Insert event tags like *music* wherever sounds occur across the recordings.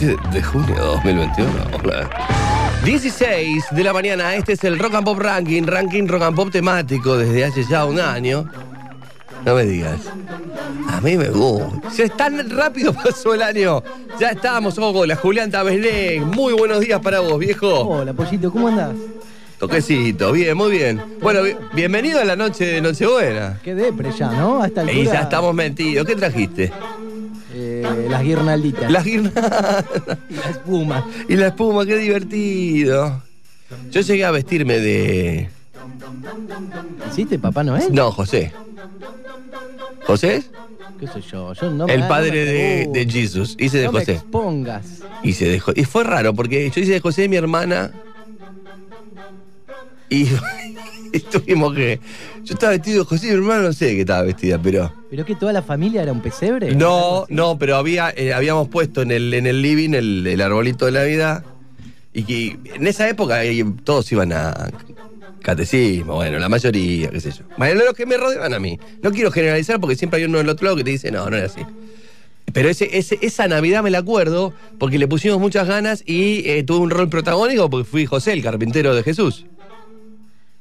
20 de junio de 2021. Hola. 16 de la mañana, este es el Rock and Pop Ranking, ranking Rock and Pop temático desde hace ya un año. No me digas. A mí me gusta. Ya es tan rápido *laughs* pasó el año. Ya estamos, Ogo, la Julián Tabeslén. Muy buenos días para vos, viejo. Hola, Pollito, ¿cómo andás? Toquecito, bien, muy bien. Bueno, bi- bienvenido a la noche de Nochebuena. Qué depre ya, ¿no? Hasta el Y ya estamos metidos. ¿Qué trajiste? Las guirnalditas. Las guirnaldas. *laughs* y la espuma. Y la espuma, qué divertido. Yo llegué a vestirme de. ¿Hiciste Papá Noel? No, José. ¿José? ¿Qué sé yo? yo no me El padre no me de, de Jesus. Hice de No me José. expongas. Hice de Jo- Y fue raro porque yo hice de José mi hermana. Y, *laughs* y tuvimos que. Yo estaba vestido José mi hermana no sé de qué estaba vestida, pero. ¿Pero que toda la familia era un pesebre? No, no, pero había, eh, habíamos puesto en el, en el living el, el arbolito de Navidad. Y que en esa época eh, todos iban a catecismo, bueno, la mayoría, qué sé yo. Bueno, los que me rodeaban a mí. No quiero generalizar porque siempre hay uno del otro lado que te dice, no, no era así. Pero ese, ese- esa Navidad me la acuerdo porque le pusimos muchas ganas y eh, tuve un rol protagónico porque fui José, el carpintero de Jesús.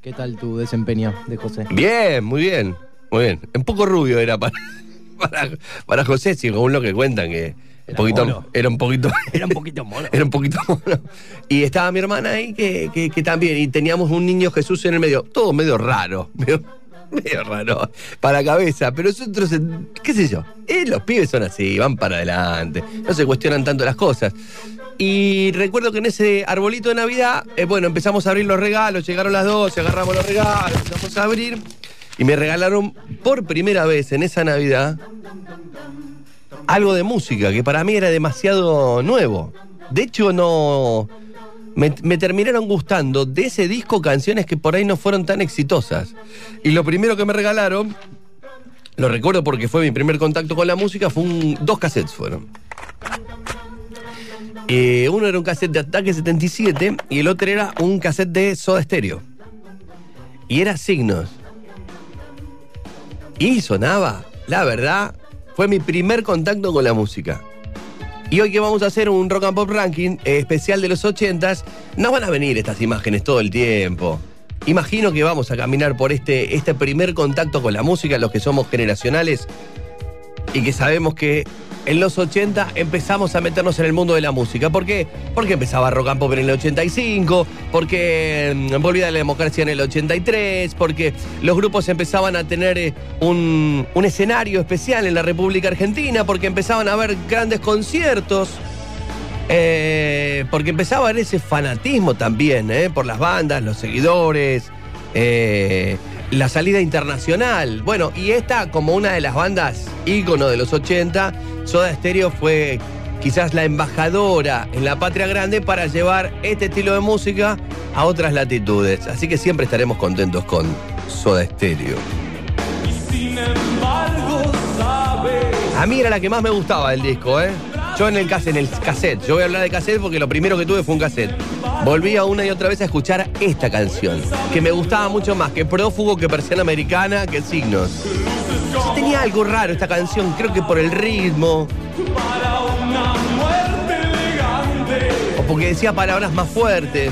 ¿Qué tal tu desempeño de José? Bien, muy bien, muy bien. Un poco rubio era para, *laughs* para, para José, según lo que cuentan, que un Era poquito, mono. era un poquito. *laughs* Era un poquito mono. Era un poquito mono. Y estaba mi hermana ahí que, que- que también. Y teníamos un niño Jesús en el medio. Todo medio raro. *laughs* Medio, medio raro. Para la cabeza. Pero nosotros, qué sé yo. eh, los pibes son así, van para adelante. No se cuestionan tanto las cosas. Y recuerdo que en ese arbolito de Navidad, eh, bueno, empezamos a abrir los regalos. Llegaron las 12, agarramos los regalos, empezamos a abrir. Y me regalaron por primera vez en esa Navidad algo de música que para mí era demasiado nuevo. De hecho, no. Me, me terminaron gustando de ese disco canciones que por ahí no fueron tan exitosas. Y lo primero que me regalaron, lo recuerdo porque fue mi primer contacto con la música, fue un, dos cassettes fueron. Eh, uno era un cassette de Ataque 77 y el otro era un cassette de Soda Stereo. Y era Signos. Y sonaba, la verdad, fue mi primer contacto con la música. Y hoy que vamos a hacer un rock and pop ranking eh, especial de los 80s, no van a venir estas imágenes todo el tiempo. Imagino que vamos a caminar por este, este primer contacto con la música, los que somos generacionales y que sabemos que en los 80 empezamos a meternos en el mundo de la música. ¿Por qué? Porque empezaba rock and pop en el 85, porque mm, volvía la democracia en el 83, porque los grupos empezaban a tener eh, un, un escenario especial en la República Argentina, porque empezaban a haber grandes conciertos. eh, porque empezaba a haber ese fanatismo también, eh, por las bandas, los seguidores, eh, la salida internacional. Bueno, y esta, como una de las bandas ícono de los 80, Soda Stereo fue quizás la embajadora en la patria grande para llevar este estilo de música a otras latitudes. Así que siempre estaremos contentos con Soda Stereo. A mí era la que más me gustaba del disco, ¿eh? Yo en el, en el cassette, yo voy a hablar de cassette porque lo primero que tuve fue un cassette. Volví a una y otra vez a escuchar esta canción, que me gustaba mucho más que Prófugo, que Persiana Americana, que Signos. Sí, tenía algo raro esta canción, creo que por el ritmo. O porque decía palabras más fuertes.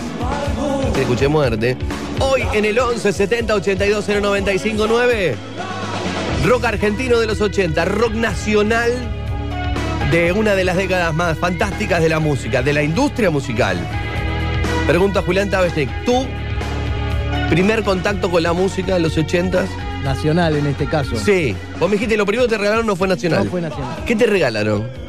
Se escuché muerte. Hoy en el 11 70 82 095 9. Rock argentino de los 80, rock nacional de una de las décadas más fantásticas de la música, de la industria musical. Pregunta a Julián Tabesnik, ¿tú primer contacto con la música en los 80s? Nacional en este caso. Sí. Vos me dijiste, lo primero que te regalaron no fue nacional. No fue nacional. ¿Qué te regalaron?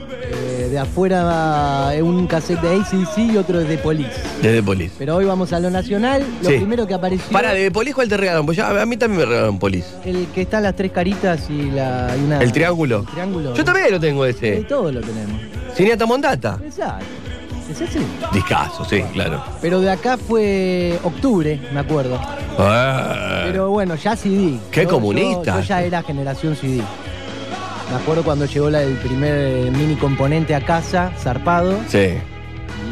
De afuera va un cassette de ACDC y otro de The Police. Desde Polis. Pero hoy vamos a lo nacional. Lo Sí. primero que apareció. Para, de Polis, ¿cuál te regalaron? Pues ya, a mí también me regalaron Polis. El que está las tres caritas y, la, y una. ¿El triángulo? El triángulo. Yo también lo tengo Sí, ese. todo lo tenemos. Cineata Mondata. Exacto. ¿Es ese? Discaso, sí, claro. Pero de acá fue octubre, me acuerdo. Ah. Pero bueno, ya CD. Qué Yo- comunista. Yo ya era generación CD. Me acuerdo cuando llegó la, el primer mini componente a casa, zarpado. Sí.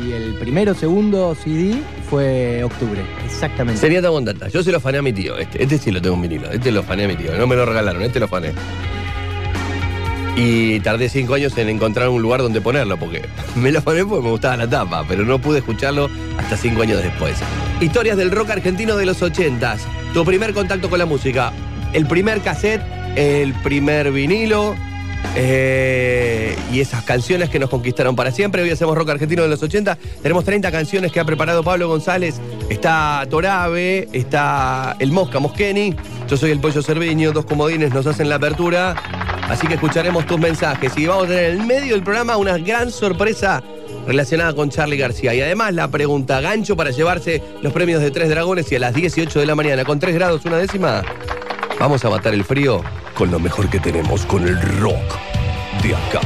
Y el primero, segundo CD fue octubre. Exactamente. Cineata Mondata. Yo se lo fané a mi tío. Este, este sí lo tengo en vinilo. Este lo fané a mi tío. No me lo regalaron, este lo fané. Y tardé cinco años en encontrar un lugar donde ponerlo, porque *laughs* me lo poné porque me gustaba la tapa, pero no pude escucharlo hasta cinco años después. Historias del rock argentino de los ochentas. Tu primer contacto con la música. El primer cassette, el primer vinilo. eh, y esas canciones que nos conquistaron para siempre. Hoy hacemos rock argentino de los 80. Tenemos 30 canciones que ha preparado Pablo González. Está Torabe, está el Mosca Moscheni. Yo soy el Pollo Cerviño. Dos comodines nos hacen la apertura. Así que escucharemos tus mensajes. Y vamos a tener en el medio del programa una gran sorpresa relacionada con Charlie García. Y además la pregunta gancho para llevarse los premios de Tres Dragones y a las 18 de la mañana con 3 grados una décima. Vamos a matar el frío con lo mejor que tenemos, con el rock de acá.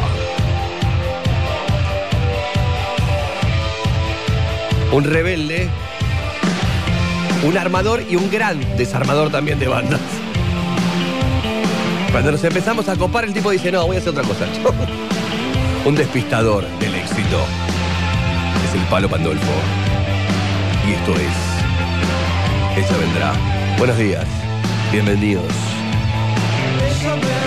Un rebelde, un armador y un gran desarmador también de bandas. Cuando nos empezamos a copar, el tipo dice, no, voy a hacer otra cosa. *laughs* un despistador del éxito. Es el palo Pandolfo. Y esto es... Ella vendrá. Buenos días. Bienvenidos. Y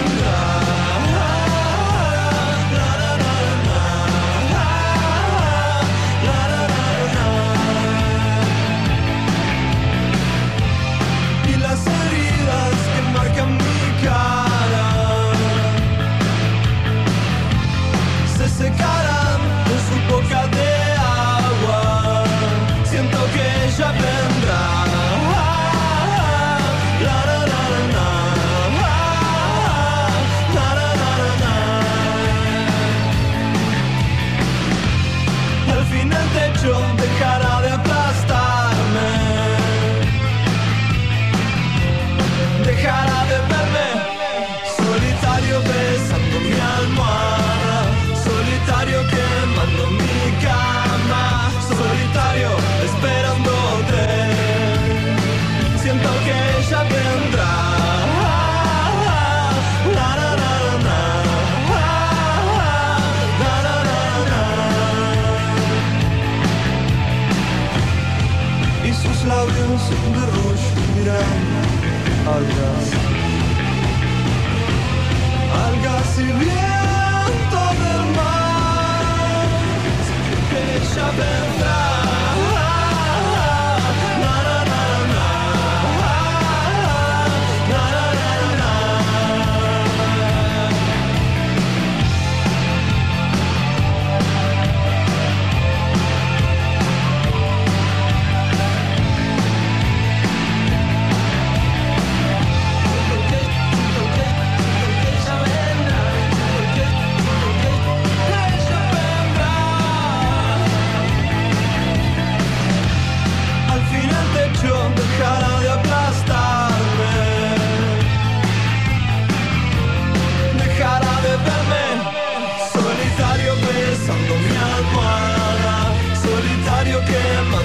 broken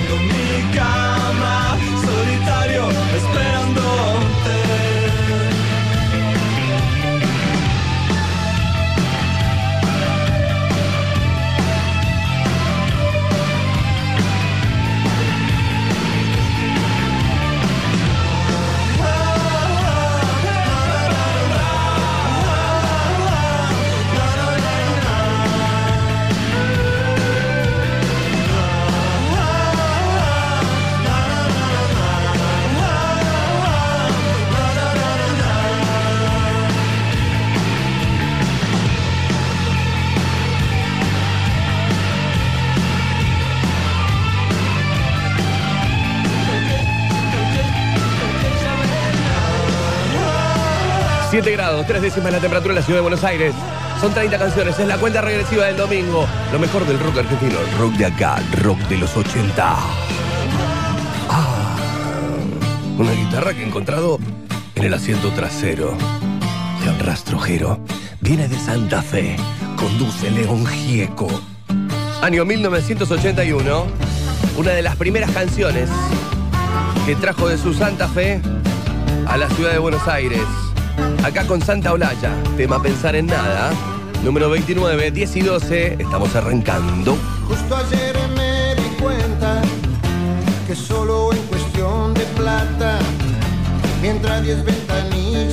7 grados, 3 décimas la temperatura en la ciudad de Buenos Aires. Son 30 canciones, es la cuenta regresiva del domingo. Lo mejor del rock argentino, rock de acá, rock de los 80. Ah, una guitarra que he encontrado en el asiento trasero de rastrojero. Viene de Santa Fe, conduce León Gieco. Año 1981, una de las primeras canciones que trajo de su Santa Fe a la ciudad de Buenos Aires. Acá con Santa Olaya, tema Pensar en Nada. Número 29, 10 y 12, estamos arrancando. Justo ayer me di cuenta que solo en cuestión de plata, mientras diez ventanillas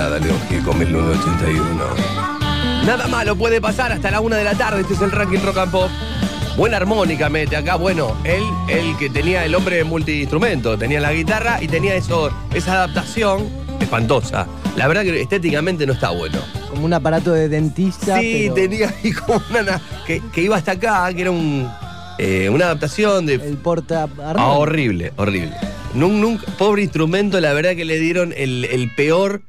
Nada, León Gieco, 1981. Nada malo puede pasar hasta la una de la tarde. Este es el ranking rock and pop. Buena armónica mete acá. Bueno, él, el que tenía el hombre multiinstrumento, tenía la guitarra y tenía eso, esa adaptación espantosa. La verdad que estéticamente no está bueno. Como un aparato de dentista. Sí, pero tenía ahí como una. na- que, que iba hasta acá, que era un, eh, una adaptación de. El porta Ah, horrible, horrible. Nun- nunca- pobre instrumento, la verdad que le dieron el, el peor.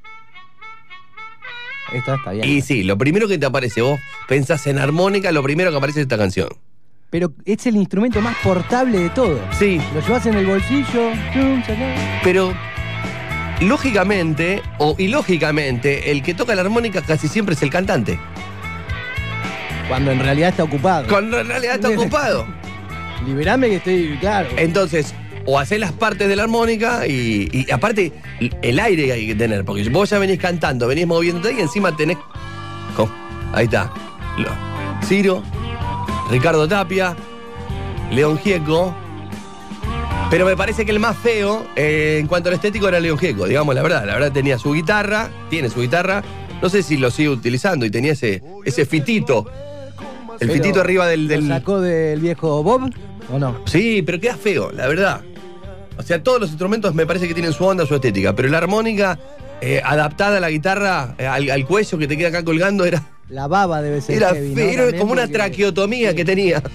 Esta está bien. Y sí, lo primero que te aparece, vos pensás en armónica, lo primero que aparece es esta canción. Pero es el instrumento más portable de todo. Sí, Lo llevas en el bolsillo. pero lógicamente o ilógicamente, el que toca la armónica casi siempre es el cantante. Cuando en realidad está ocupado. Cuando en realidad está *laughs* ocupado. Liberame que estoy, claro. Entonces, o hacés las partes de la armónica y, y aparte el aire que hay que tener, porque vos ya venís cantando, venís moviéndote y encima tenés. Ahí está. Ciro, Ricardo Tapia, León Gieco. Pero me parece que el más feo eh, en cuanto al estético era León Gieco, digamos la verdad. La verdad tenía su guitarra, tiene su guitarra. No sé si lo sigue utilizando y tenía ese, ese fitito. El Pero, fitito arriba del, del- ¿Lo sacó del viejo Bob o no? Sí, pero queda feo, la verdad. O sea, todos los instrumentos me parece que tienen su onda, su estética, pero la armónica eh, adaptada a la guitarra, eh, al, al cuello que te queda acá colgando, era, La baba debe ser era heavy, era como una traqueotomía que tenía. *laughs*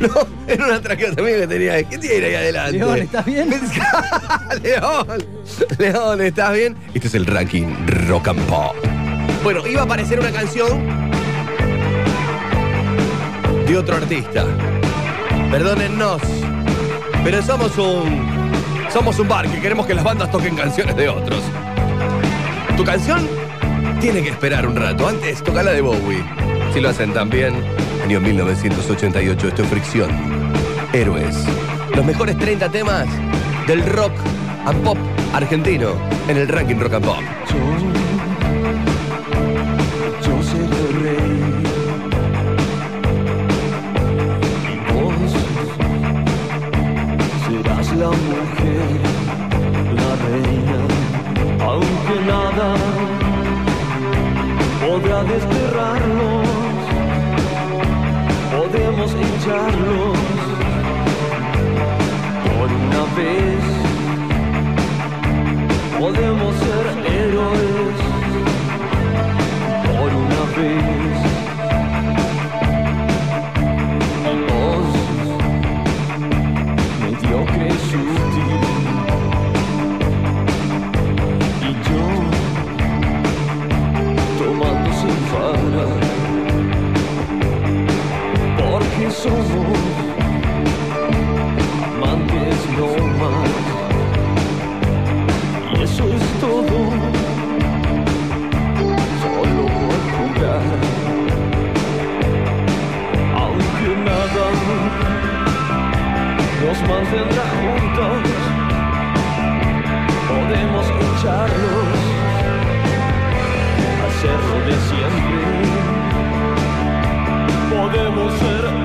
No, era una traqueo también que tenía. ¿Qué tiene ahí adelante? León, ¿estás bien? *laughs* León, León, ¿estás bien? Este es el ranking Rock and Pop. Bueno, iba a aparecer una canción de otro artista. Perdónennos, pero somos un somos un bar que queremos que las bandas toquen canciones de otros. Tu canción tiene que esperar un rato. Antes, toca la de Bowie. Si lo hacen también, año 1988, esto es Fricción. Héroes. Los mejores 30 temas del rock and pop argentino en el ranking rock and pop. Desterrarnos, podemos echarlos por una vez, podemos ser héroes por una vez. Porque somos amantes no más, y eso es todo. Solo por jugar. Aunque nada nos mantendrá juntos, podemos echarlos, hacerlo de siempre. Podemos ser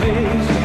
vez.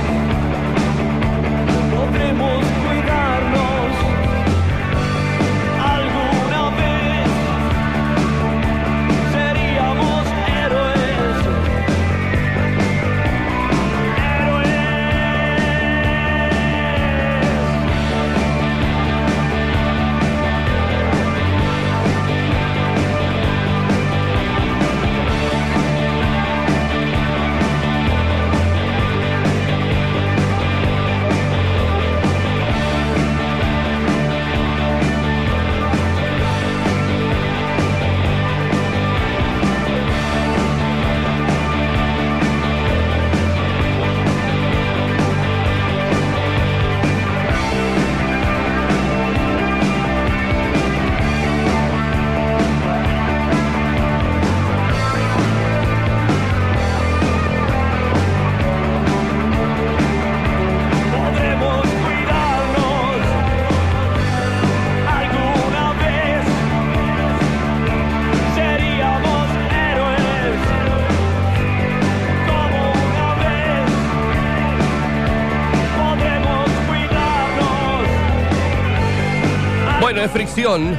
Fricción,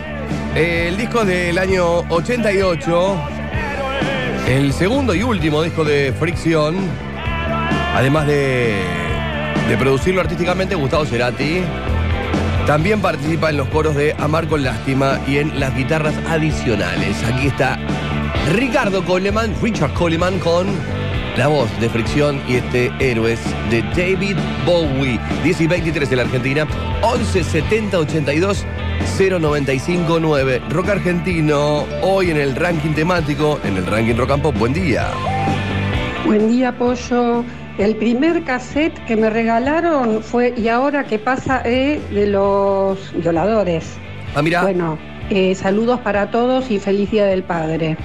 el disco del año 88, el segundo y último disco de Fricción, además de, de producirlo artísticamente, Gustavo Cerati. También participa en los coros de Amar con Lástima y en las guitarras adicionales. Aquí está Ricardo Coleman, Richard Coleman con la voz de Fricción y este Héroes de David Bowie. 10 y 23 en la Argentina, 11 70 82 095 9. Rock argentino, hoy en el ranking temático, en el ranking rock and pop. Buen día. Buen día, Pollo. El primer cassette que me regalaron fue Y ahora qué pasa eh, de los violadores. Ah, mira. Bueno, eh, saludos para todos y feliz Día del Padre.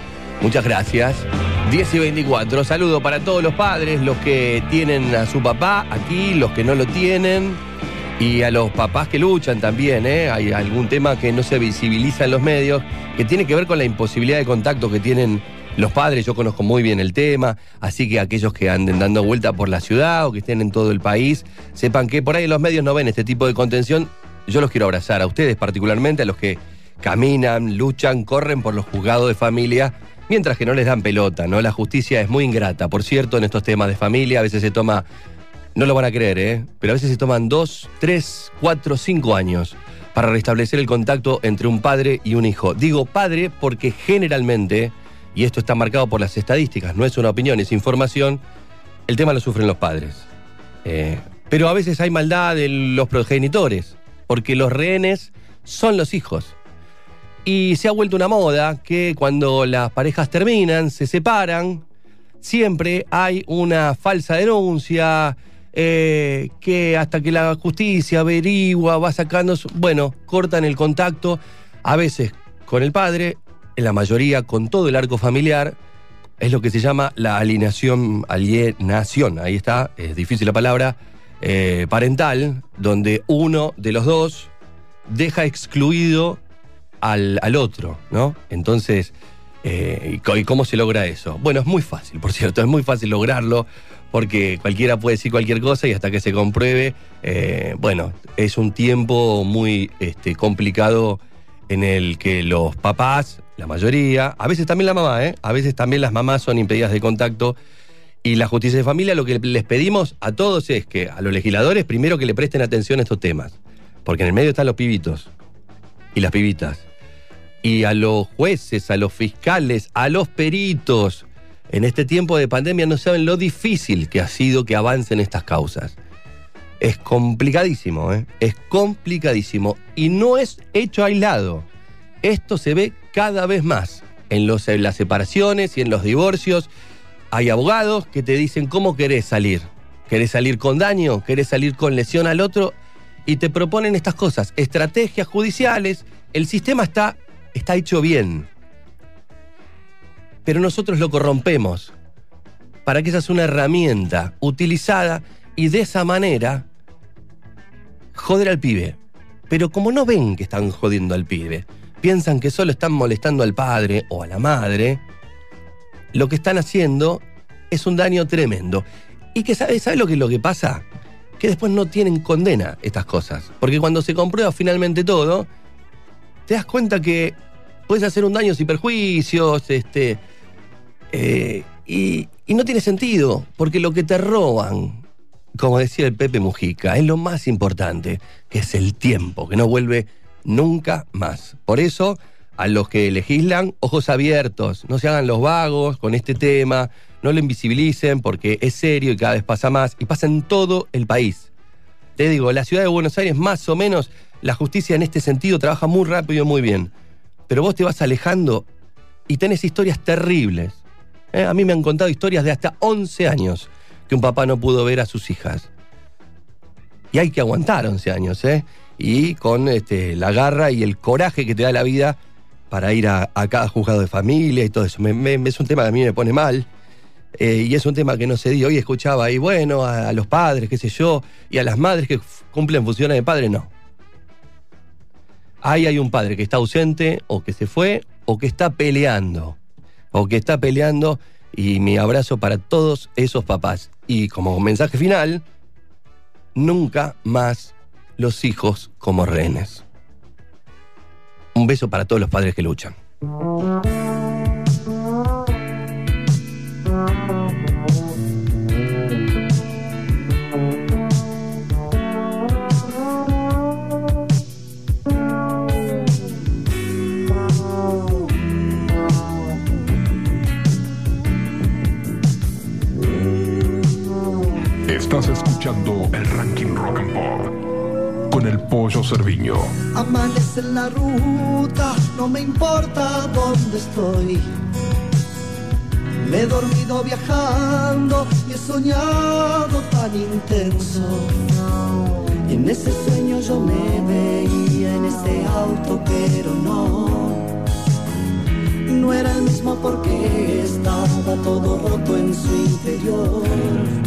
Muchas gracias. 10 y 24. Saludo para todos los padres, los que tienen a su papá aquí, los que no lo tienen. Y a los papás que luchan también, ¿eh? Hay algún tema que no se visibiliza en los medios, que tiene que ver con la imposibilidad de contacto que tienen los padres. Yo conozco muy bien el tema, así que aquellos que anden dando vuelta por la ciudad o que estén en todo el país, sepan que por ahí los medios no ven este tipo de contención. Yo los quiero abrazar a ustedes particularmente, a los que caminan, luchan, corren por los juzgados de familia mientras que no les dan pelota, ¿no? La justicia es muy ingrata. Por cierto, en estos temas de familia a veces se toma, no lo van a creer, ¿eh? Pero a veces se toman dos, tres, cuatro, cinco años para restablecer el contacto entre un padre y un hijo. Digo padre porque generalmente, y esto está marcado por las estadísticas, no es una opinión, es información, el tema lo sufren los padres. Eh, pero a veces hay maldad de los progenitores, porque los rehenes son los hijos. Y se ha vuelto una moda que cuando las parejas terminan, se separan, siempre hay una falsa denuncia, eh, que hasta que la justicia averigua, va sacando, bueno, cortan el contacto, a veces con el padre, en la mayoría con todo el arco familiar, es lo que se llama la alienación, alienación, ahí está, es difícil la palabra, eh, parental, donde uno de los dos deja excluido al, al otro, ¿no? Entonces, eh, ¿y co- ¿y cómo se logra eso? Bueno, es muy fácil, por cierto, es muy fácil lograrlo, porque cualquiera puede decir cualquier cosa y hasta que se compruebe, eh, bueno, es un tiempo muy este, complicado en el que los papás, la mayoría, a veces también la mamá, ¿eh? A veces también las mamás son impedidas de contacto. Y la justicia de familia lo que les pedimos a todos es que a los legisladores primero que le presten atención a estos temas. Porque en el medio están los pibitos y las pibitas. Y a los jueces, a los fiscales, a los peritos. En este tiempo de pandemia no saben lo difícil que ha sido que avancen estas causas. Es complicadísimo, ¿eh? Es complicadísimo. Y no es hecho aislado. Esto se ve cada vez más en, las separaciones y en los divorcios. Hay abogados que te dicen cómo querés salir. ¿Querés salir con daño? ¿Querés salir con lesión al otro? Y te proponen estas cosas, estrategias judiciales. El sistema está, está hecho bien. Pero nosotros lo corrompemos para que esa sea una herramienta utilizada y de esa manera joder al pibe. Pero como no ven que están jodiendo al pibe, piensan que solo están molestando al padre o a la madre, lo que están haciendo es un daño tremendo. Y que sabes ¿sabe lo que es lo que pasa? Que después no tienen condena estas cosas. Porque cuando se comprueba finalmente todo, te das cuenta que puedes hacer un daño sin perjuicios, este. Eh, y, y no tiene sentido, porque lo que te roban, como decía el Pepe Mujica, es lo más importante, que es el tiempo, que no vuelve nunca más. Por eso, a los que legislan, ojos abiertos, no se hagan los vagos con este tema, no lo invisibilicen porque es serio y cada vez pasa más, y pasa en todo el país. Te digo, la ciudad de Buenos Aires, más o menos, la justicia en este sentido trabaja muy rápido y muy bien. Pero vos te vas alejando y tenés historias terribles. ¿Eh? A mí me han contado historias de hasta 11 años que un papá no pudo ver a sus hijas. Y hay que aguantar 11 años, ¿eh? Y con este, la garra y el coraje que te da la vida para ir a, cada juzgado de familia y todo eso. Es un tema que a mí me pone mal. eh, y es un tema que no se dio. Hoy escuchaba ahí, bueno, a, a los padres, qué sé yo, y a las madres que cumplen funciones de padre, no. Ahí hay un padre que está ausente, o que se fue, o que está peleando. O que está peleando, y mi abrazo para todos esos papás. Y como mensaje final, nunca más los hijos como rehenes. Un beso para todos los padres que luchan. El Ranking Rock and Pop con el Pollo Cerviño. Amanece en la ruta, no me importa dónde estoy. Me he dormido viajando y he soñado tan intenso. Y en ese sueño yo me veía en ese auto, pero no. No era el mismo porque estaba todo roto en su interior.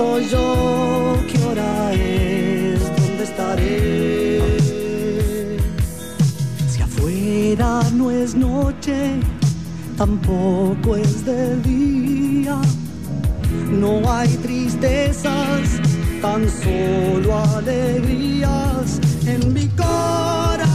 ¿Quién soy yo? ¿Qué hora es? ¿Dónde estaré? Si afuera no es noche, tampoco es de día. No hay tristezas, tan solo alegrías en mi corazón.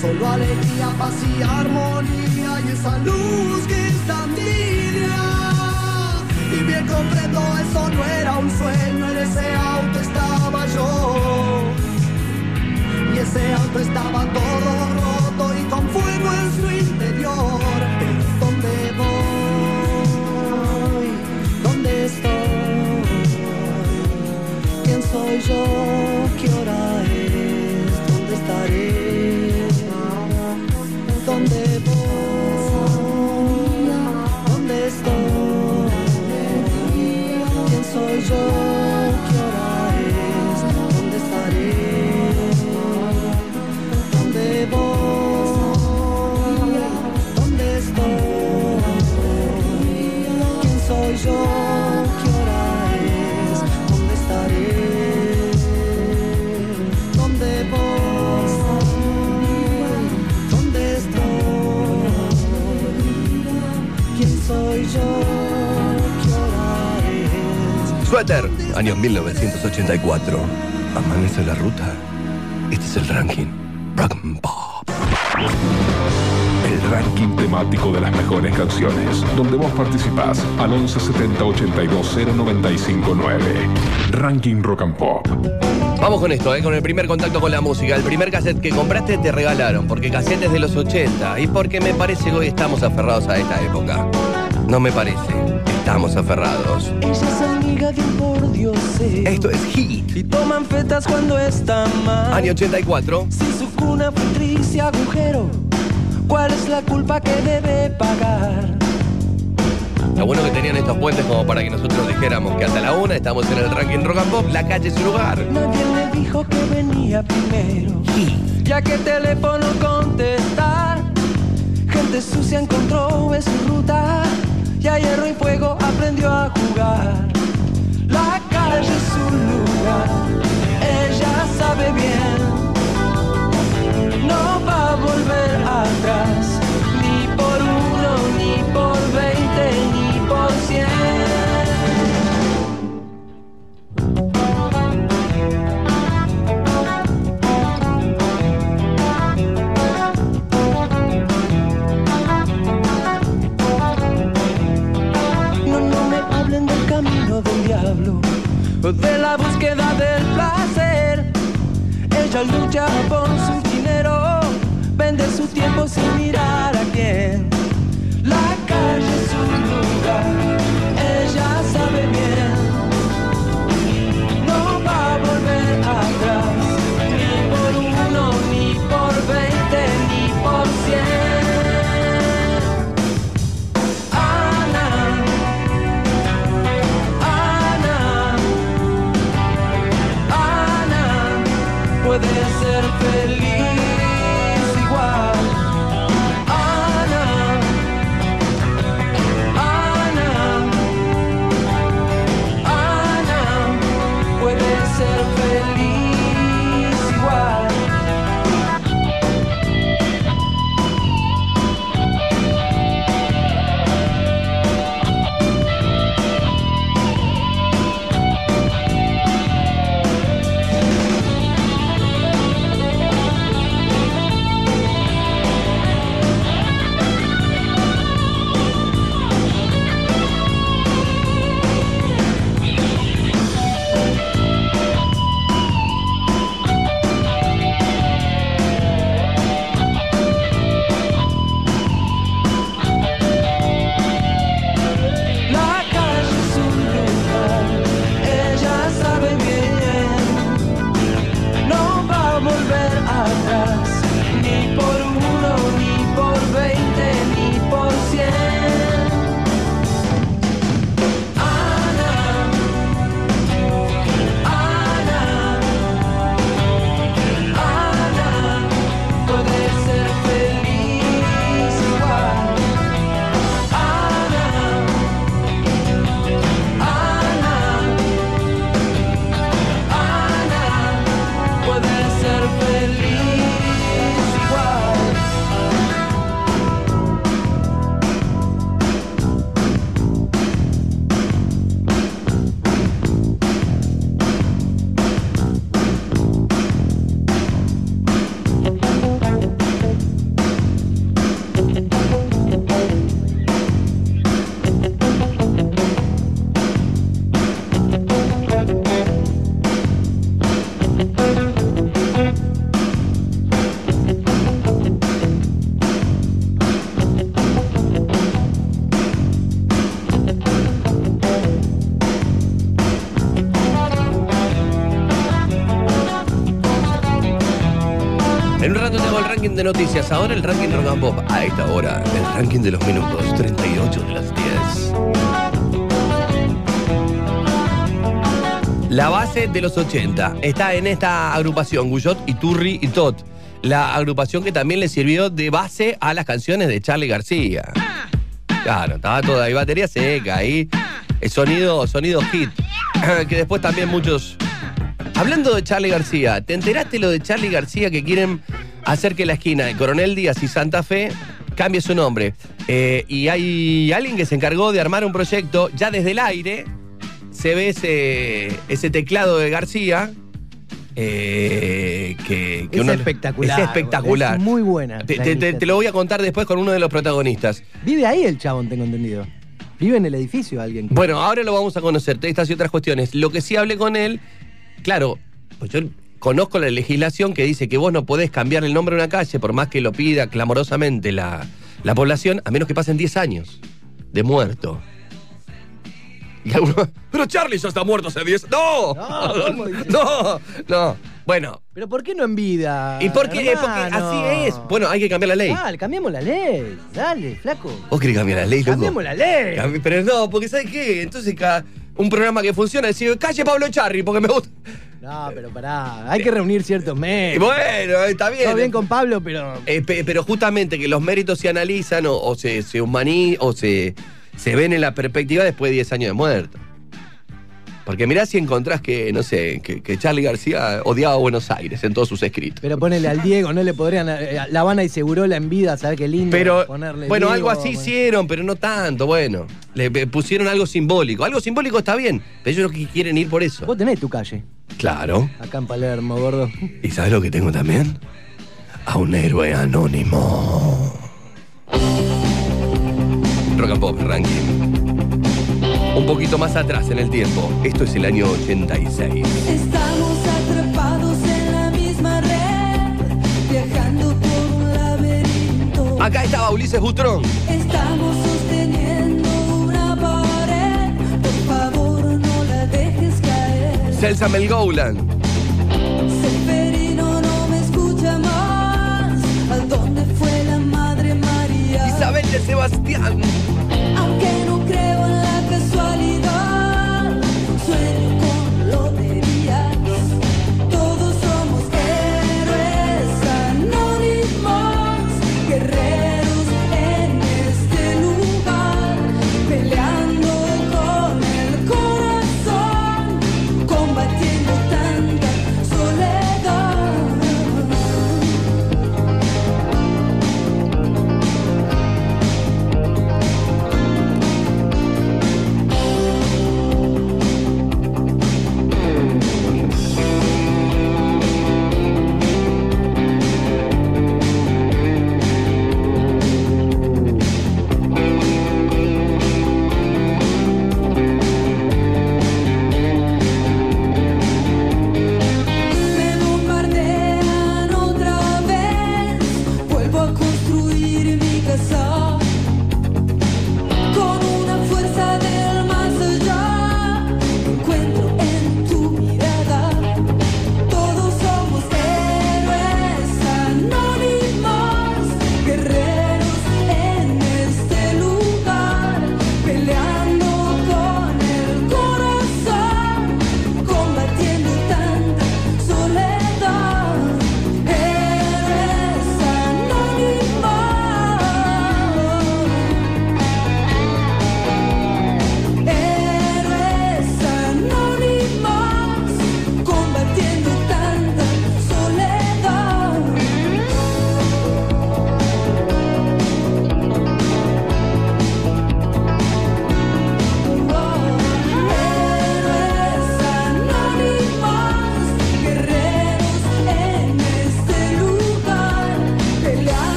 Solo alegría, paz y armonía y esa luz que es tan tibia. Y bien comprendo, eso no era un sueño, en ese auto estaba yo. Y ese auto estaba todo roto y con fuego en su interior. ¿dónde voy? ¿Dónde estoy? ¿Quién soy yo? Suéter, año 1984. Amanece la ruta. Este es el ranking. Rock and Pop. El ranking temático de las mejores canciones, donde vos participás al 1170 82 0959. Ranking Rock and Pop. Vamos con esto, ¿eh? con el primer contacto con la música. El primer cassette que compraste te regalaron, porque cassette es de los 80 y porque me parece que hoy estamos aferrados a esta época. No me parece, estamos aferrados. Ella es por Dios. Esto es Hit, Y toman fetas cuando está mal. año 84. Si su cuna fue triste agujero, ¿cuál es la culpa que debe pagar? Lo bueno que tenían estos puentes como para que nosotros dijéramos que hasta la una estamos en el ranking rock and pop, la calle es su lugar. Nadie le dijo que venía primero. Hit. Ya que teléfono contestar, gente sucia encontró en su ruta. Y a hierro y fuego aprendió a jugar su lugar, ella sabe bien, no va a volver atrás, ni por uno, ni por veinte, ni por cien. No me hablen del camino del diablo de la búsqueda del placer. Ella lucha por su dinero, vende su tiempo sin mirar a quién. De noticias. Ahora el ranking rock and pop. A esta hora, el ranking de los minutos. 38 de las 10. La base de los 80 está en esta agrupación, Guyot, Iturri y Tot. La agrupación que también le sirvió de base a las canciones de Charlie García. Claro, estaba toda ahí, batería seca, ahí. el Sonido, sonido hit. *clears throat* que después también muchos. Hablando de Charlie García, ¿te enteraste lo de Charlie García que quieren hacer que la esquina de Coronel Díaz y Santa Fe cambie su nombre? Eh, y hay alguien que se encargó de armar un proyecto ya desde el aire. Se ve ese, ese teclado de García. eh, que, que Es uno- espectacular, Es espectacular. es muy buena te lo voy a contar después con uno de los protagonistas. Vive ahí el chabón, tengo entendido. Vive en el edificio alguien. Bueno, ahora lo vamos a conocer, estas y otras cuestiones. Lo que sí hablé con él, claro, pues yo conozco la legislación que dice que vos no podés cambiar el nombre de una calle por más que lo pida clamorosamente la, la población, a menos que pasen 10 años de muerto. Y pero Charlie ya está muerto hace 10. ¡No! No, *laughs* no, no. Bueno, Pero ¿por qué no en vida? ¿y por qué? Porque así es. Bueno, hay que cambiar la ley. Dale, cambiemos la ley. Dale, flaco. ¿Vos querés cambiar la ley, loco? Cambiemos la ley. Cambi- Pero no, porque ¿sabes qué? Entonces cada, un programa que funciona decir, calle Pablo Charri, porque me gusta. No, pero pará. Hay que reunir ciertos méritos. bueno, está bien. Todo bien con Pablo, pero. Eh, pe- pero justamente que los méritos se analizan o, o se, se humanizan o se, se ven en la perspectiva después de 10 años de muerto. Porque mirá si encontrás que, no sé, que, que Charlie García odiaba Buenos Aires en todos sus escritos. Pero ponele al Diego, no le podrían. eh, La Habana y seguro la en vida, ¿sabes qué lindo? Pero, ponerle bueno, Diego, algo así bueno. hicieron, pero no tanto, bueno. Le pusieron algo simbólico. Algo simbólico está bien, pero ellos no qui- quieren ir por eso. Vos tenés tu calle, Claro. acá en Palermo, gordo. ¿Y sabes lo que tengo también? A un héroe anónimo. Rock and Pop Ranking. Un poquito más atrás en el tiempo. Esto es el año 86. Estamos atrapados en la misma red, viajando por un laberinto. Acá estaba Ulises Butrón. Estamos sosteniendo una pared, por favor no la dejes caer. Celsa Melgoulan. Seferino no me escucha más. ¿A dónde fue la Madre María? Isabel de Sebastián.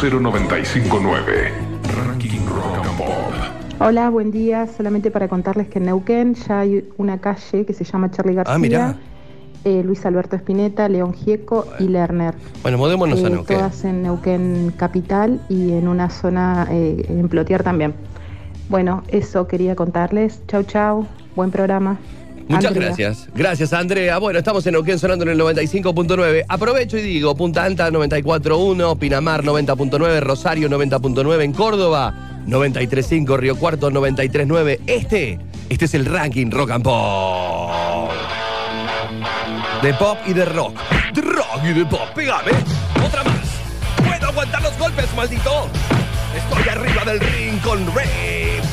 820 Ranking Rock and Pop. Hola, buen día. Solamente para contarles que en Neuquén ya hay una calle que se llama Charlie García, Ah, mirá. eh, Luis Alberto Espineta, León Gieco y Lerner. Bueno, mudémonos a Eh, Neuquén. todas en Neuquén capital y en una zona eh, en Plotier también. Bueno, eso quería contarles. Chau, chau. Buen programa. Muchas Andrea. gracias. Gracias, Andrea. Bueno, estamos en Neuquén sonando en el 95.9. Aprovecho y digo, Punta Alta 94.1, Pinamar 90.9, Rosario 90.9, en Córdoba 93.5, Río Cuarto 93.9. Este, este es el ranking Rock and Pop. De pop y de rock. De rock y de pop. Pégame. Otra más. Puedo aguantar los golpes, maldito. Estoy arriba del ring con Rave.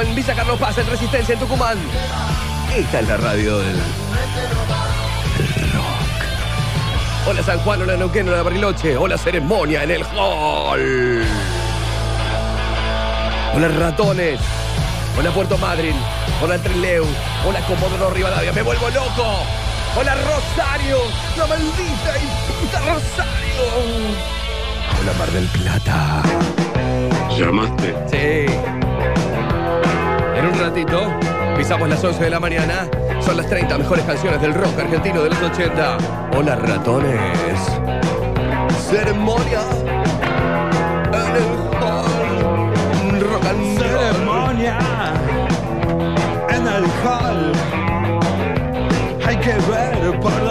En Villa Carlos Paz, en Resistencia, en Tucumán. Esta es la radio del, del rock. Hola San Juan, hola Neuquén, hola Bariloche, hola Ceremonia en el hall. Hola Ratones, hola Puerto Madryn, hola Trileu, hola Comodoro Rivadavia, me vuelvo loco. Hola Rosario, la maldita y puta Rosario. Hola Mar del Plata. ¿Llamaste? Sí. En un ratito, pisamos las 11 de la mañana. Son las 30 mejores canciones del rock argentino de los 80. Hola ratones. Ceremonia. En el hall. Rock and ceremonia en el hall. Hay que ver por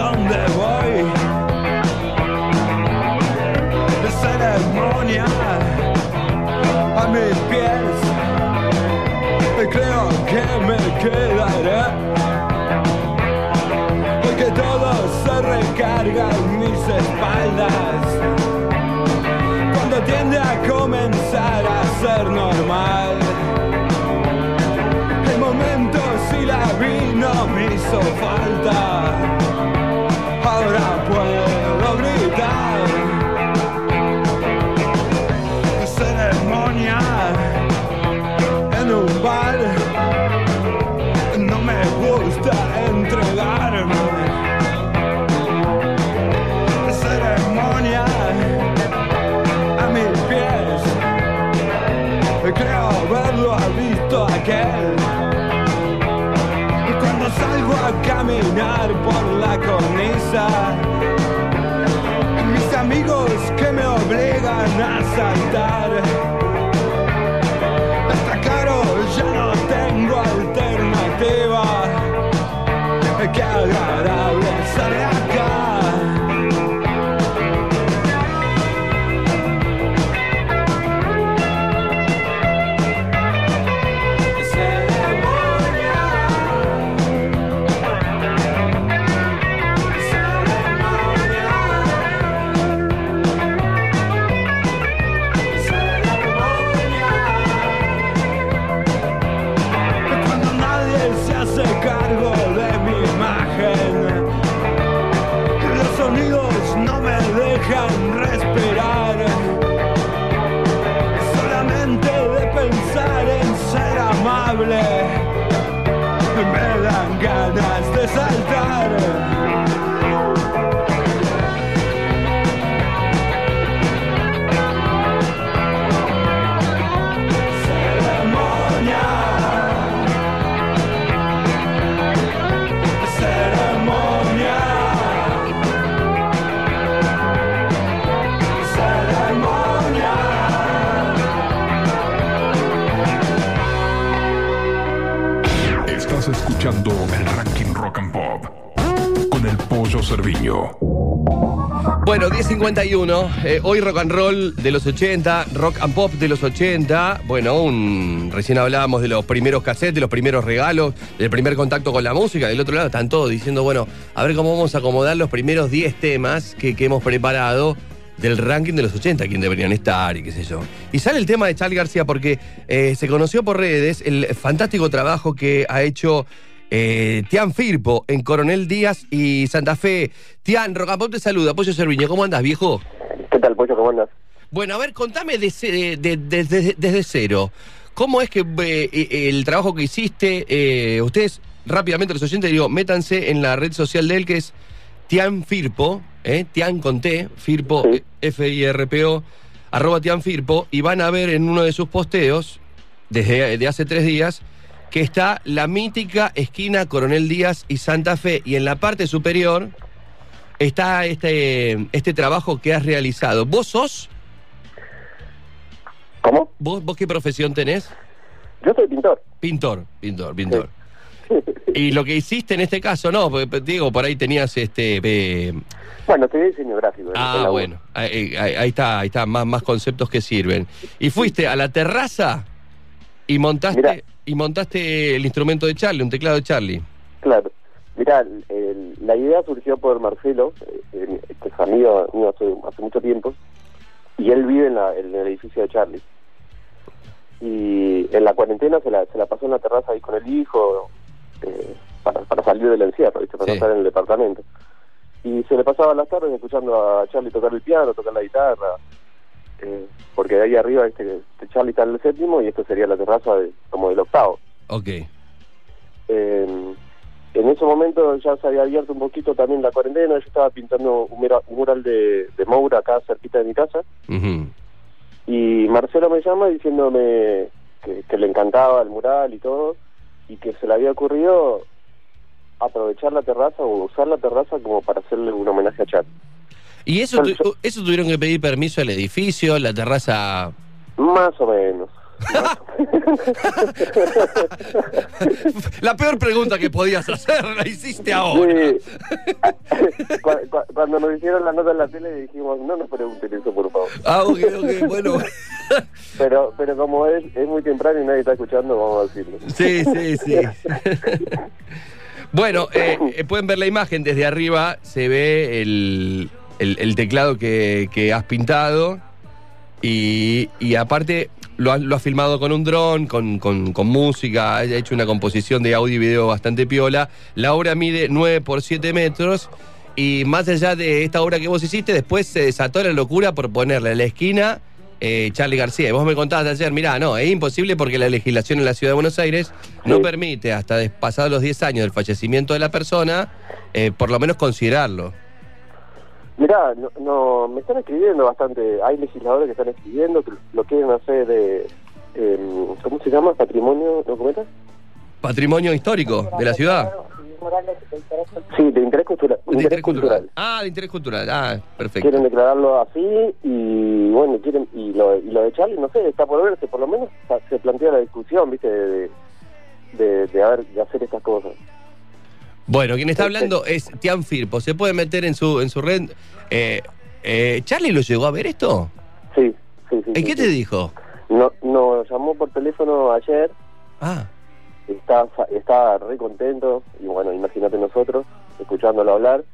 quedaré. Porque todo se recarga en mis espaldas cuando tiende a comenzar a ser normal. El momento si la vi no me hizo falta. Ahora mis amigos que me obligan a saltar. Bueno, 10.51. eh, hoy rock and roll de los 80, rock and pop de los 80. Bueno, un, recién hablábamos de los primeros cassettes, de los primeros regalos, del primer contacto con la música. Del otro lado están todos diciendo, bueno, a ver cómo vamos a acomodar los primeros 10 temas que, que hemos preparado del ranking de los 80, quién deberían estar y qué sé yo. Y sale el tema de Charlie García porque eh, se conoció por redes el fantástico trabajo que ha hecho eh, Tian Firpo en Coronel Díaz y Santa Fe. Tian, Rocapop te saluda, Pollo Cerviño, ¿cómo andas, viejo? ¿Qué tal, Pollo? ¿Cómo andas? Bueno, a ver, contame de ce- de- de- de- desde cero. ¿Cómo es que eh, eh, el trabajo que hiciste, eh, ustedes rápidamente los oyentes, digo, métanse en la red social de él que es Tian Firpo, eh, Tian con T, Firpo, Sí. F-I-R-P-O, arroba Tian Firpo, y van a ver en uno de sus posteos, desde de hace tres días, que está la mítica esquina Coronel Díaz y Santa Fe, y en la parte superior está este, este trabajo que has realizado. ¿Vos sos? ¿Cómo? ¿Vos, ¿Vos qué profesión tenés? Yo soy pintor. Pintor, pintor, pintor. Y lo que hiciste en este caso, no, porque, digo, por ahí tenías este. eh, Bueno, estoy diseño gráfico. ah, bueno, ahí, ahí- ahí está, ahí está, más, más conceptos que sirven. Y fuiste a la terraza y montaste, Mirá. Y montaste el instrumento de Charlie, un teclado de Charlie. Claro. Mirá, el- la idea surgió por Marcelo, eh, que es amigo mío hace, hace mucho tiempo, y él vive en, la- en el edificio de Charlie. Y en la cuarentena se la, se la pasó en la terraza ahí con el hijo, eh, para, para salir del encierro, ¿viste? para Sí. estar en el departamento. Y se le pasaba las tardes escuchando a Charlie tocar el piano, tocar la guitarra, eh, porque de ahí arriba este, este Charlie está en el séptimo y esto sería la terraza de, como del octavo. Ok. Eh, en ese momento ya se había abierto un poquito también la cuarentena, yo estaba pintando un, mura- un mural de, de Moura acá cerquita de mi casa y Marcelo me llama diciéndome que, que le encantaba el mural y todo y que se le había ocurrido aprovechar la terraza o usar la terraza como para hacerle un homenaje a Charlie. ¿Y eso, tu- eso tuvieron que pedir permiso al edificio, la terraza? Más o menos. *laughs* La peor pregunta que podías hacer la hiciste ahora. Sí. *laughs* Cuando nos hicieron la nota en la tele dijimos, no nos pregunten eso, por favor. Ah, ok, ok, bueno. Pero pero como es, es muy temprano y nadie está escuchando, vamos a decirlo. Sí, sí, sí. *laughs* bueno, eh, eh, pueden ver la imagen desde arriba, se ve el, el- el teclado que, que has pintado y, y aparte lo has, lo has filmado con un dron, con, con- con música, ha hecho una composición de audio y video bastante piola. La obra mide 9 por 7 metros y más allá de esta obra que vos hiciste, después se desató la locura por ponerle en la esquina eh, Charlie García. Y vos me contabas ayer, mirá, no, es imposible porque la legislación en la ciudad de Buenos Aires no permite, hasta pasados los 10 años del fallecimiento de la persona, eh, por lo menos considerarlo. Mirá, no, no, me están escribiendo bastante, hay legisladores que están escribiendo, que lo quieren hacer de, em, ¿cómo se llama? Patrimonio, ¿no comentas? Patrimonio histórico de la ciudad. Sí, de interés cultural. De interés cultural. Ah, de interés cultural. Ah, perfecto. Quieren declararlo así y bueno, quieren y lo, y lo de Charlie, no sé, está por verse, por lo menos se plantea la discusión, ¿viste? De, de, de, haber- de hacer estas cosas. Bueno, quien está hablando es Tian Firpo. Se puede meter en su, en su red. Eh, eh, ¿Charlie lo llegó a ver esto? Sí, sí, sí. ¿En sí, qué sí. te dijo? No, nos llamó por teléfono ayer. Ah. Está, está re contento. Y bueno, imagínate nosotros, escuchándolo hablar,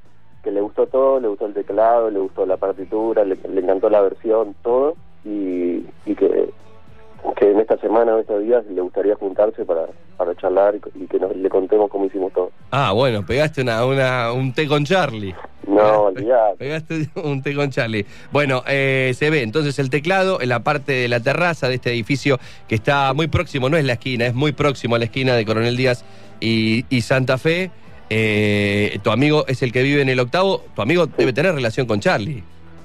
que le gustó todo, le gustó el teclado, le gustó la partitura, le, le encantó la versión, todo. Y, y que, que en esta semana o estos días le gustaría juntarse para, para charlar y, y que nos, le contemos cómo hicimos todo. Ah, bueno, pegaste una, una, un té con Charlie. No, olvidate. Pegaste un té con Charlie. Bueno, eh, se ve entonces el teclado en la parte de la terraza de este edificio que está muy próximo, no es la esquina, es muy próximo a la esquina de Coronel Díaz y, y Santa Fe. Eh, tu amigo es el que vive en el octavo. Tu amigo debe tener relación con Charlie,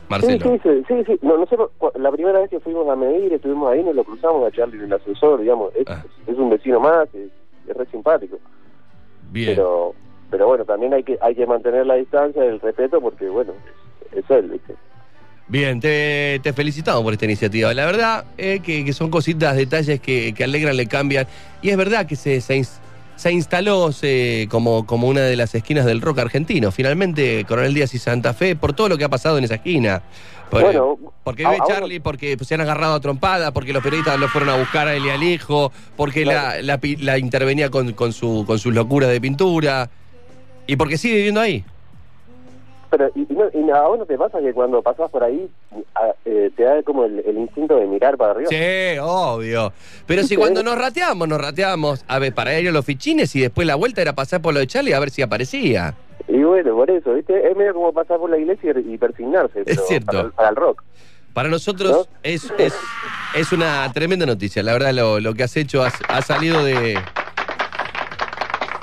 Marcelo. Sí, sí, sí, sí. No, nosotros, la primera vez que fuimos a medir, estuvimos ahí, nos lo cruzamos a Charlie en el ascensor, digamos, es, es un vecino más, es, es re simpático. Bien. Pero, pero bueno, también hay que hay que mantener la distancia, el respeto, porque bueno, es, es él, ¿viste? Bien, te, te felicitamos por esta iniciativa. La verdad eh, que, que son cositas, detalles que, que alegran, le cambian. Y es verdad que se, se, se instaló se- como, como una de las esquinas del rock argentino. Finalmente, Coronel Díaz y Santa Fe, por todo lo que ha pasado en esa esquina. Por- Bueno, porque vive Charlie, porque se han agarrado a trompada, porque los periodistas lo fueron a buscar a él y al hijo, porque la, la intervenía con, con, su, con sus locuras de pintura. Y porque sigue viviendo ahí. Pero, y, y no, y a vos no te pasa que cuando pasás por ahí, a- eh, te da como el, el instinto de mirar para arriba? Sí, obvio. Pero si cuando nos rateamos, nos rateamos, a ver, para ir a los fichines y después la vuelta era pasar por lo de Charlie a ver si aparecía. Y bueno, por eso, ¿viste? Es medio como pasar por la iglesia y, y persignarse, pero cierto. Para, el- para el rock. Para nosotros es, es, es una tremenda noticia. La verdad, lo, lo que has hecho, has, has salido de,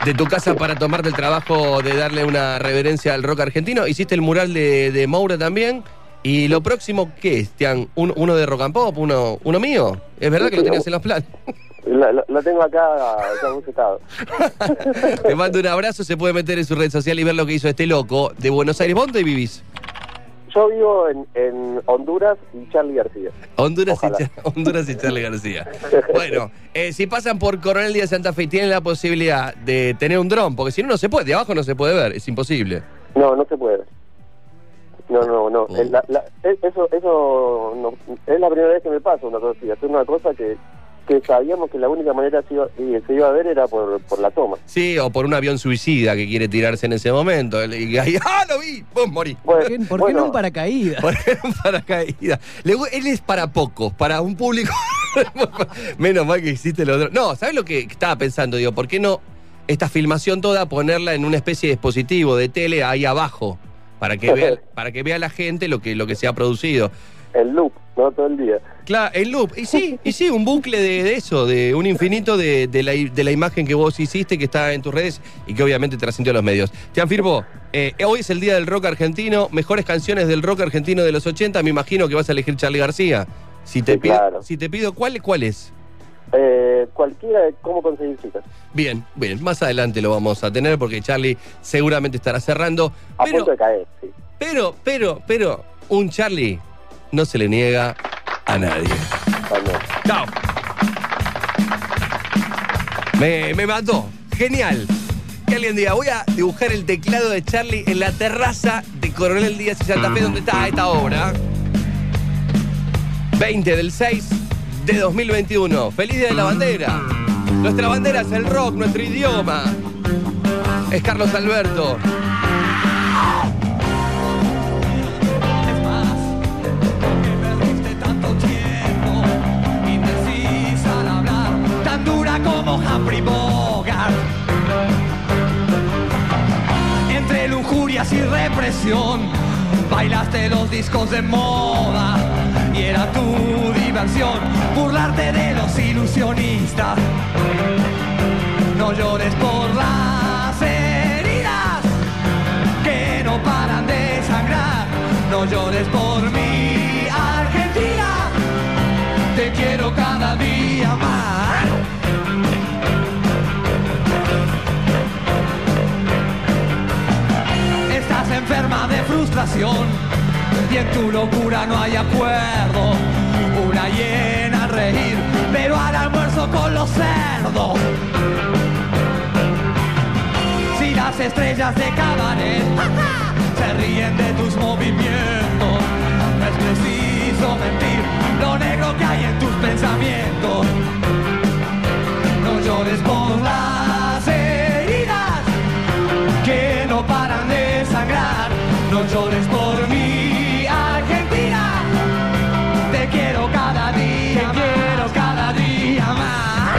de tu casa para tomarte el trabajo de darle una reverencia al rock argentino. Hiciste el mural de, de Moura también. ¿Y lo próximo qué es, Tian? ¿Un- ¿Uno de rock and pop? ¿Uno, uno mío? ¿Es verdad que lo tenías en los planes? La, la- la tengo acá, ya bucetado. *laughs* Te mando un abrazo, se puede meter en su red social y ver lo que hizo este loco de Buenos Aires. ¿Vos ¿Dónde vivís? Yo vivo en, en Honduras y Charlie García. Honduras y. Cha- *laughs* Honduras y Charlie García. *laughs* Bueno, eh, si pasan por Coronel Díaz Santa Fe tienen la posibilidad de tener un dron, porque si no, no se puede, de abajo no se puede ver, es imposible. No, no se puede. No, no, no. Oh. La- la- eso eso no- es la primera vez que me pasa una cosa así. Hacer una cosa que, que sabíamos que la única manera se iba, y se iba a ver era por, por la toma. Sí, o por un avión suicida que quiere tirarse en ese momento. Y ahí, *laughs* ¡ah, lo vi! ¡Pum, morí! Bueno, ¿Por qué, qué no un paracaídas? Por un paracaídas. Él es para pocos, para un público. *laughs* Menos mal que existe el otro. No, ¿sabes lo que estaba pensando? Digo, ¿por qué no esta filmación toda ponerla en una especie de dispositivo de tele ahí abajo? Para que vea, *laughs* para que vea la gente lo que, lo que se ha producido. el loop, ¿no? Todo el día. Claro, el loop. Y sí, y sí, un bucle de, de eso, de un infinito de, de la, de la imagen que vos hiciste, que está en tus redes y que obviamente trascendió a los medios. Te afirmo, eh, hoy es el día del rock argentino, mejores canciones del rock argentino de los 80, me imagino que vas a elegir Charlie García. Si te, Sí, pido, claro. si te pido, ¿cuál, ¿cuál es? Eh, cualquiera de cómo conseguir citas. Bien, bien, más adelante lo vamos a tener porque Charlie seguramente estará cerrando. A Pero, punto de caer, sí. pero, pero, pero, un Charlie no se le niega a nadie. También. Chao. Me, me mató. Genial. Que alguien diga, voy a dibujar el teclado de Charlie en la terraza de Coronel Díaz y Santa Fe, donde está esta obra. 20 del 6 de 2021. Feliz Día de la Bandera. Nuestra bandera es el rock, nuestro idioma. Es Carlos Alberto. Tan dura como Humphrey Bogart. Entre lujurias y represión, bailaste los discos de moda y era tu diversión burlarte de los ilusionistas. No llores por las heridas que no paran de sangrar. No llores por y en tu locura no hay acuerdo. Una hiena al reír, pero al almuerzo con los cerdos. Si las estrellas de cabaret se ríen de tus movimientos, no es preciso mentir lo negro que hay en tus pensamientos. No llores por las heridas que no paran. No llores por mi Argentina. Te quiero cada día, te quiero cada día más.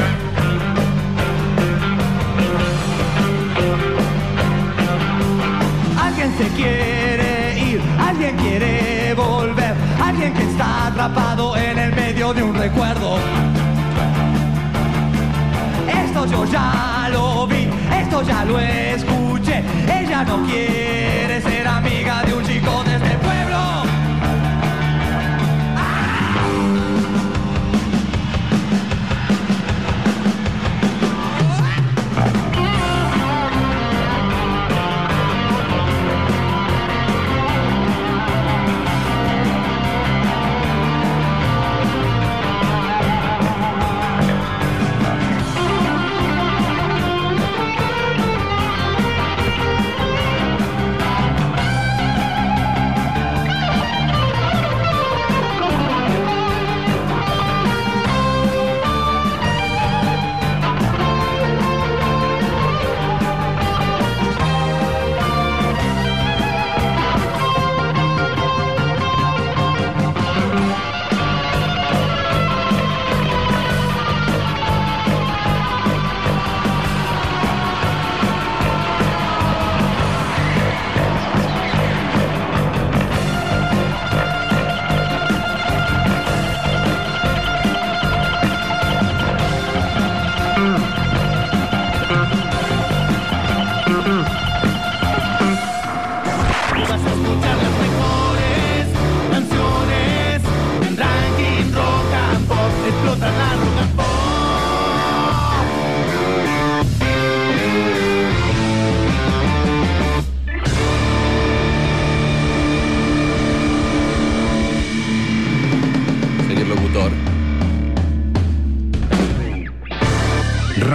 Alguien se quiere ir, alguien quiere volver, alguien que está atrapado en el medio de un recuerdo. Esto yo ya lo vi, esto ya lo escuché. No quiere ser amiga de un chico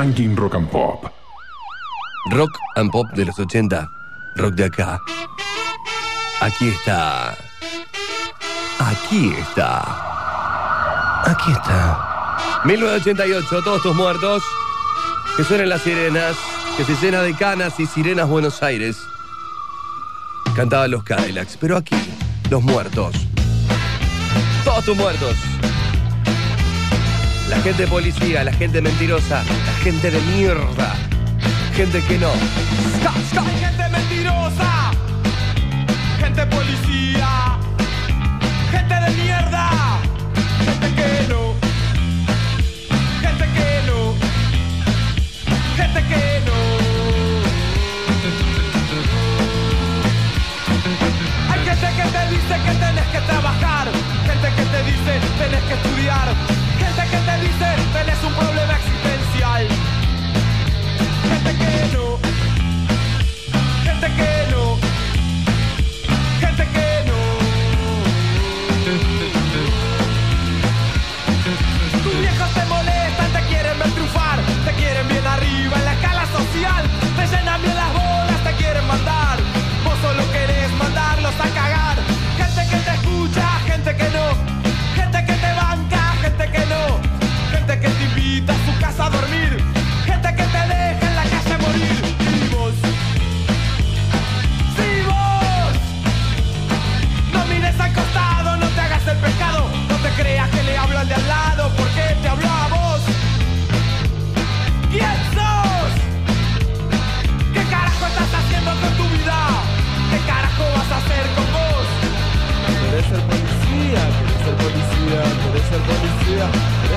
Rock and Pop. Rock and pop de los 80. Rock de acá. Aquí está. Aquí está. Aquí está. 1988, todos tus muertos. Que suenen las sirenas. Que se llena de canas y sirenas Buenos Aires. Cantaban los Cadillacs. Pero aquí, los muertos. Todos tus muertos. La gente policía, la gente mentirosa, la gente de mierda. Gente que no. Mentirosa,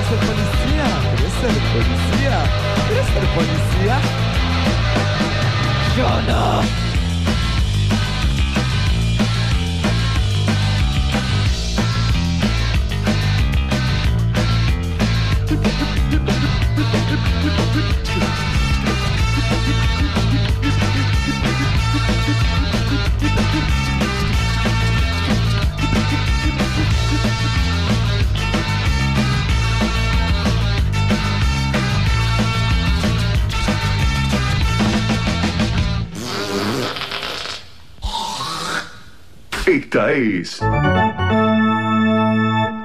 ser policía, querés ser policía, ser policía. Yo no.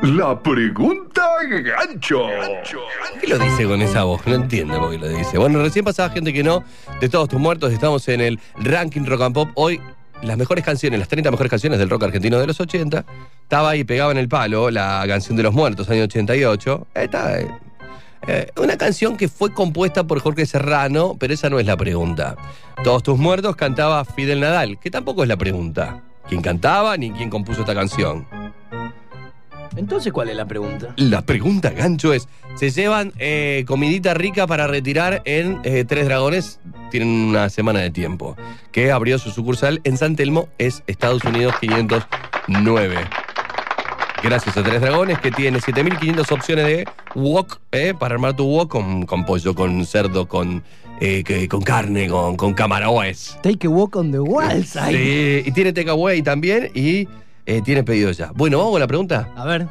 La pregunta gancho. ¿Qué lo dice con esa voz? No entiendo por qué lo dice. Bueno, recién pasaba gente que no. De todos tus muertos, estamos en el ranking rock and pop. Hoy, las mejores canciones, las 30 mejores canciones del rock argentino de los 80. Estaba ahí pegado en el palo la canción de los muertos, año 88. Está. eh, eh, una canción que fue compuesta por Jorge Serrano, pero esa no es la pregunta. Todos tus muertos cantaba Fidel Nadal, que tampoco es la pregunta. ¿Quién cantaba ni quién compuso esta canción? Entonces, ¿cuál es la pregunta? La pregunta, gancho, es: ¿se llevan eh, comidita rica para retirar en eh, Tres Dragones? Tienen una semana de tiempo. Que abrió su sucursal en San Telmo, es Estados Unidos 509. Gracias a Tres Dragones, que tiene 7500 opciones de wok eh, para armar tu wok con, con pollo, con cerdo, con, eh, que- con carne, con, con camarones. Take a walk on the walls. ahí. Sí, y tiene takeaway también y eh, tiene pedido ya. Bueno, vamos con la pregunta. A ver.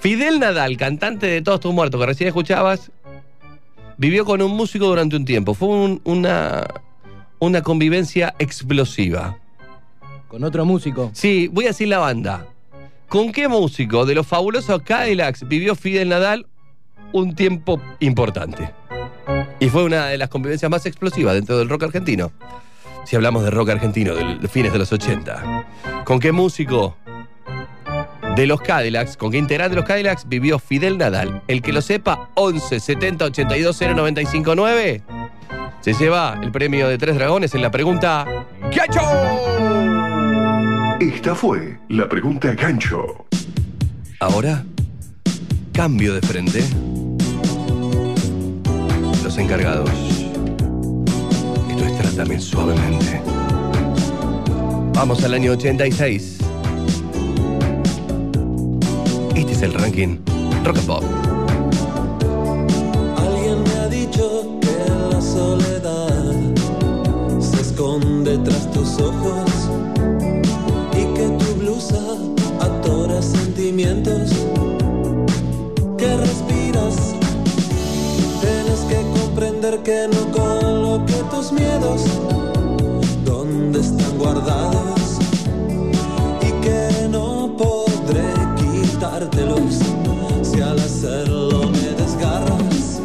Fidel Nadal, cantante de Todos tus muertos que recién escuchabas, vivió con un músico durante un tiempo. Fue un- una, una convivencia explosiva. Con otro músico. Sí, voy a decir la banda. ¿Con qué músico de los fabulosos Cadillacs vivió Fidel Nadal un tiempo importante? Y fue una de las convivencias más explosivas dentro del rock argentino. Si hablamos de rock argentino de fines de los 80. ¿Con qué músico de los Cadillacs, con qué integrante de los Cadillacs vivió Fidel Nadal? El que lo sepa, 11 70 82 095 9. Se lleva el premio de Tres Dragones en la pregunta Esta fue la pregunta gancho. Ahora, cambio de frente. Los encargados. Esto es Trátame suavemente. Vamos al año 86. Este es el ranking Rock and Pop. Alguien me ha dicho que la soledad se esconde entender que no coloque tus miedos donde están guardados y que no podré quitártelos si al hacerlo me desgarras.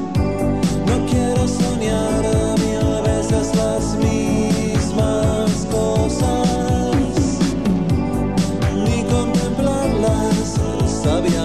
No quiero soñar mil veces las mismas cosas ni contemplarlas. Sabía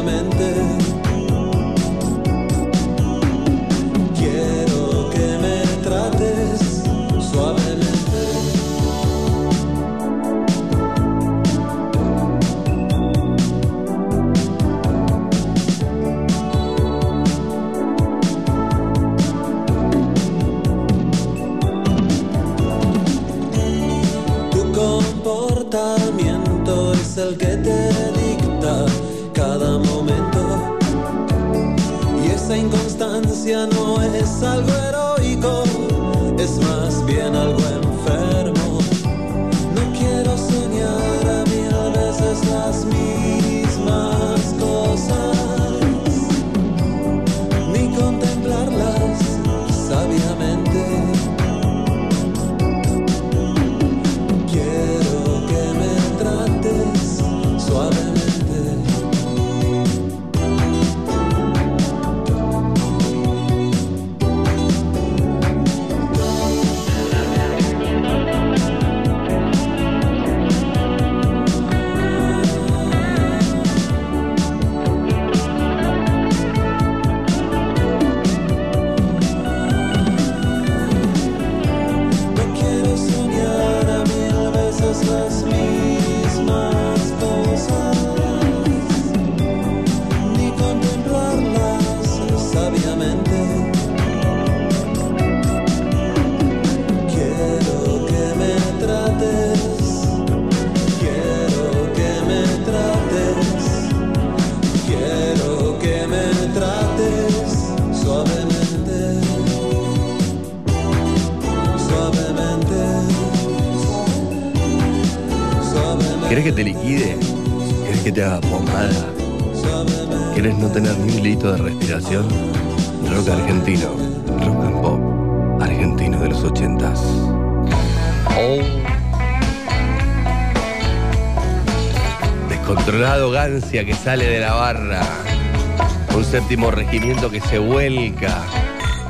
último regimiento que se vuelca.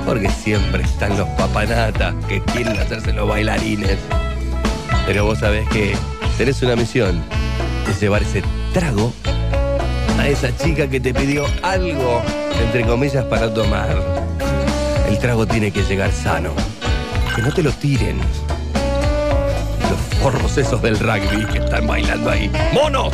Porque siempre están los papanatas que quieren hacerse los bailarines. Pero vos sabés que tenés una misión. Es llevar ese trago a esa chica que te pidió algo, entre comillas, para tomar. El trago tiene que llegar sano. Que no te lo tiren. Los forros esos del rugby que están bailando ahí. mono.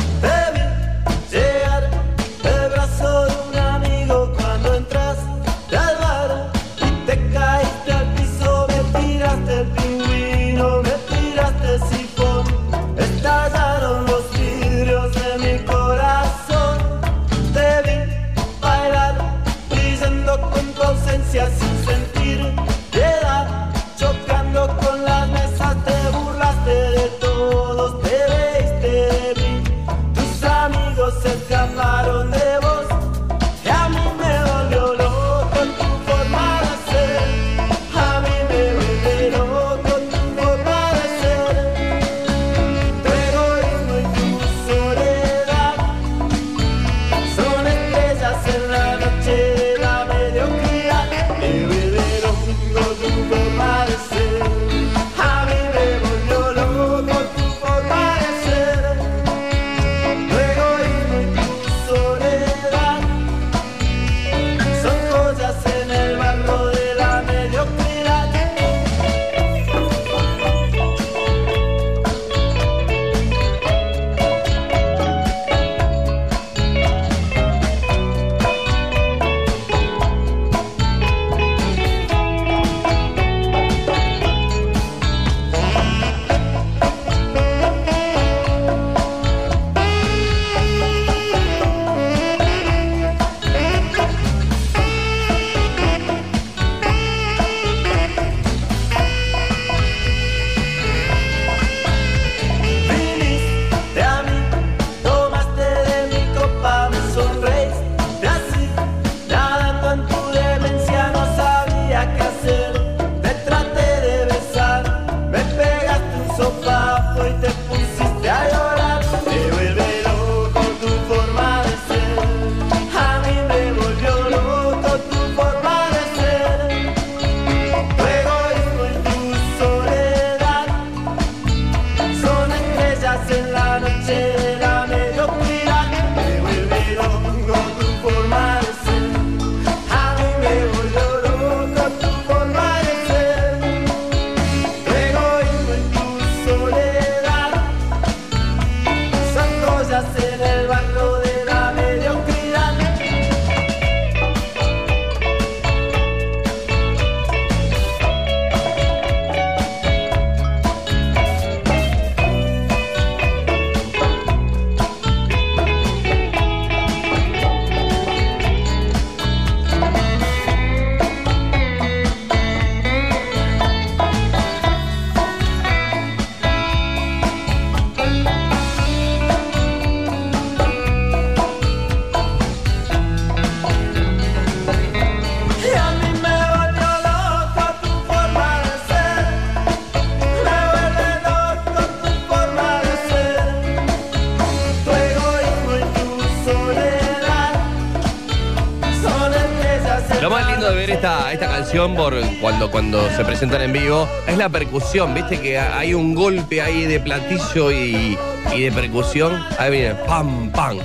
Cuando, cuando se presentan en vivo es la percusión, viste que hay un golpe ahí de platillo y, y de percusión. Ahí viene, pam, pam.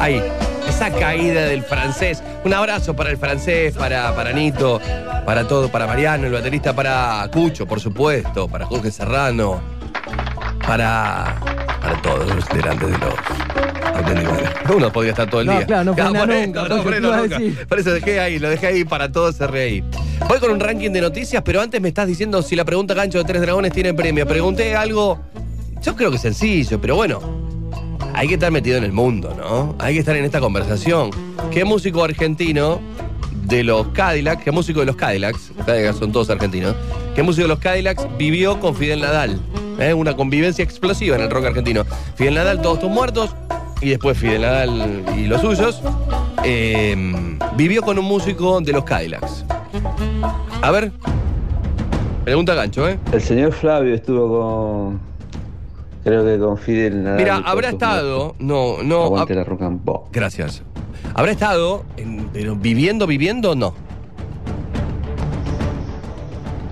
Ahí, esa caída del francés. Un abrazo para el francés, para, para Nito, para todo, para Mariano, el baterista, para Cucho, por supuesto, para Jorge Serrano, para, para todos los integrantes de los. Uno podía estar todo el No, día. claro, no frena nunca. Por eso dejé ahí, lo dejé ahí para todos se reír. Voy con un ranking de noticias, pero antes me estás diciendo si la pregunta gancho de tres dragones tiene premio. Pregunté algo, yo creo que sencillo, pero bueno, hay que estar metido en el mundo, ¿no? Hay que estar en esta conversación. ¿Qué músico argentino de los Cadillacs, qué músico de los Cadillacs, Cadillacs son todos argentinos, qué músico de los Cadillacs vivió con Fidel Nadal? ¿Eh? Una convivencia explosiva en el rock argentino. Fidel Nadal, todos tus muertos, y después Fidel Nadal y los suyos, eh, vivió con un músico de los Cadillacs. A ver, pregunta gancho, ¿eh? El señor Flavio estuvo con. Creo que con Fidel Nadal. Mira, habrá estado, no, no. Aguante la rock and pop. Gracias. ¿Habrá estado, en- pero viviendo, viviendo, no?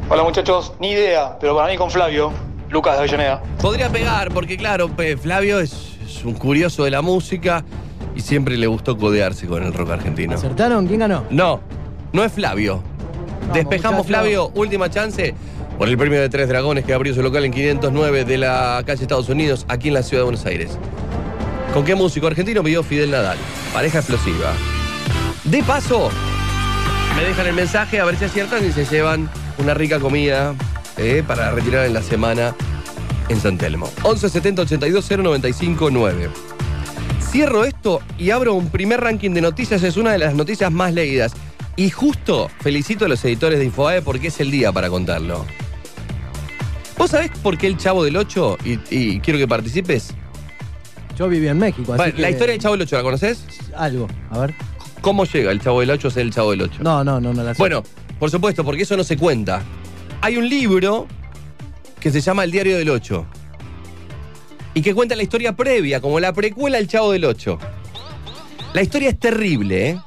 Hola muchachos, ni idea, pero para mí con Flavio, Lucas de Avellaneda. Podría pegar, porque claro, Flavio es, es un curioso de la música y siempre le gustó codearse con el rock argentino. ¿Acertaron? ¿Quién ganó? No, no es Flavio. Despejamos, muchacho. Flavio, última chance por el premio de Tres Dragones que abrió su local en 509 de la calle Estados Unidos, aquí en la ciudad de Buenos Aires. ¿Con qué músico argentino vivió Fidel Nadal? Pareja explosiva. De paso, me dejan el mensaje a ver si aciertan y se llevan una rica comida eh, para retirar en la semana en San Telmo. 11 70 82 095 9. Cierro esto y abro un primer ranking de noticias. Es una de las noticias más leídas. Y justo felicito a los editores de Infobae porque es el día para contarlo. ¿Vos sabés por qué el Chavo del 8? Y, y quiero que participes. Yo viví en México, así que- La historia del Chavo del 8, ¿la conoces? Algo, a ver. ¿Cómo llega el Chavo del 8 a ser el Chavo del 8? No, no, no, no la sé. Bueno, por supuesto, porque eso no se cuenta. Hay un libro que se llama El Diario del 8 y que cuenta la historia previa, como la precuela al Chavo del 8. La historia es terrible, ¿eh?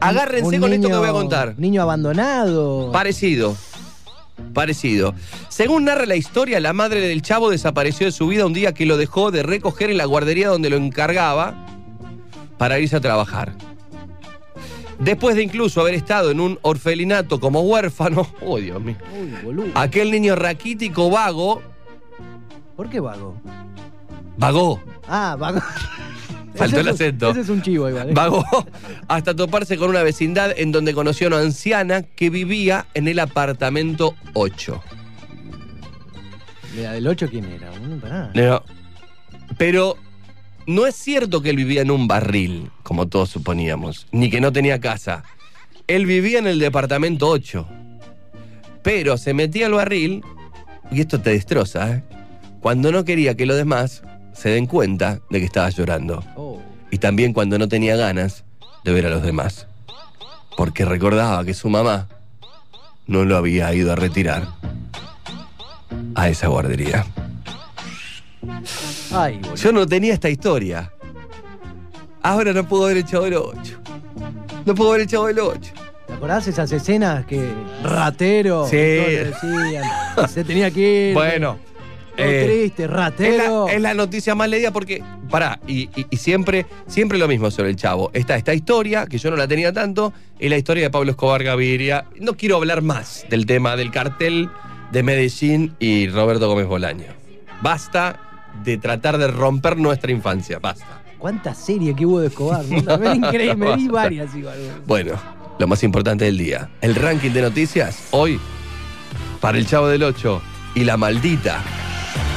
Agárrense con esto que voy a contar. Niño abandonado. Parecido. Parecido. Según narra la historia, la madre del chavo desapareció de su vida un día que lo dejó de recoger en la guardería donde lo encargaba para irse a trabajar. Después de incluso haber estado en un orfelinato como huérfano, *laughs* oh Dios mío, Uy, boludo. aquel niño raquítico vago, ¿Por qué vago? vagó, Ah, vago. Faltó Ese el acento. Ese es un chivo igual. ¿eh? vagó hasta toparse con una vecindad en donde conoció a una anciana que vivía en el apartamento 8. Mira, del 8 quién era. Mm, pará. No. Pero no es cierto que él vivía en un barril, como todos suponíamos, ni que no tenía casa. Él vivía en el departamento 8. Pero se metía al barril, y esto te destroza, ¿eh? cuando no quería que los demás se den cuenta de que estaba llorando. Oh. Y también cuando no tenía ganas de ver a los demás. Porque recordaba que su mamá no lo había ido a retirar a esa guardería. Ay. Yo no tenía esta historia. Ahora no puedo ver el chavo del 8. No puedo ver el chavo del 8. ¿Te acordás esas escenas que ratero? Sí. decían, se tenía que ir. Bueno. Eh, triste, es, ratero. la, es la noticia más leída porque, pará, y, y- y siempre, siempre lo mismo sobre el chavo. Está esta historia, que yo no la tenía tanto, y la historia de Pablo Escobar Gaviria. No quiero hablar más del tema del cartel de Medellín y Roberto Gómez Bolaño. Basta de tratar de romper nuestra infancia. Basta. ¿Cuántas series que hubo de Escobar? ¿no? *laughs* Increíble, me vi varias igual. Bueno, lo más importante del día. El ranking de noticias hoy para el Chavo del 8 y la maldita.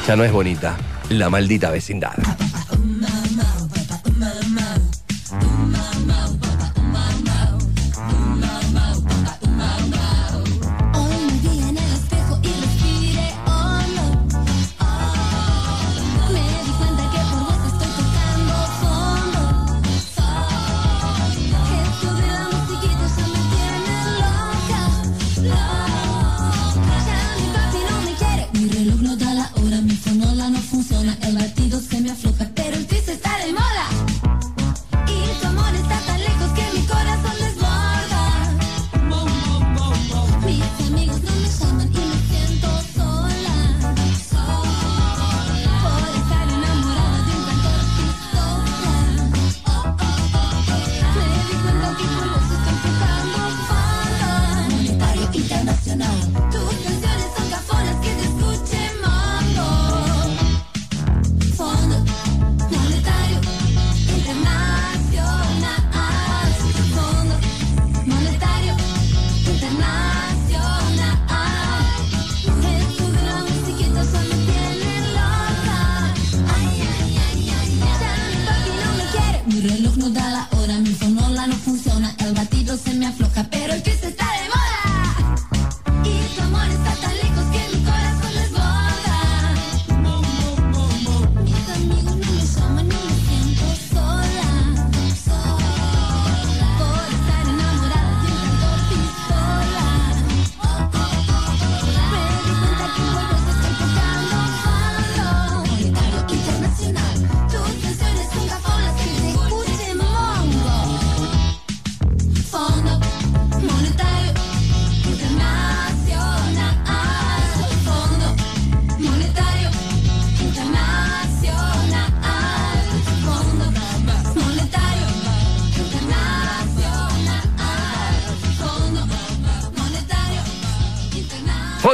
Ya no es bonita. La maldita vecindad.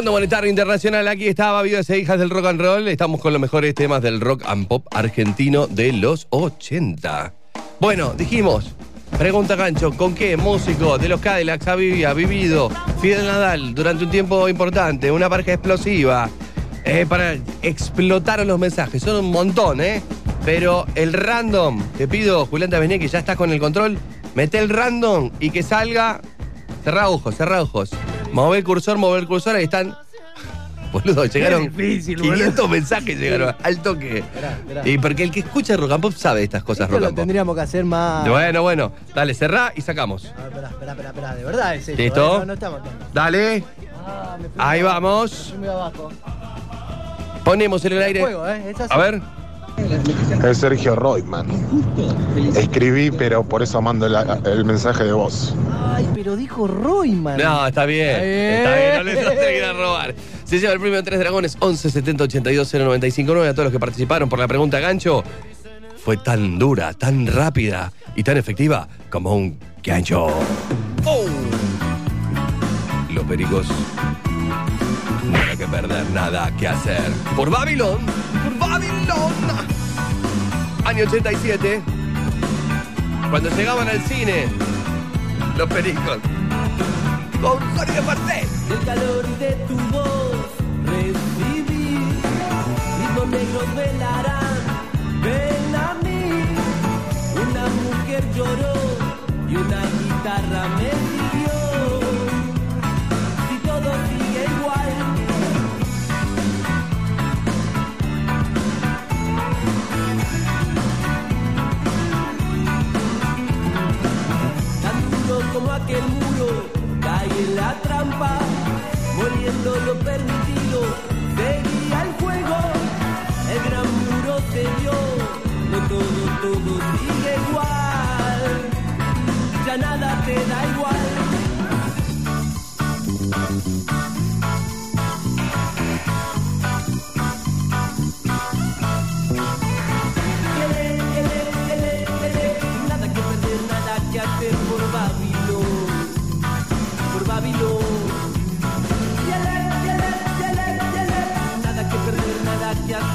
Fondo Monetario Internacional, aquí estaba Vidas e Hijas del Rock and Roll. Estamos con los mejores temas del rock and pop argentino de los 80. Bueno, dijimos, pregunta gancho, ¿con qué músico de los Cadillacs ha vivi- ha vivido Fidel Nadal durante un tiempo importante? Una pareja explosiva. Eh, para explotaron los mensajes, son un montón, ¿eh? Pero el random, te pido, Julián Tavené, que ya estás con el control, mete el random y que salga Cerrá ojos, cerrá ojos. Move el cursor, move el cursor, ahí están. Boludo, llegaron difícil, boludo. 500 mensajes llegaron al toque. esperá. Y porque el que escucha rock and pop sabe estas cosas Esto rock lo and pop. tendríamos que hacer más. Bueno, bueno, dale, cerrá y sacamos. A ver, espera, espera, espera, espera, de verdad es esto. ¿Listo? eh, No, no estamos. Dale, Ah, me fui ahí vamos. me fui muy abajo. Ponemos en el aire. Juego, ¿eh? Es así. A ver. Es Sergio Reutemann. Escribí, pero por eso mando la- el mensaje de voz. Ay, pero dijo Royman. No, está bien. Está bien. Está bien, no les vas a ir a robar. Se lleva el premio Tres Dragones 11 70 82 0959 a todos los que participaron por la pregunta gancho. Fue tan dura, tan rápida y tan efectiva como un gancho. ¡Oh! Los pericos. Nada que perder, nada que hacer. Por Babilón. Por Babilón. Año 87. Cuando llegaban al cine. Los pericos. Con Jorge Marcel. El calor de tu voz recibí. Ritmos negros velarán, ven a mí. Una mujer lloró y una guitarra me como aquel muro, cae en la trampa, moliendo lo permitido, seguía el fuego, el gran muro se dio, no todo, todo sigue igual, ya nada te da igual.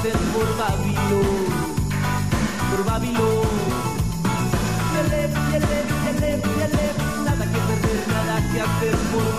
pasen por Babilón, por Babilón. Yelep, yelep, yelep, yelep, nada que perder, nada que hacer por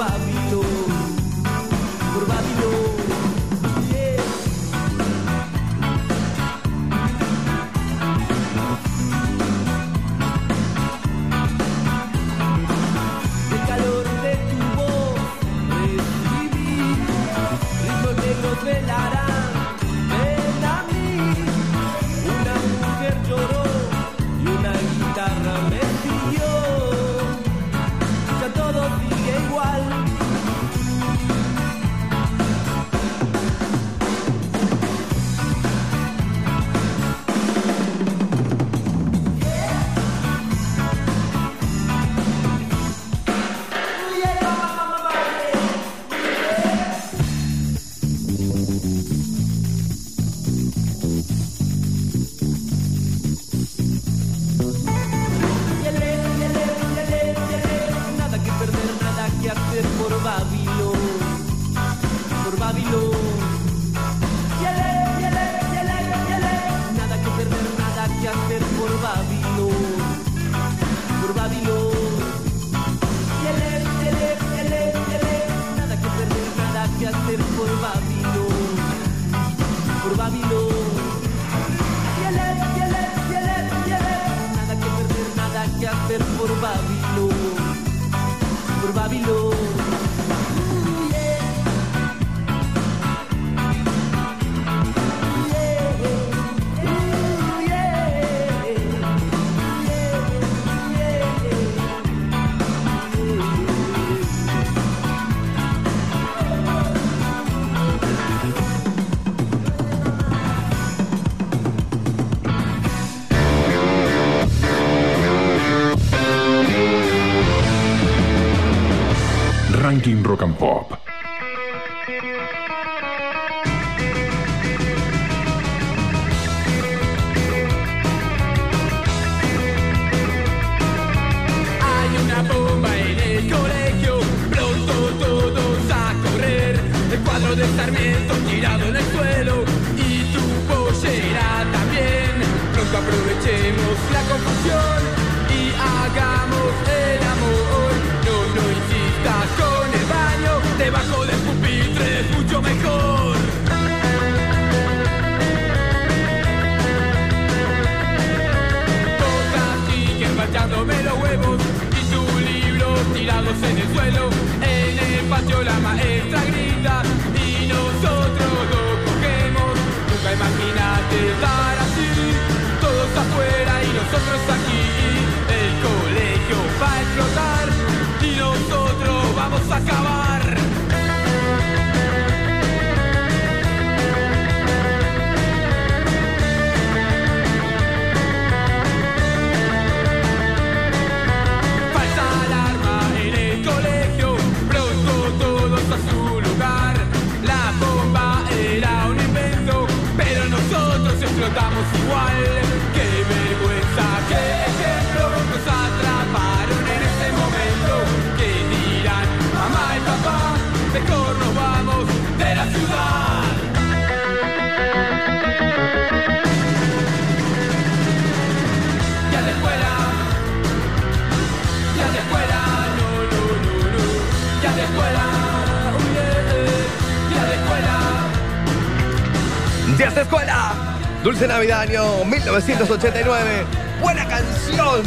Año 1989. Buena canción.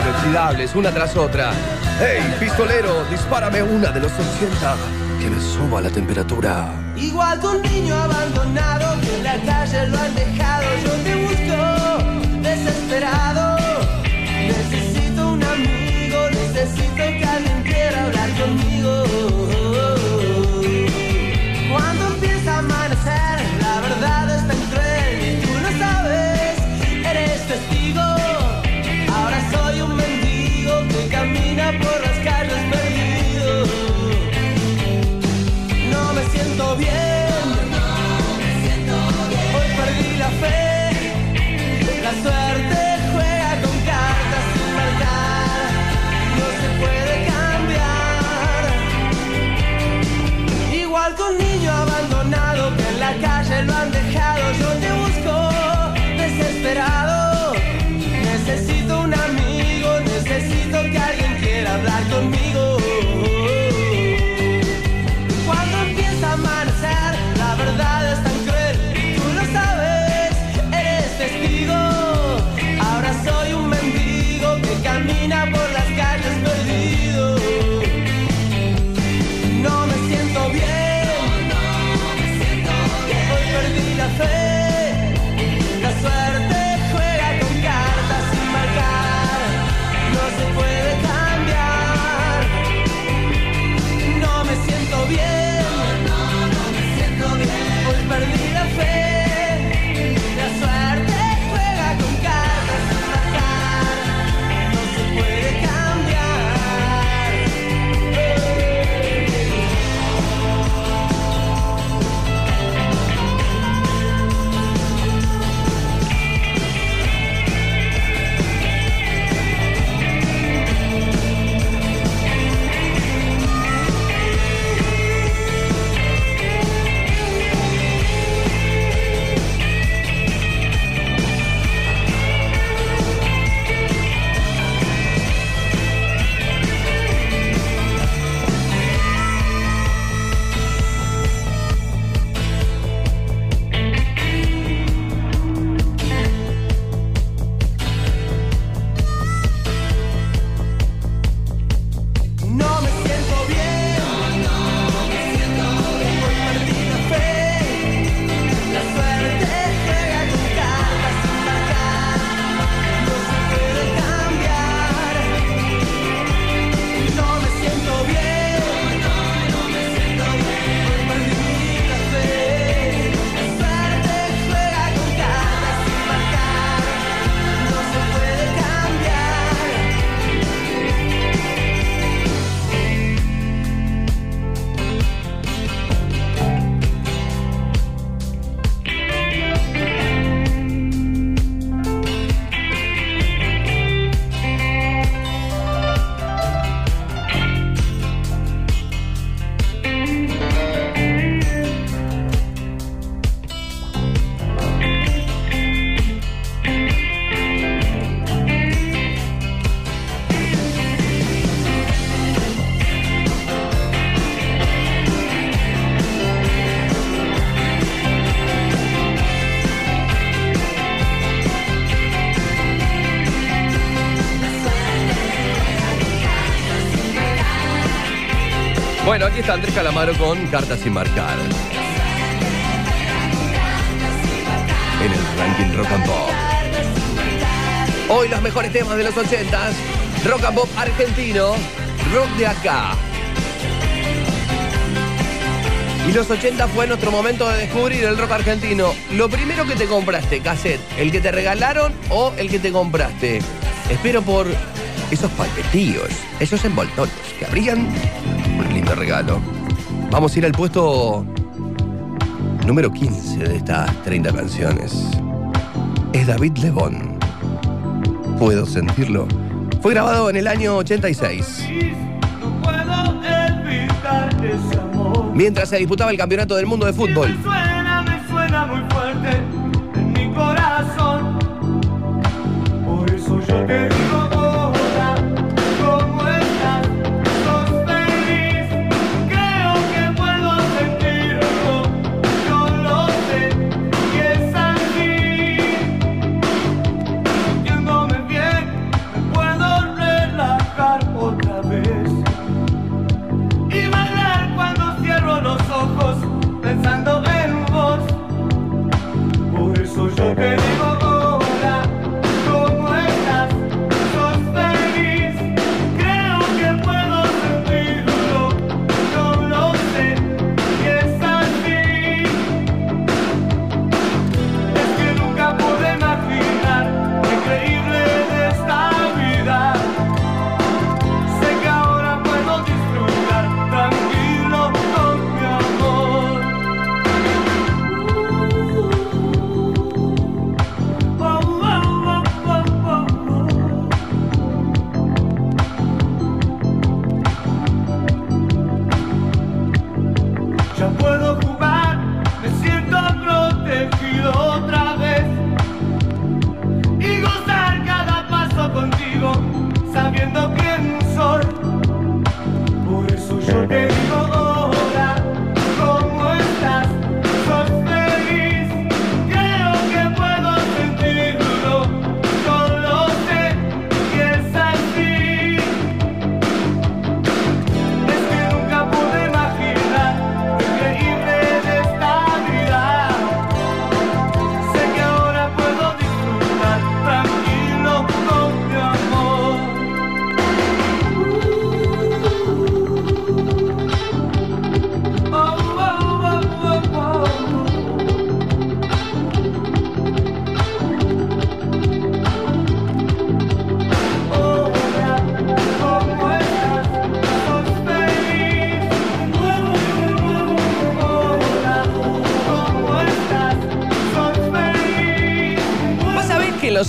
Inoxidables, una tras otra. Hey, pistolero, dispárame una de los 80 que me suba la temperatura. Igual que un niño abandonado que en la calle lo han dejado, yo te busco desesperado. Andrés Calamaro con Cartas sin marcar. En el ranking Rock and Pop. Hoy los mejores temas de los 80s. Rock and Pop argentino. Rock de acá. Y los 80 fue nuestro momento de descubrir el rock argentino. Lo primero que te compraste, cassette, el que te regalaron o el que te compraste. Espero por esos paquetillos, esos envoltorios que abrían regalo. Vamos a ir al puesto número 15 de estas 30 canciones. Es David Lebón. Puedo sentirlo. Fue grabado en el año 86. puedo evitar ese amor. Mientras se disputaba el campeonato del mundo de fútbol.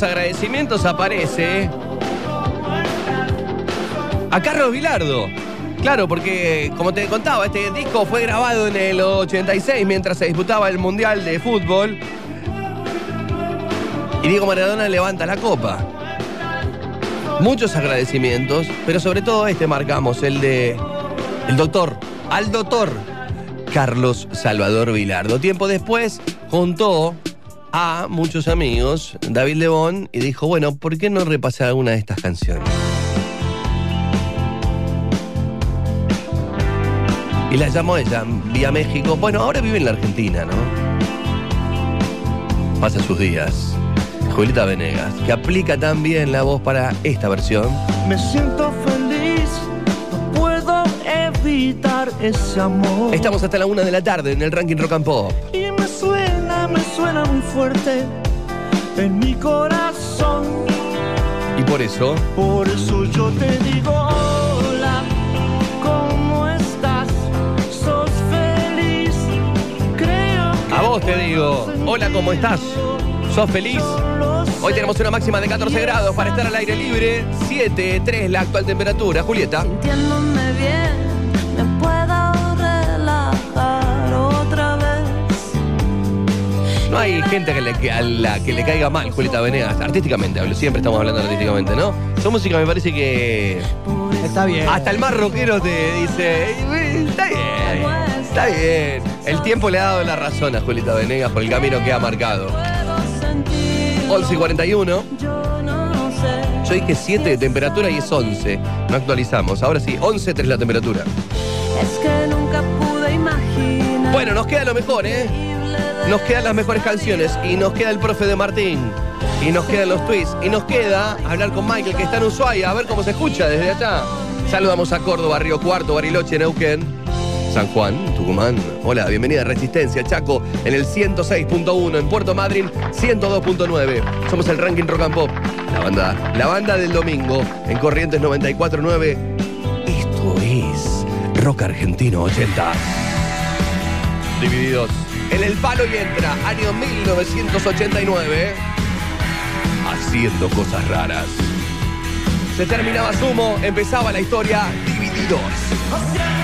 Agradecimientos aparece a Carlos Vilardo. Claro, porque como te contaba, este disco fue grabado en el 86 mientras se disputaba el Mundial de Fútbol. Y Diego Maradona levanta la copa. Muchos agradecimientos, pero sobre todo este marcamos, el de el doctor, al doctor Carlos Salvador Vilardo. Tiempo después juntó a muchos amigos, David Lebón, y dijo, bueno, ¿por qué no repasar alguna de estas canciones? Y la llamó ella, vía México. Bueno, ahora vive en la Argentina, ¿no? Pasa sus días. Julieta Venegas, que aplica también la voz para esta versión. Me siento feliz, no puedo evitar ese amor. Estamos hasta la una de la tarde en el ranking Rock and Pop. Y me suena, me suena muy fuerte en mi corazón. Y por eso, Por eso yo te digo hola, ¿cómo estás? ¿Sos feliz? Creo que a vos te digo, hola, ¿cómo estás? ¿Sos feliz? Hoy tenemos una máxima de 14 grados para estar al aire libre. 7, 3 la actual temperatura. Julieta. Sintiéndome bien, No hay gente que le, que- a la que le caiga mal Julieta Venegas. Artísticamente hablo, siempre estamos hablando artísticamente, ¿no? Su música me parece que. Está bien. Hasta el más rockero te dice. "Ey, güey, Está bien. Está bien. El tiempo le ha dado la razón a Julieta Venegas por el camino que ha marcado. 11 y 41. Yo no sé. Yo dije 7 de temperatura y es 11. No actualizamos. Ahora sí, 11 3 la temperatura. Es que Bueno, nos queda lo mejor, ¿eh? Nos quedan las mejores canciones y nos queda el profe de Martín. Y nos quedan los tweets. Y nos queda hablar con Michael, que está en Ushuaia, a ver cómo se escucha desde allá. Saludamos a Córdoba, Río Cuarto, Bariloche, Neuquén, San Juan, Tucumán. Hola, bienvenida a Resistencia, Chaco, en el 106.1, en Puerto Madryn, 102.9. Somos el Ranking Rock and Pop, la banda, la banda del domingo, en Corrientes 94.9. Esto es Rock Argentino 80. Divididos en el palo y entra, año 1989, haciendo cosas raras. Se terminaba Sumo, empezaba la historia Divididos.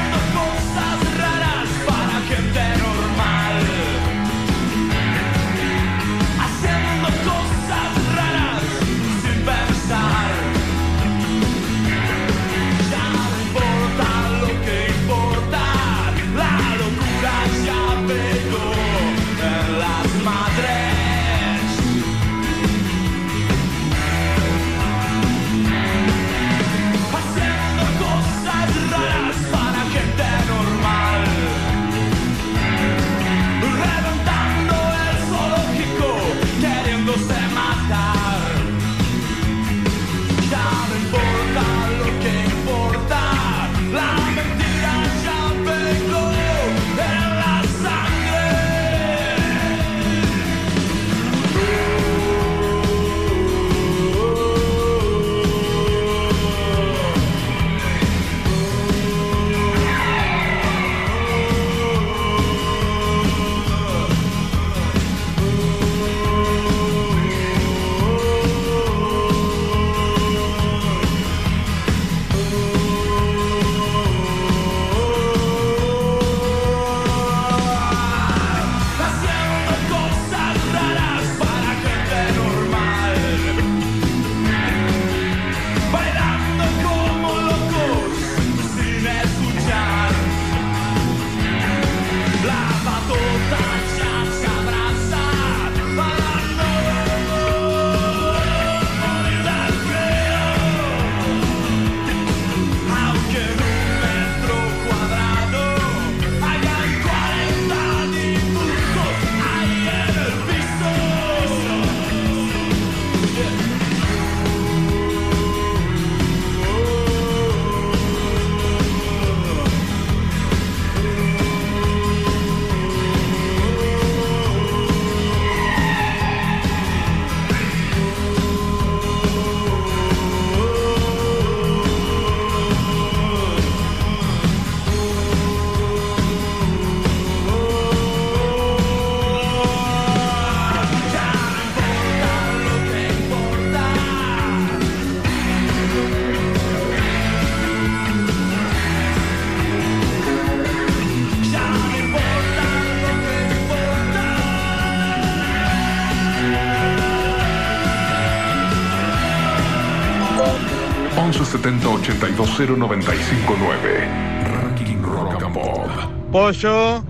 1170 82 959 Ranking Rock and. Pollo,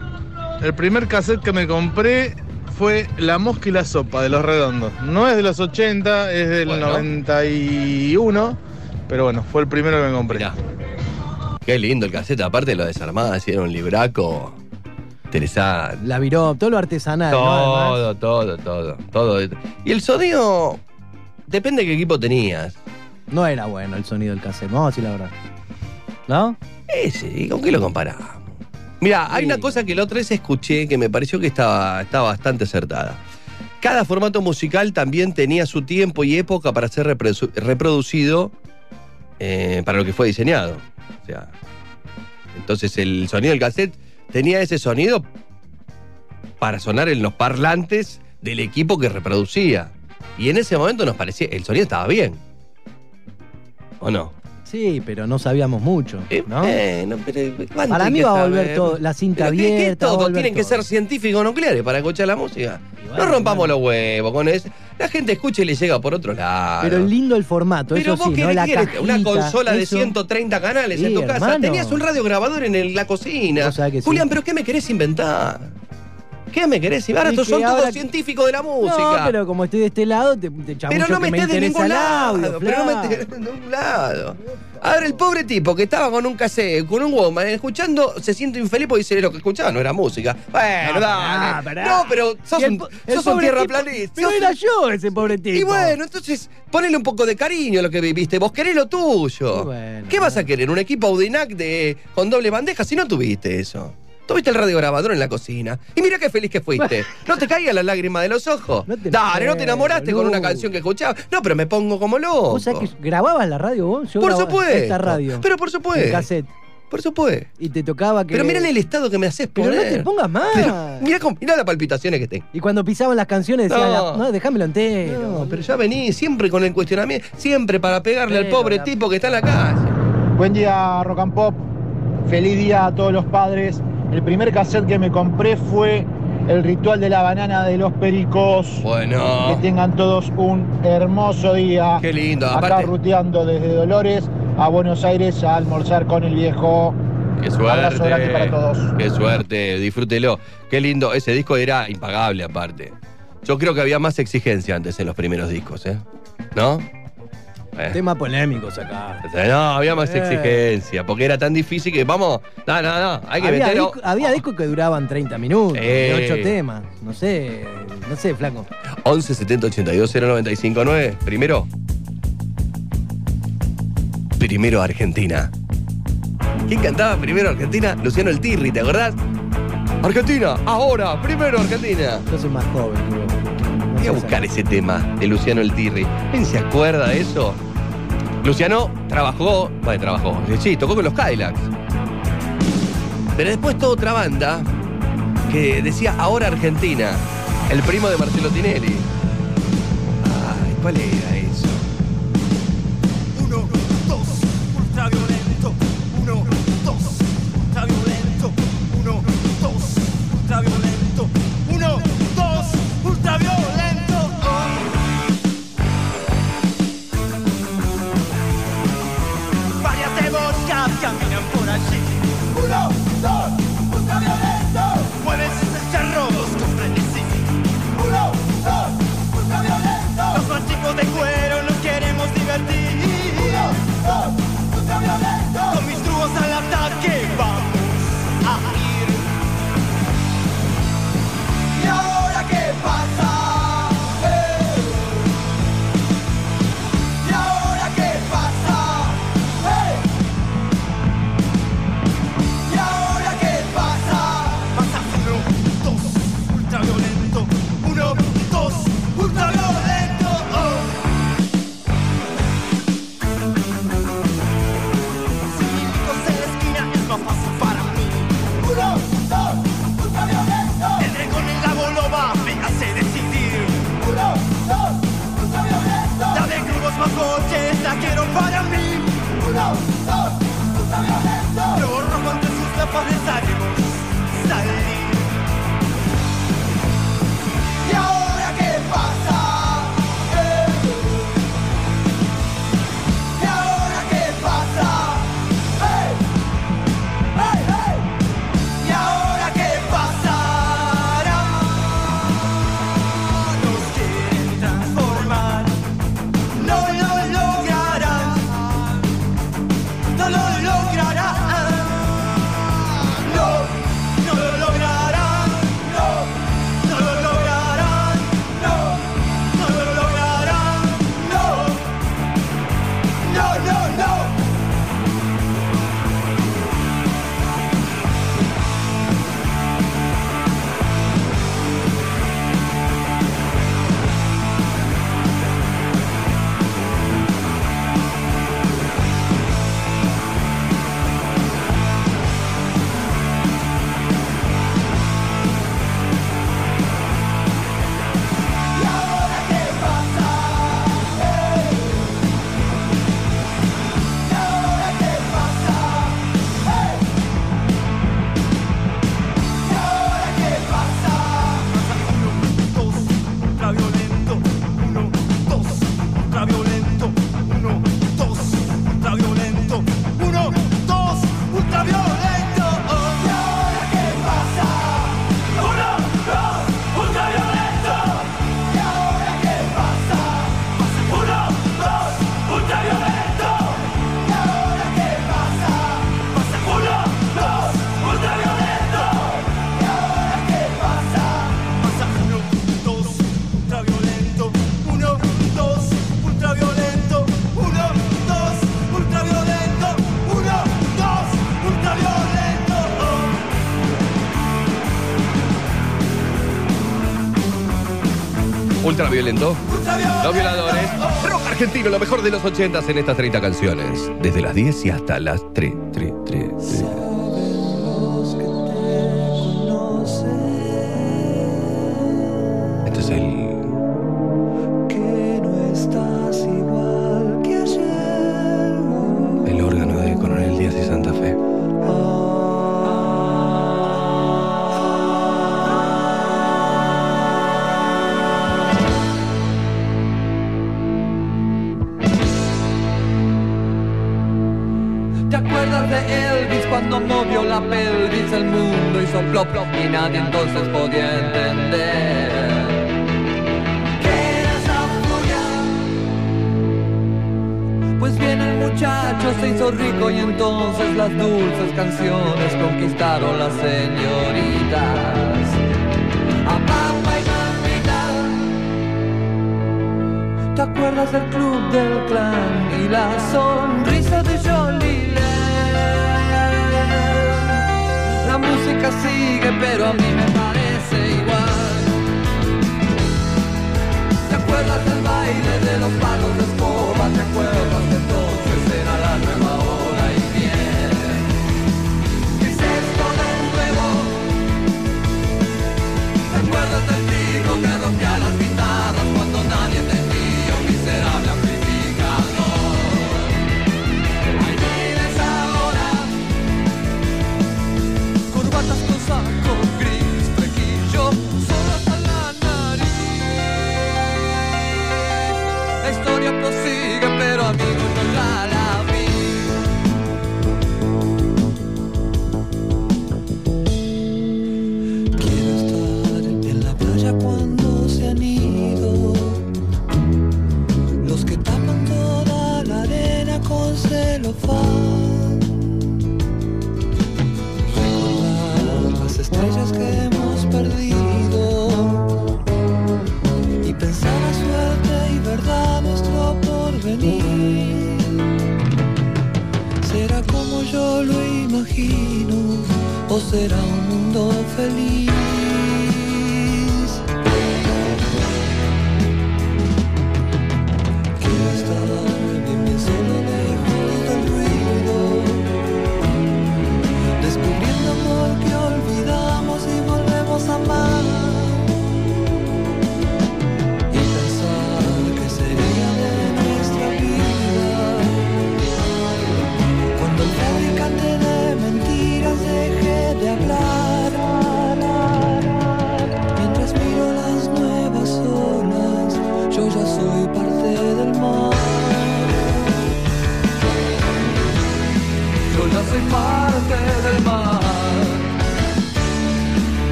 el primer cassette que me compré fue La Mosca y la Sopa de Los Redondos. No es de los 80, es del Bueno. 91, pero bueno, fue el primero que me compré. Qué lindo el cassette, aparte lo desarmada, así era un libraco interesante. La viró, todo lo artesanal, ¿no? Todo, todo, todo, todo. Y el sonido, depende de qué equipo tenías. No era bueno el sonido del cassette, vamos a decir la verdad. ¿No? Ese, ¿y con qué lo comparamos? Mira, hay una cosa que la otra vez escuché que me pareció que estaba, estaba bastante acertada. Cada formato musical también tenía su tiempo y época para ser reprodu- reproducido eh, para lo que fue diseñado. O sea, entonces el sonido del cassette tenía ese sonido para sonar en los parlantes del equipo que reproducía. Y en ese momento nos parecía, el sonido estaba bien. ¿O no? Sí, pero no sabíamos mucho, ¿no? Bueno, pero ¿cuánto Para mí va a volver saber? todo, la cinta Pero ¿qué- qué abierta. todo? Tienen que ser científicos nucleares para escuchar la música. no rompamos los huevos con eso. La gente escucha y le llega por otro lado. Pero lindo el formato, Pero eso vos sí, ¿no? La una consola de eso. 130 canales en tu casa. Tenías un radiograbador en el- la cocina. Sí. Julián, ¿pero qué me querés inventar? ¿Qué me querés? Ahora Y estos son todos que- científicos de la música. No, pero como estoy de este lado, te, te Pero no me estés de ningún lado. audio, pero no me estés de ningún lado. Ahora, el pobre tipo que estaba con un cassette, con un woman, escuchando, se siente infeliz porque dice lo que escuchaba no era música. Bueno, No, dale. pará. No, pero sos el un, el sos un pobre tierraplanista. Pero sos era yo ese pobre tipo. Y bueno, entonces ponele un poco de cariño a lo que viviste. Vos querés lo tuyo. Bueno, ¿Qué vas a querer? ¿Un equipo Audinac de, con doble bandeja si no tuviste eso? Tuviste el radiograbador en la cocina. Y mira qué feliz que fuiste. *laughs* ¿No te caían las lágrimas de los ojos? te Dale, ¿no te enamoraste con una canción que escuchabas? No, pero me pongo como loco. ¿Vos sabés que grababas la radio vos? Yo Por grababa supuesto. Esta radio. Pero por supuesto. En cassette. Por supuesto. Y te tocaba que. Pero mirá el estado que me haces Pero no poner. te pongas más. Pero mirá, cómo- mirá las palpitaciones que tengo. Y cuando pisaban las canciones decían, No. la- no, déjamelo entero. No, pero ya vení siempre con el cuestionamiento, siempre para pegarle al pobre la- tipo que está en la calle. Buen día, Rock and Pop. Feliz día a todos los padres. El primer cassette que me compré fue El ritual de la banana de los pericos. Bueno. Que tengan todos un hermoso día. Qué lindo, Acá aparte- ruteando desde Dolores a Buenos Aires a almorzar con el viejo. Qué Abrazo grande para suerte. todos. Qué suerte, disfrútelo. Qué lindo, ese disco era impagable aparte. Yo creo que había más exigencia antes en los primeros discos, ¿eh? ¿No? Eh. Temas polémicos acá. No, había más Eh. exigencia, porque era tan difícil que, vamos, no, no, no, hay que había, meterlo. disco- había discos que duraban 30 minutos, Eh. de 8 temas. No sé, no sé, flaco. 11 70 82 095 9. Primero. Primero Argentina. ¿Quién cantaba primero Argentina? Luciano El Tirri, ¿te acordás? Argentina, ahora, primero Argentina. Yo soy más joven. No Voy a buscar ese tema de Luciano El Tirri. ¿Quién se acuerda de eso? Luciano trabajó, bueno, trabajó, sí, tocó con los Cadillacs. Pero después toda otra banda que decía ahora Argentina, el primo de Marcelo Tinelli. Ay, ¿cuál era cerro, los dos, ultraviolento. Los violadores. Rock argentino, lo mejor de los 80 en estas 30 canciones. Desde las 10 y hasta las 3, 3, 3, 3.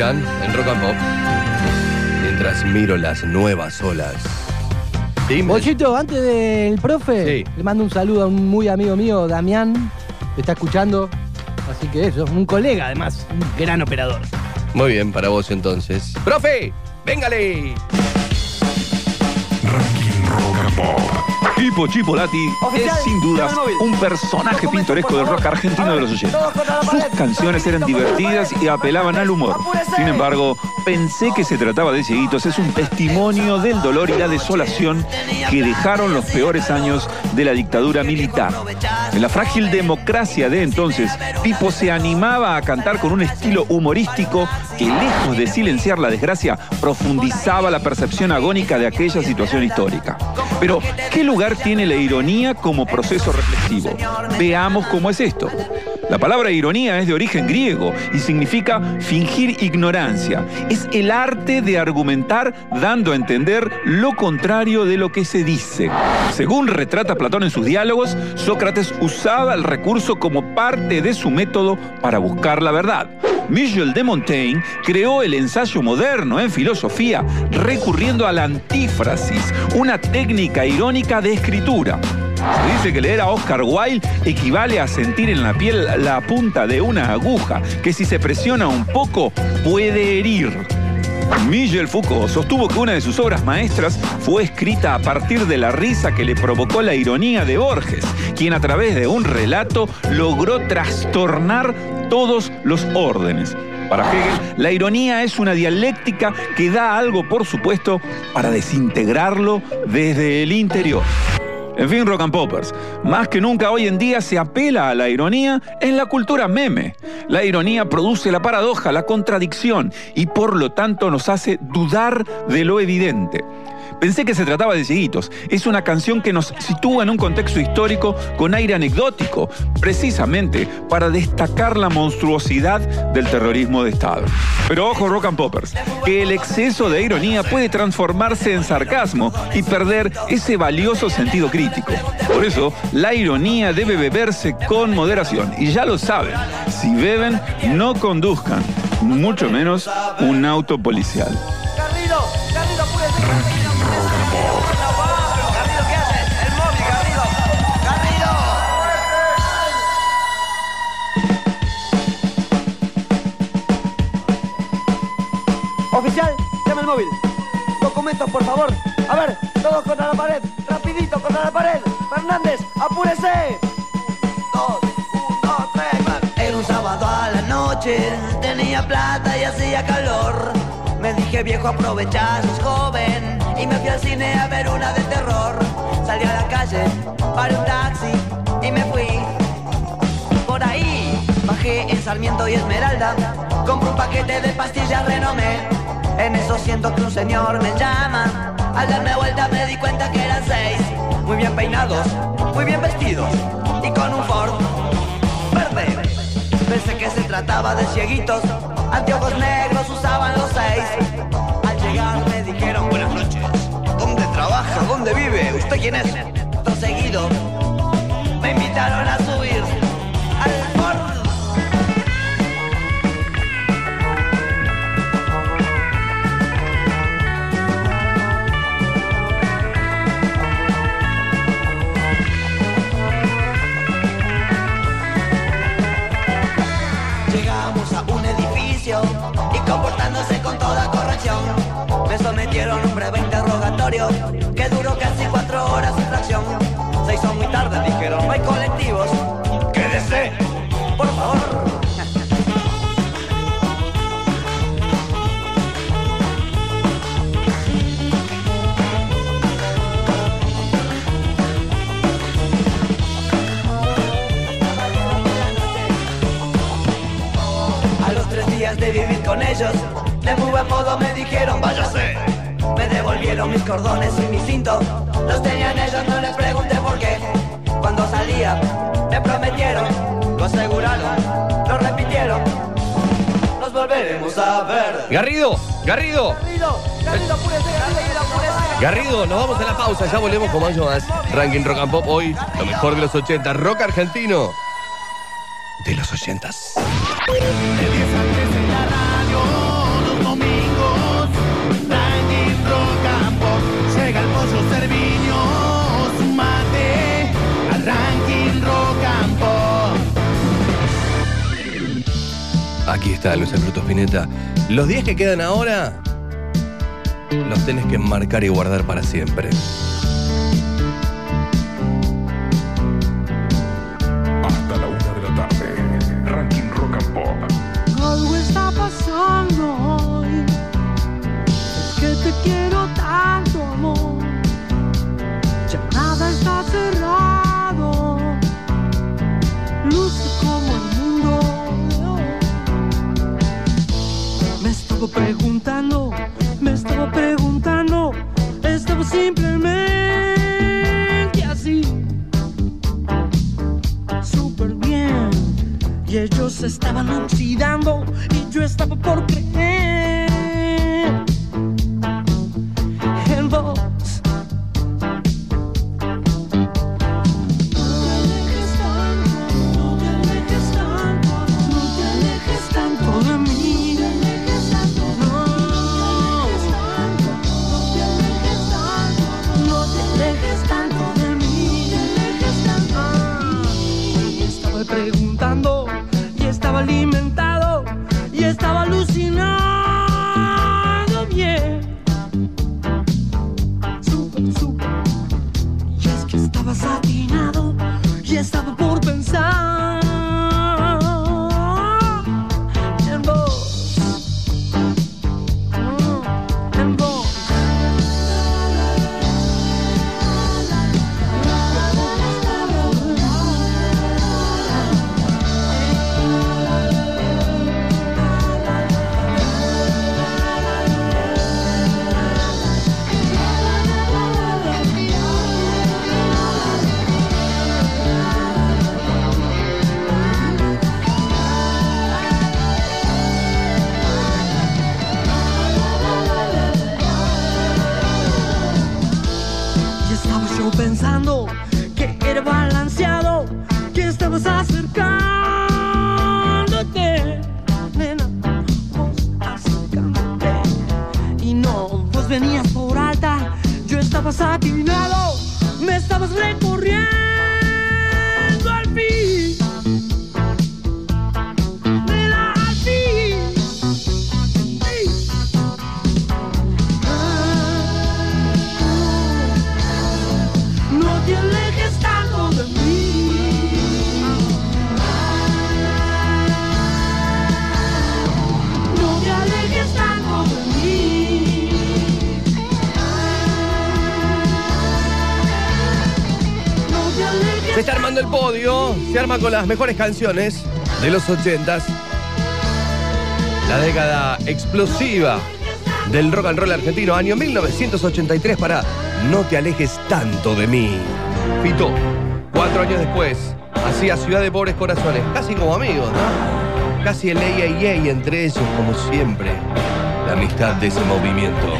En Rock and Pop. Mientras miro las nuevas olas. Dime. Bochito, antes del profe, le mando un saludo a un muy amigo mío, Damián, que está escuchando. Así que eso, un colega además, un gran operador. Muy bien, para vos entonces. ¡Profe! ¡Véngale! Pipo Chipolati Oficial, es sin dudas un personaje pintoresco del rock argentino de los 80. Sus canciones eran divertidas y apelaban al humor. Sin embargo, pensé que se trataba de Cieguitos. Es un testimonio del dolor y la desolación que dejaron los peores años de la dictadura militar. En la frágil democracia de entonces, Pipo se animaba a cantar con un estilo humorístico que, lejos de silenciar la desgracia, profundizaba la percepción agónica de aquella situación histórica. Pero, ¿qué lugar tiene la ironía como proceso reflexivo? Veamos cómo es esto. La palabra ironía es de origen griego y significa fingir ignorancia. Es el arte de argumentar dando a entender lo contrario de lo que se dice. Según retrata Platón en sus diálogos, Sócrates usaba el recurso como parte de su método para buscar la verdad. Michel de Montaigne creó el ensayo moderno en filosofía recurriendo a la antífrasis, una técnica irónica de escritura. Dice que leer a Oscar Wilde equivale a sentir en la piel la punta de una aguja que si se presiona un poco puede herir. Michel Foucault sostuvo que una de sus obras maestras fue escrita a partir de la risa que le provocó la ironía de Borges, quien a través de un relato logró trastornar todos los órdenes. Para Hegel, la ironía es una dialéctica que da algo, por supuesto, para desintegrarlo desde el interior. En fin, rock and poppers, más que nunca hoy en día se apela a la ironía en la cultura meme. La ironía produce la paradoja, la contradicción y por lo tanto nos hace dudar de lo evidente. Pensé que se trataba de Cieguitos. Es una canción que nos sitúa en un contexto histórico con aire anecdótico, precisamente para destacar la monstruosidad del terrorismo de Estado. Pero ojo, rock and poppers, que el exceso de ironía puede transformarse en sarcasmo y perder ese valioso sentido crítico. Por eso, la ironía debe beberse con moderación. Y ya lo saben, si beben, no conduzcan, mucho menos un auto policial. Garrido, Garrido, Oficial, llama el móvil. Documentos, por favor. A ver, todos contra la pared. Rapidito, contra la pared. Fernández, apúrese. Dos, uno, tres, va. Era un sábado a la noche, tenía plata y hacía calor. Me dije viejo aprovecha, sos joven y me fui al cine a ver una de terror. Salí a la calle, paré un taxi y me fui. Por ahí bajé en Sarmiento y Esmeralda, compré un paquete de pastillas renomé. En eso siento que un señor me llama. Al darme vuelta me di cuenta que eran seis, muy bien peinados, muy bien vestidos y con un Ford trataba de cieguitos, anteojos negros usaban los seis. Al llegar me dijeron buenas noches. ¿Dónde trabaja? ¿Dónde vive? ¿Usted quién es? Todo seguido me invitaron a Me sometieron un breve interrogatorio que duró casi cuatro horas sin fracción. Se hizo muy tarde, dijeron, no hay colectivos. Quédese, por favor. A los tres días de vivir con ellos, de muy buen modo me dijeron, váyase. Me devolvieron mis cordones y mi cinto. Los tenían ellos, no les pregunté por qué. Cuando salía, me prometieron, lo aseguraron, lo repitieron. Nos volveremos a ver. Garrido, Garrido, Garrido, Garrido, apúrese, Garrido, apúrese. Garrido, nos vamos a la pausa, ya volvemos con mucho más. Ranking Rock and Pop hoy, lo mejor de los 80, rock argentino de los 80. Aquí está Luis Alberto Spinetta. Los 10 que quedan ahora los tenés que marcar y guardar para siempre. las mejores canciones de los 80s. La década explosiva del rock and roll argentino, año 1983 para No te alejes tanto de mí. Fito, cuatro años después, hacía Ciudad de Pobres Corazones, casi como amigos, ¿no? Casi el AAA entre ellos, como siempre. La amistad de ese movimiento.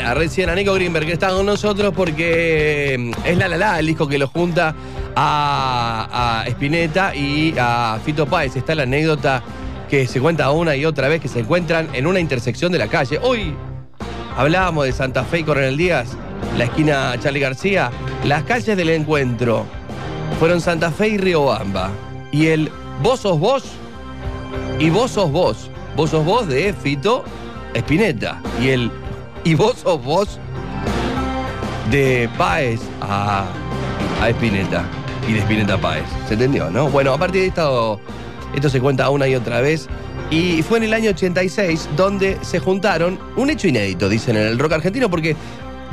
Para recién a Nico Greenberg que está con nosotros porque mm, es La La La, el disco que lo junta a, a Spinetta y a Fito Páez. Está la anécdota que se cuenta una y otra vez que se encuentran en una intersección de la calle. Hoy hablábamos de Santa Fe y Coronel Díaz, la esquina Charlie García. Las calles del encuentro fueron Santa Fe y Riobamba. Y el vos sos vos y vos sos vos. Vos sos vos de Fito Espineta. Y el y vos sos vos de Páez a, a Espineta. Y de Espineta a Páez. ¿Se entendió, no? Bueno, a partir de esto, esto se cuenta una y otra vez. Y fue en el año 86 donde se juntaron, un hecho inédito, dicen en el rock argentino, porque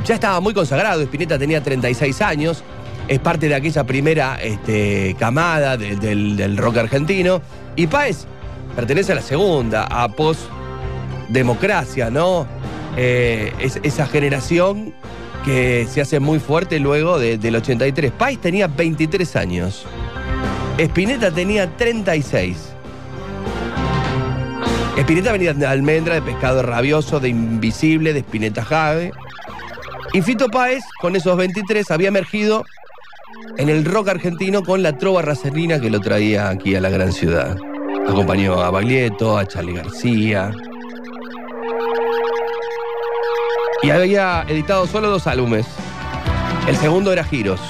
ya estaba muy consagrado. Spinetta tenía 36 años, es parte de aquella primera este, camada de- del, del rock argentino. Y Páez pertenece a la segunda, a post-democracia, ¿no? Eh, es- esa generación que se hace muy fuerte luego de- del 83. Páez tenía 23 años. Spinetta tenía 36. Spinetta venía de almendra, de pescado rabioso, de invisible, de Spinetta Jave. Y Fito Páez, con esos 23, había emergido en el rock argentino con la trova racerina que lo traía aquí a la gran ciudad. Acompañó a Baglietto, a Charlie García. Y había editado solo dos álbumes. El segundo era Giros.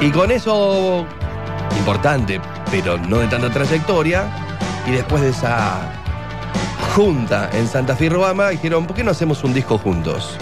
Y con eso, importante, pero no de tanta trayectoria, y después de esa junta en Santa Fe y Robama, dijeron, ¿por qué no hacemos un disco juntos?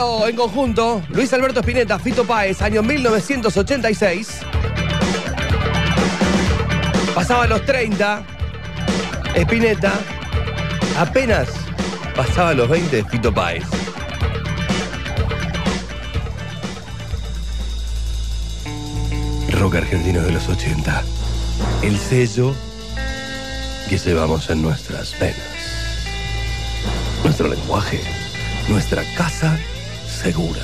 En conjunto. Luis Alberto Spinetta, Fito Páez, año 1986. Pasaba los 30. Spinetta. Apenas pasaba los 20 de Fito Páez. Rock argentino de los 80. El sello que llevamos en nuestras venas. Nuestro lenguaje nuestra casa segura.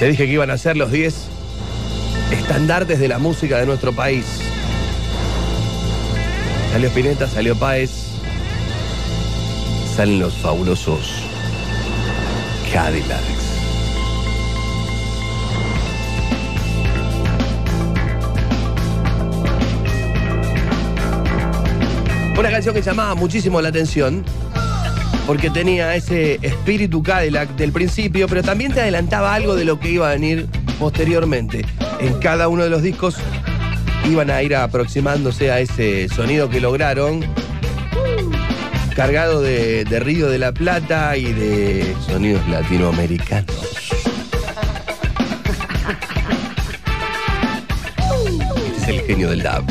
Te dije que iban a ser los 10 estandartes de la música de nuestro país. Salió Spinetta, salió Páez, salen los fabulosos Cadillacs. Una canción que llamaba muchísimo la atención porque tenía ese espíritu Cadillac del principio, pero también te adelantaba algo de lo que iba a venir posteriormente. En cada uno de los discos iban a ir aproximándose a ese sonido que lograron, cargado de, de Río de la Plata y de sonidos latinoamericanos. Este es el genio del dub.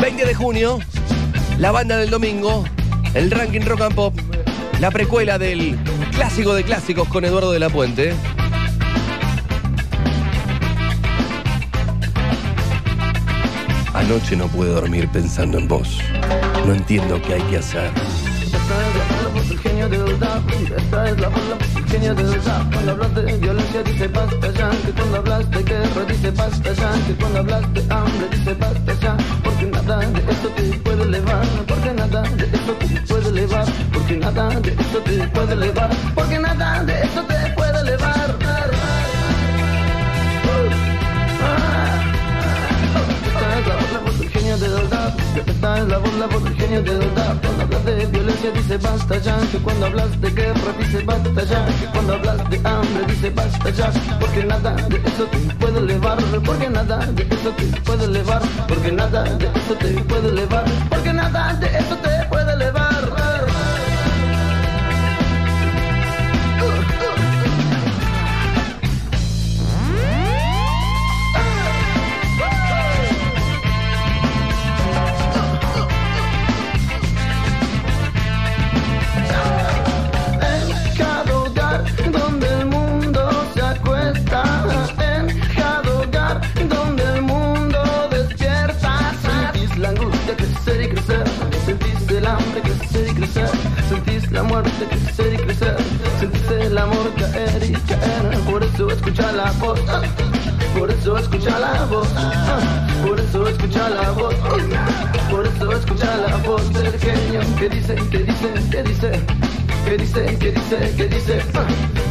20 de junio, la banda del domingo, el ranking rock and pop, la precuela del clásico de clásicos con Eduardo de la Puente. Anoche no pude dormir pensando en vos. No entiendo qué hay que hacer. esta es la genio rap. Cuando hablas de violencia dice basta ya, que cuando hablas de guerra dice basta ya, que cuando hablas de hambre dice basta ya, porque nada de esto te puede elevar, porque nada de esto te puede elevar, porque nada de esto te puede elevar, porque nada de esto te puede elevar. Genio del rap. Esta es la voz, la voz del genio del rap. Cuando hablas de violencia dice basta ya. Que cuando hablas de guerra dice basta ya. Que cuando hablas de hambre dice basta ya. Porque nada de eso te puede elevar. Porque nada de eso te puede elevar. Porque nada de eso te puede elevar. Porque nada de eso te puede elevar. Muerte crecer el amor y por eso escucha la voz. Por eso escucha la voz, por eso escucha la voz, por eso escucha la voz del genio que dice, que dice, que dice, que dice, que dice, que dice,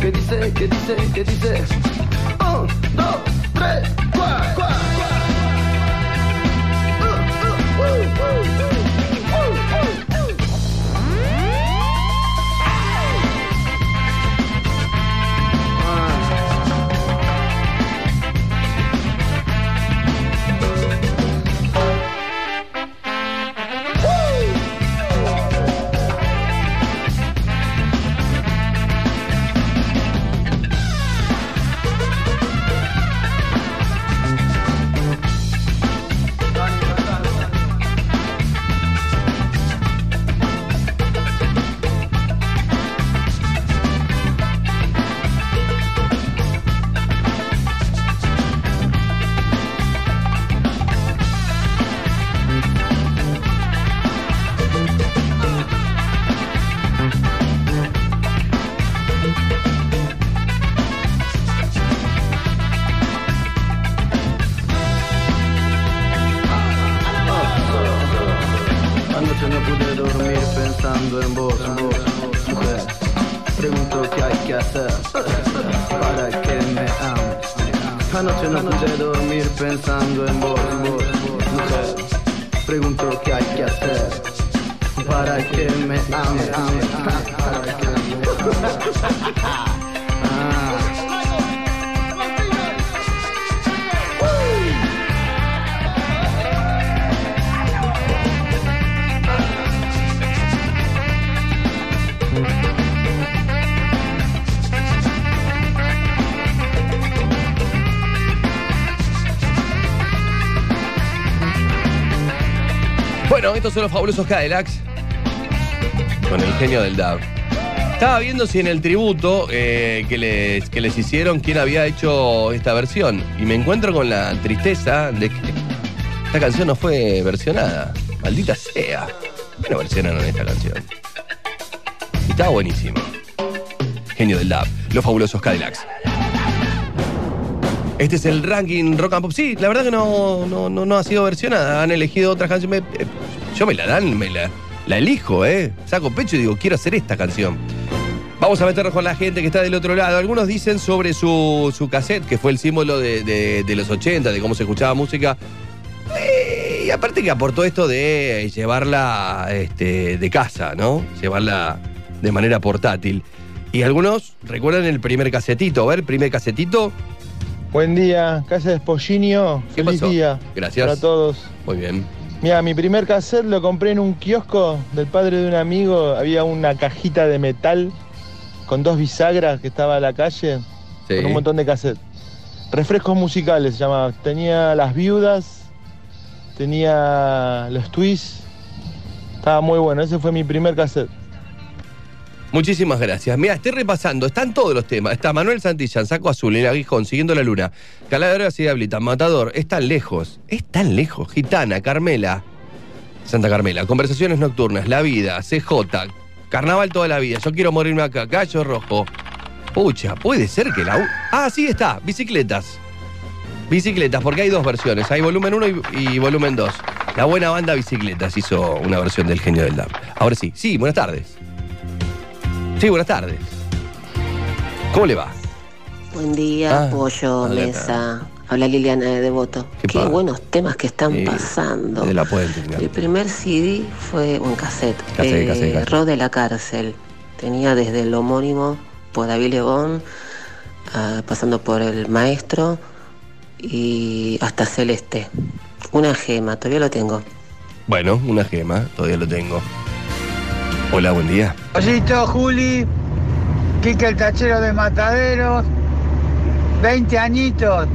que dice, que dice, que dice. Un, dos, tres, cuatro, cuatro. Son los fabulosos Cadillacs con el genio del dub. Estaba viendo si en el tributo eh, que, les, que les hicieron quién había hecho esta versión y me encuentro con la tristeza de que esta canción no fue versionada. Maldita sea. ¿Por qué no versionaron esta canción? Y estaba buenísimo. Genio del dub, los fabulosos Cadillacs. Este es el ranking rock and pop. Sí, la verdad que no, no, no, no ha sido versionada. Han elegido otras canciones. Yo me la dan, me la, la elijo, ¿eh? Saco pecho y digo, quiero hacer esta canción. Vamos a meternos con la gente que está del otro lado. Algunos dicen sobre su, su cassette, que fue el símbolo de, de- de los 80, de cómo se escuchaba música. Y aparte que aportó esto de llevarla este, de casa, ¿no? Llevarla de manera portátil. Y algunos recuerdan el primer casetito. A ver, primer casetito. Buen día, Casa de Espollinio. ¿Qué Feliz pasó? día. Gracias. Para todos. Muy bien. Mira, mi primer cassette lo compré en un kiosco del padre de un amigo. Había una cajita de metal con dos bisagras que estaba a la calle. Sí. Con un montón de cassettes. Refrescos musicales se llamaba. Tenía Las Viudas, tenía Los Twists. Estaba muy bueno. Ese fue mi primer cassette. Muchísimas gracias. Mira, estoy repasando, están todos los temas. Está Manuel Santillán, Saco Azul, El Aguijón, Siguiendo la Luna, Calavera y Diablita, Matador, es tan lejos, es tan lejos. Gitana, Carmela, Santa Carmela, Conversaciones Nocturnas, La Vida, CJ, Carnaval toda la vida, Yo quiero morirme acá, Gallo Rojo. Pucha, puede ser que la... u- Ah, sí está, Bicicletas. Bicicletas, porque hay dos versiones, hay volumen 1 y, y volumen 2. La buena banda Bicicletas hizo una versión del genio del DAP. Ahora sí, sí, buenas tardes. Sí, buenas tardes. ¿Cómo le va? Buen día, Ah, Pollo, hola, Mesa. Habla Liliana de Devoto. ¿Qué buenos temas que están pasando. De la puente. claro. El primer CD fue un cassette. Cassette, cassette, cassette. Ro de la cárcel. Tenía desde el homónimo por David Lebón, ah, pasando por el maestro y hasta Celeste. Una gema, todavía lo tengo. Bueno, una gema, todavía lo tengo. Hola, buen día. Pollito, Juli, Quique el tachero de Mataderos, 20 añitos.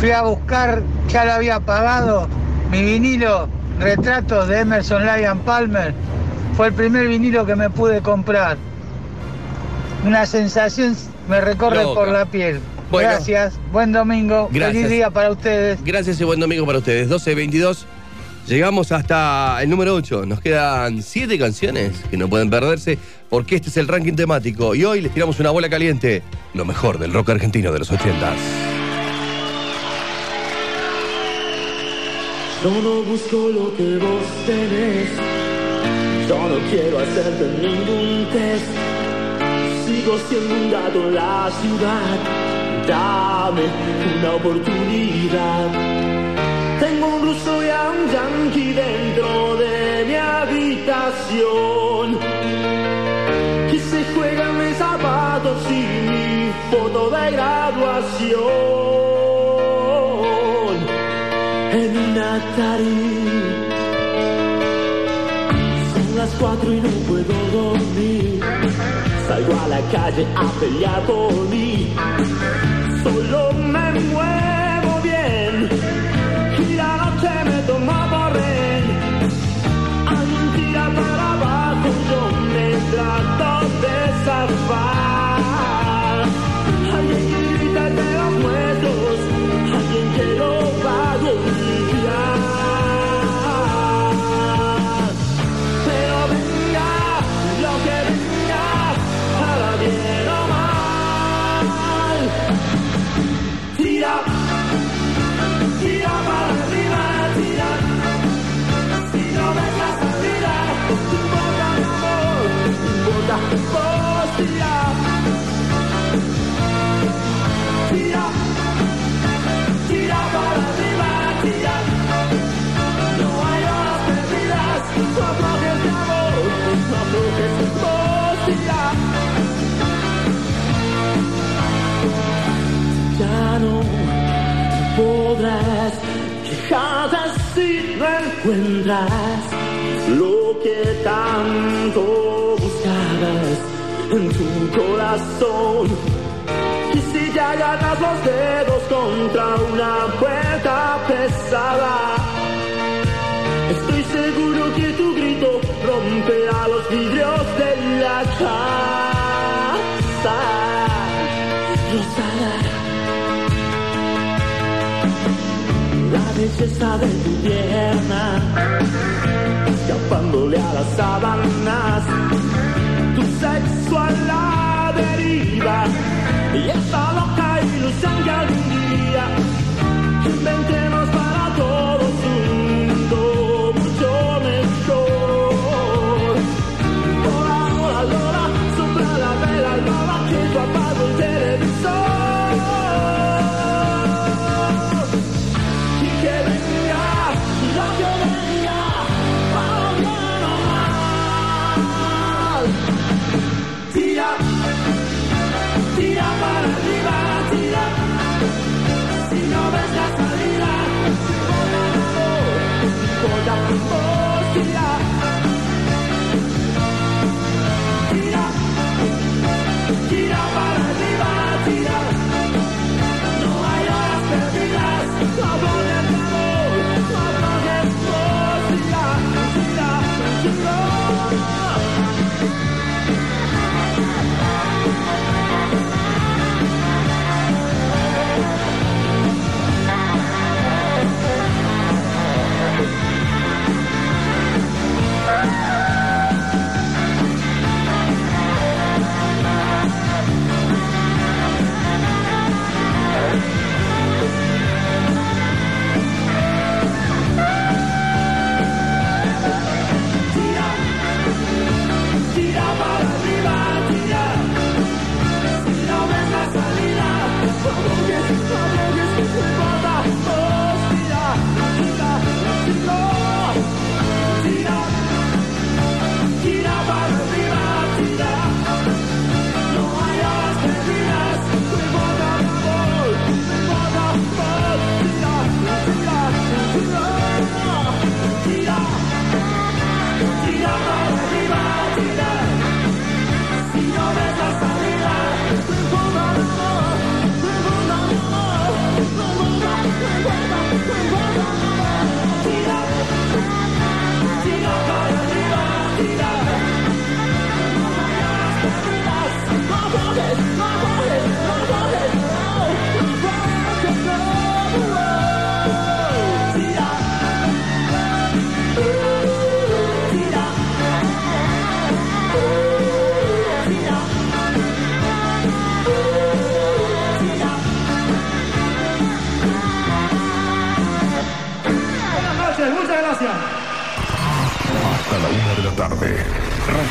Fui a buscar, ya lo había pagado, mi vinilo, retratos de Emerson Lyon Palmer. Fue el primer vinilo que me pude comprar. Una sensación me recorre Loca. por la piel. Bueno. Gracias, buen domingo, Gracias. feliz día para ustedes. Gracias y buen domingo para ustedes. 12.22. Llegamos hasta el número 8. Nos quedan 7 canciones que no pueden perderse porque este es el ranking temático. Y hoy les tiramos una bola caliente. Lo mejor del rock argentino de los 80s. Yo no busco lo que vos tenés. Yo no quiero hacerte ningún test. Sigo siendo un gato en la ciudad. Dame una oportunidad. Un yankee dentro de mi habitación. Que se juegan mis zapatos y mi foto de graduación en un Atari. Son las cuatro y no puedo dormir. Salgo a la calle a pelear por mí. Lo que tanto buscabas en tu corazón. Y si ya ganas los dedos contra una puerta pesada, estoy seguro que tu grito romperá los vidrios de la casa. Belleza de tu pierna, escapándole a las sábanas, tu sexo a la deriva, y esta loca ilusión que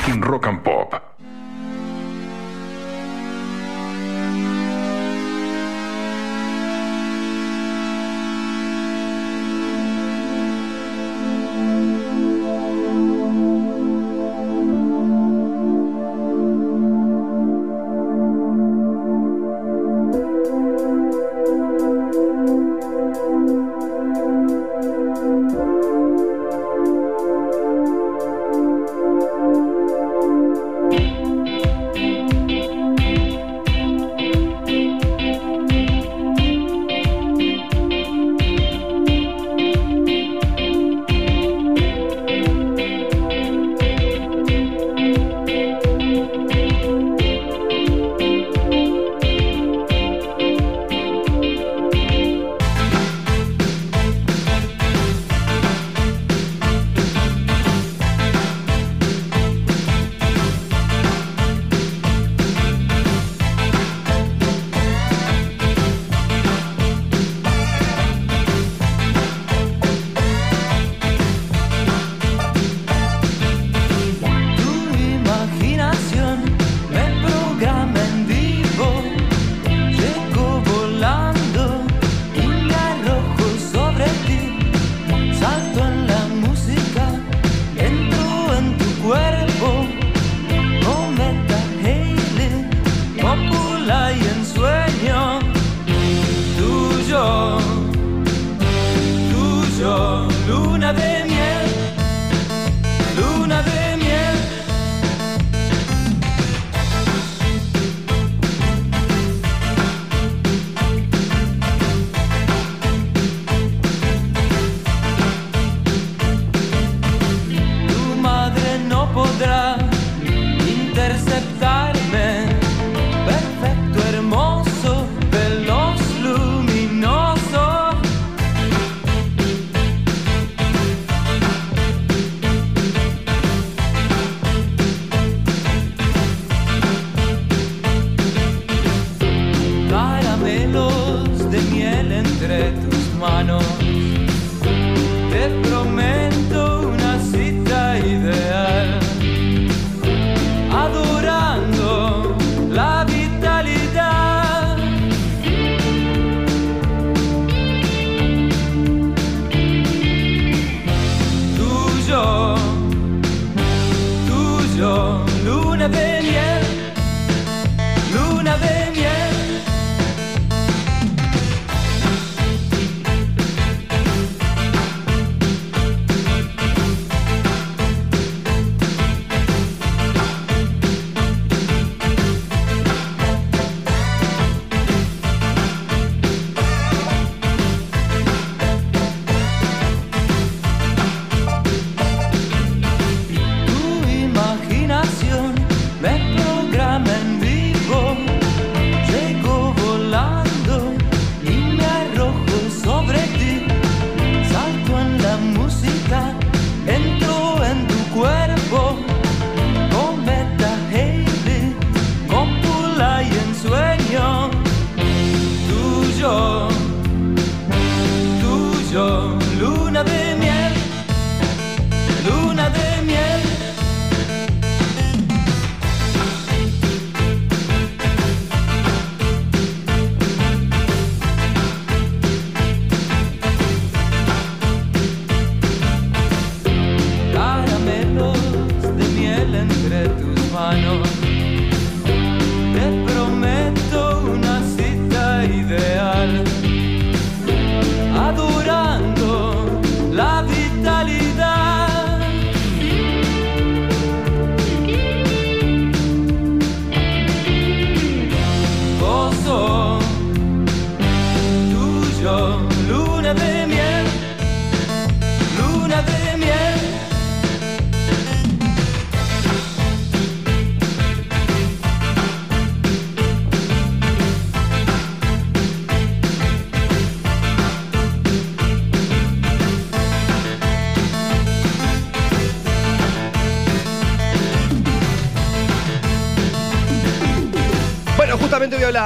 Ranking Rock and Pop.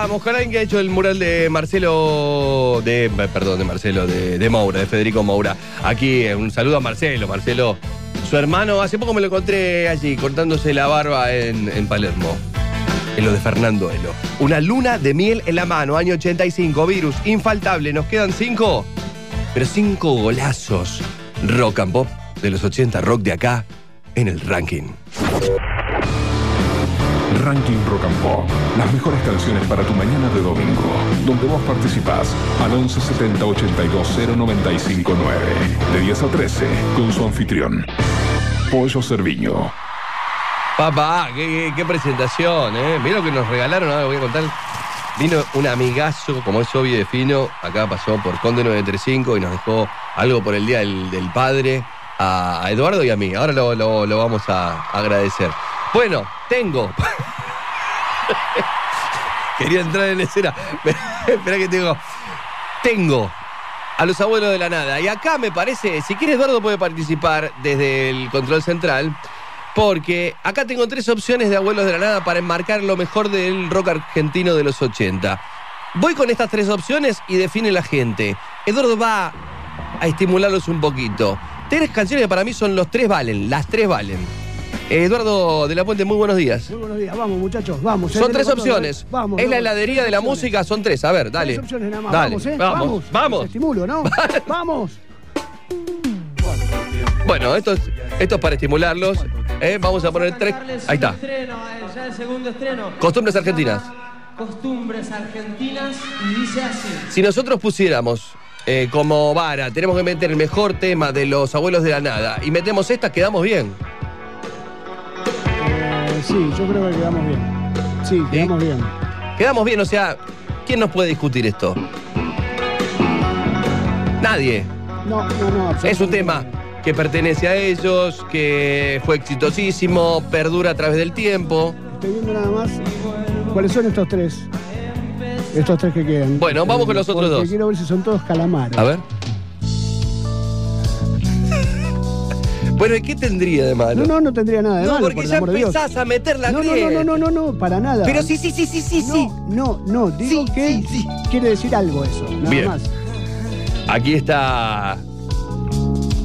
Alguien que ha hecho el mural de Marcelo, de, perdón, de Marcelo, de, de Moura, de Federico Moura. Aquí eh, un saludo a Marcelo. Marcelo, Su hermano, hace poco me lo encontré allí, cortándose la barba en, en Palermo. En lo de Fernando Elo. Una luna de miel en la mano, año 85, virus, infaltable. Nos quedan cinco, pero cinco golazos. Rock and pop de los 80, rock de acá, en el ranking. Ranking Rock and Pop. Las mejores canciones para tu mañana de domingo. Donde vos participás al 1170 82 0959. De 10 a 13 con su anfitrión. Pollo Cerviño. Papá, qué, presentación, ¿eh? Mira lo que nos regalaron, ahora voy a contar. Vino un amigazo, como es obvio de fino, acá pasó por Conde 935 y nos dejó algo por el Día del, del Padre a, Eduardo y a mí. Ahora lo- lo vamos a agradecer. Bueno, tengo. Quería entrar en escena. Espera que tengo. Tengo a los abuelos de la nada. Y acá me parece, si quiere Eduardo puede participar desde el control central. Porque acá tengo tres opciones de abuelos de la nada para enmarcar lo mejor del rock argentino de los 80. Voy con estas tres opciones y define la gente. Eduardo va a estimularlos un poquito. Tres canciones que para mí son los tres valen, las tres valen. Eduardo de la Puente, muy buenos días. Muy buenos días, vamos muchachos, vamos. eh, Son tres opciones. Vamos. es la vamos. heladería de la Opciones. música, son tres. A ver, dale. Tres opciones nada más. Dale, Vamos, ¿eh? vamos, vamos. Los Estimulo, ¿no? *laughs* vamos. Bueno, esto es, esto es para estimularlos. ¿eh? Vamos a poner tres. Ahí está. Estreno, ya el segundo estreno. Costumbres argentinas. Costumbres argentinas y dice así. Si nosotros pusiéramos eh, como vara, tenemos que meter el mejor tema de los abuelos de la nada y metemos esta, quedamos bien. Sí, yo creo que quedamos bien. Sí, quedamos bien. Quedamos bien, o sea, ¿quién nos puede discutir esto? Nadie. No, no, no. Es un tema que pertenece a ellos, que fue exitosísimo, perdura a través del tiempo. Estoy viendo nada más. ¿Cuáles son estos tres? Estos tres que quedan. Bueno, vamos con los otros Porque dos. Quiero ver si son todos calamares. A ver. Bueno, ¿y qué tendría de malo? No, no, no tendría nada de No, malo. porque por ya amor de Dios. empezás a meter la no, no, no, no, no, no, para nada. Pero sí, sí, sí, sí, sí, sí. No, no, digo que quiere decir algo eso, nada Bien. más. Aquí está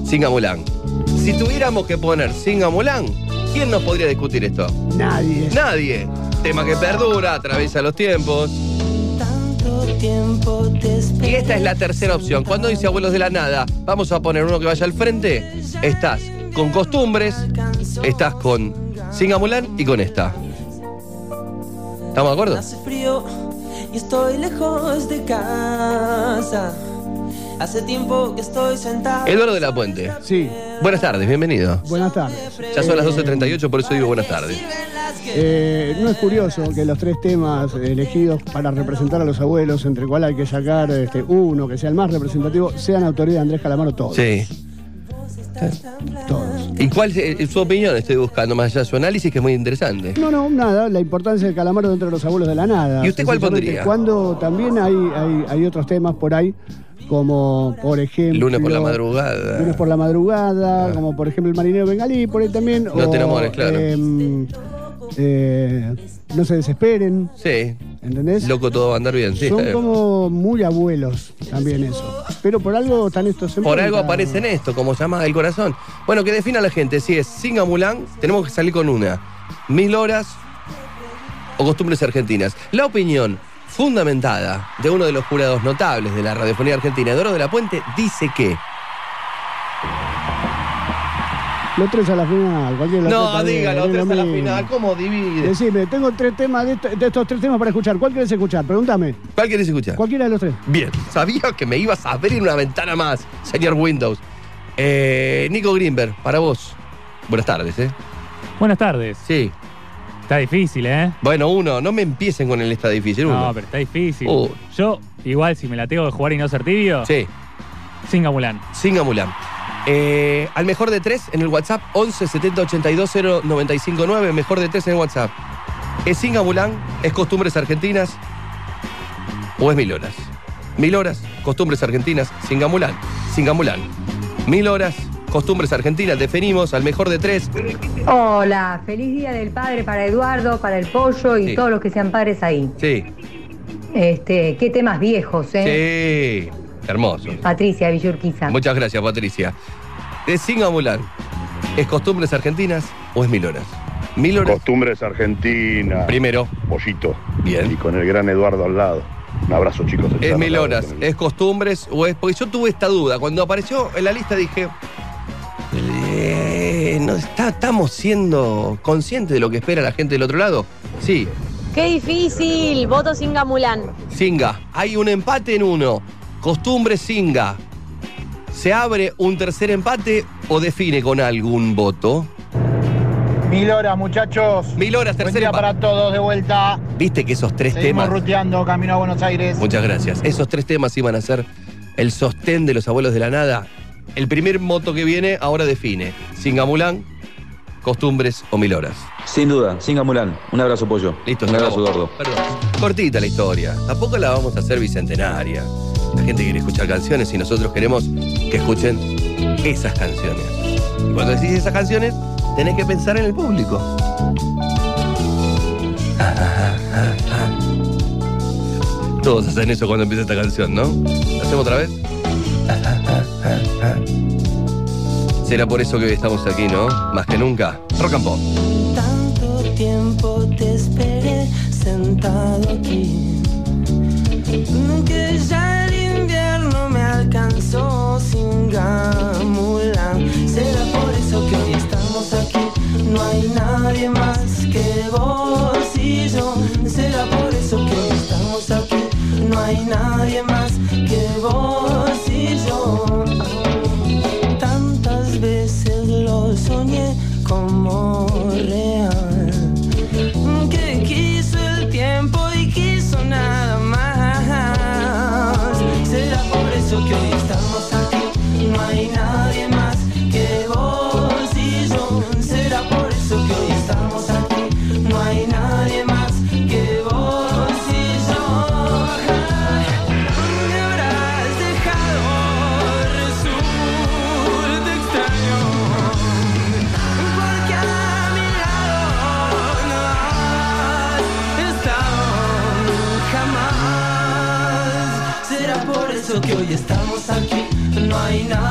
Singa Mulan. Si tuviéramos que poner Singa Mulan, ¿quién nos podría discutir esto? Nadie. Nadie. Tema que perdura, atraviesa los tiempos. Y esta es la tercera opción. Cuando dice abuelos de la nada, vamos a poner uno que vaya al frente. Estás con costumbres, estás con Singa Mulan y con esta. ¿Estamos de acuerdo? Hace frío y estoy lejos de casa. Hace tiempo que estoy sentado. Eduardo de la Puente. Sí. Buenas tardes, bienvenido. Buenas tardes. Ya son las Eh, 12.38, por eso digo buenas tardes. Eh, no es curioso que los tres temas elegidos para representar a los abuelos, entre cual hay que sacar este, uno que sea el más representativo, sean autoría de Andrés Calamaro todos. Sí. Todos. ¿Y cuál es su opinión? Estoy buscando más allá de su análisis, que es muy interesante. No, no, nada, la importancia del Calamaro dentro de los abuelos de la nada. ¿Y usted cuál pondría? Cuando también hay, hay, hay otros temas por ahí, como por ejemplo. Lunes por la madrugada. Lunes por la madrugada, como por ejemplo el marinero bengalí, por ahí también. No te enamores, claro. em, eh, no se desesperen, Sí. ¿entendés? Loco, todo va a andar bien. Sí, Son como muy abuelos también eso. Pero por algo están estos en Por algo cuenta. aparece en esto, como llama el corazón. Bueno, que defina la gente. Si es Singa Mulan, tenemos que salir con una. Mil horas o costumbres argentinas. La opinión fundamentada de uno de los jurados notables de la radiofonía argentina, Eduardo de la Puente, dice que. Los tres a la final. cualquiera de los No, tres también, dígalo, es lo tres a la final. ¿Cómo divide? Decime, tengo tres temas de, esto- de estos tres temas para escuchar. ¿Cuál querés escuchar? Pregúntame. ¿Cuál querés escuchar? Cualquiera de los tres. Bien, sabía que me ibas a abrir una ventana más, señor Windows. Eh, Nico Greenberg, para vos. Buenas tardes, ¿eh? Buenas tardes. Sí. Está difícil, ¿eh? Bueno, uno, no me empiecen con el está difícil. Uno. No, pero está difícil. Uh. Yo, igual, si me la tengo que jugar y no ser tibio, Sí, Singa Mulan. Eh, al mejor de tres en el WhatsApp, 11 70 82 0 95 9. Mejor de tres en el WhatsApp. ¿Es Singa Mulan? ¿Es costumbres argentinas? ¿O es mil horas? Mil horas, costumbres argentinas, Singa Mulan. Singa Mulan. Mil horas, costumbres argentinas. Definimos al mejor de tres. Hola, feliz día del padre para Eduardo, para el pollo y Sí. todos los que sean padres ahí. Sí, Este, qué temas viejos, ¿eh? sí. Hermoso. Patricia Villurquiza. Muchas gracias, Patricia. De Singa Mulan. ¿Es costumbres argentinas o es mil horas? Mil horas. Costumbres argentinas. Primero. Pollito. Bien. Y con el gran Eduardo al lado. Un abrazo, chicos. Es mil horas. ¿Es costumbres o es.? Porque yo tuve esta duda. Cuando apareció en la lista dije. eh, ¿no está- ¿Estamos siendo conscientes de lo que espera la gente del otro lado? Sí. Qué difícil, voto sin Gamulán. Singa. Hay un empate en uno. Costumbres Singa. ¿Se abre un tercer empate o define con algún voto? Mil horas, muchachos. Mil horas, Buen tercer día empate. para todos de vuelta. Viste que esos tres Seguimos temas. ruteando camino a Buenos Aires. Muchas gracias. Esos tres temas iban a ser el sostén de los abuelos de la nada. El primer moto que viene ahora define. Singamulán, costumbres o mil horas. Sin duda, Singa Mulán. Un abrazo, pollo. Listo, Un abrazo. Perdón. Cortita la historia. Tampoco la vamos a hacer bicentenaria. La gente quiere escuchar canciones y nosotros queremos que escuchen esas canciones. Y cuando decís esas canciones, tenés que pensar en el público. *laughs* Todos hacen eso cuando empieza esta canción, ¿no? ¿La hacemos otra vez? *laughs* Será por eso que hoy estamos aquí, ¿no? Más que nunca. Rock and Pop. Tanto tiempo te esperé sentado aquí. No hay nadie más que vos y yo. Será por eso que estamos aquí. No hay nadie más que vos y yo. Tantas veces lo soñé como No hay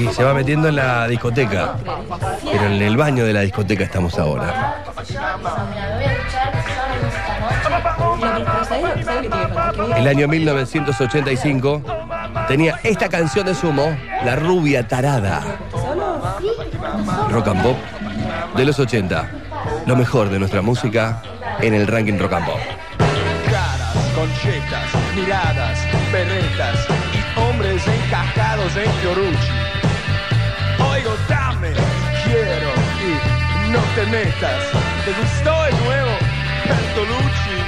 Y se va metiendo en la discoteca. Pero en el baño de la discoteca estamos ahora. El año 1985 tenía esta canción de sumo, La rubia tarada. Rock and Pop de los 80. Lo mejor de nuestra música en el ranking Rock and Pop. En Fiorucci. Oigo, dame, quiero y no te metas. ¿Te gustó el nuevo Bertolucci?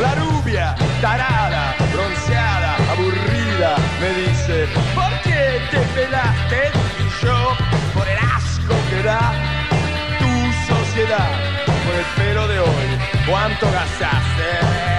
La rubia, tarada, bronceada, aburrida, me dice, ¿por qué te pelaste? Y yo, por el asco que da tu sociedad, por el pelo de hoy, ¿cuánto gastaste?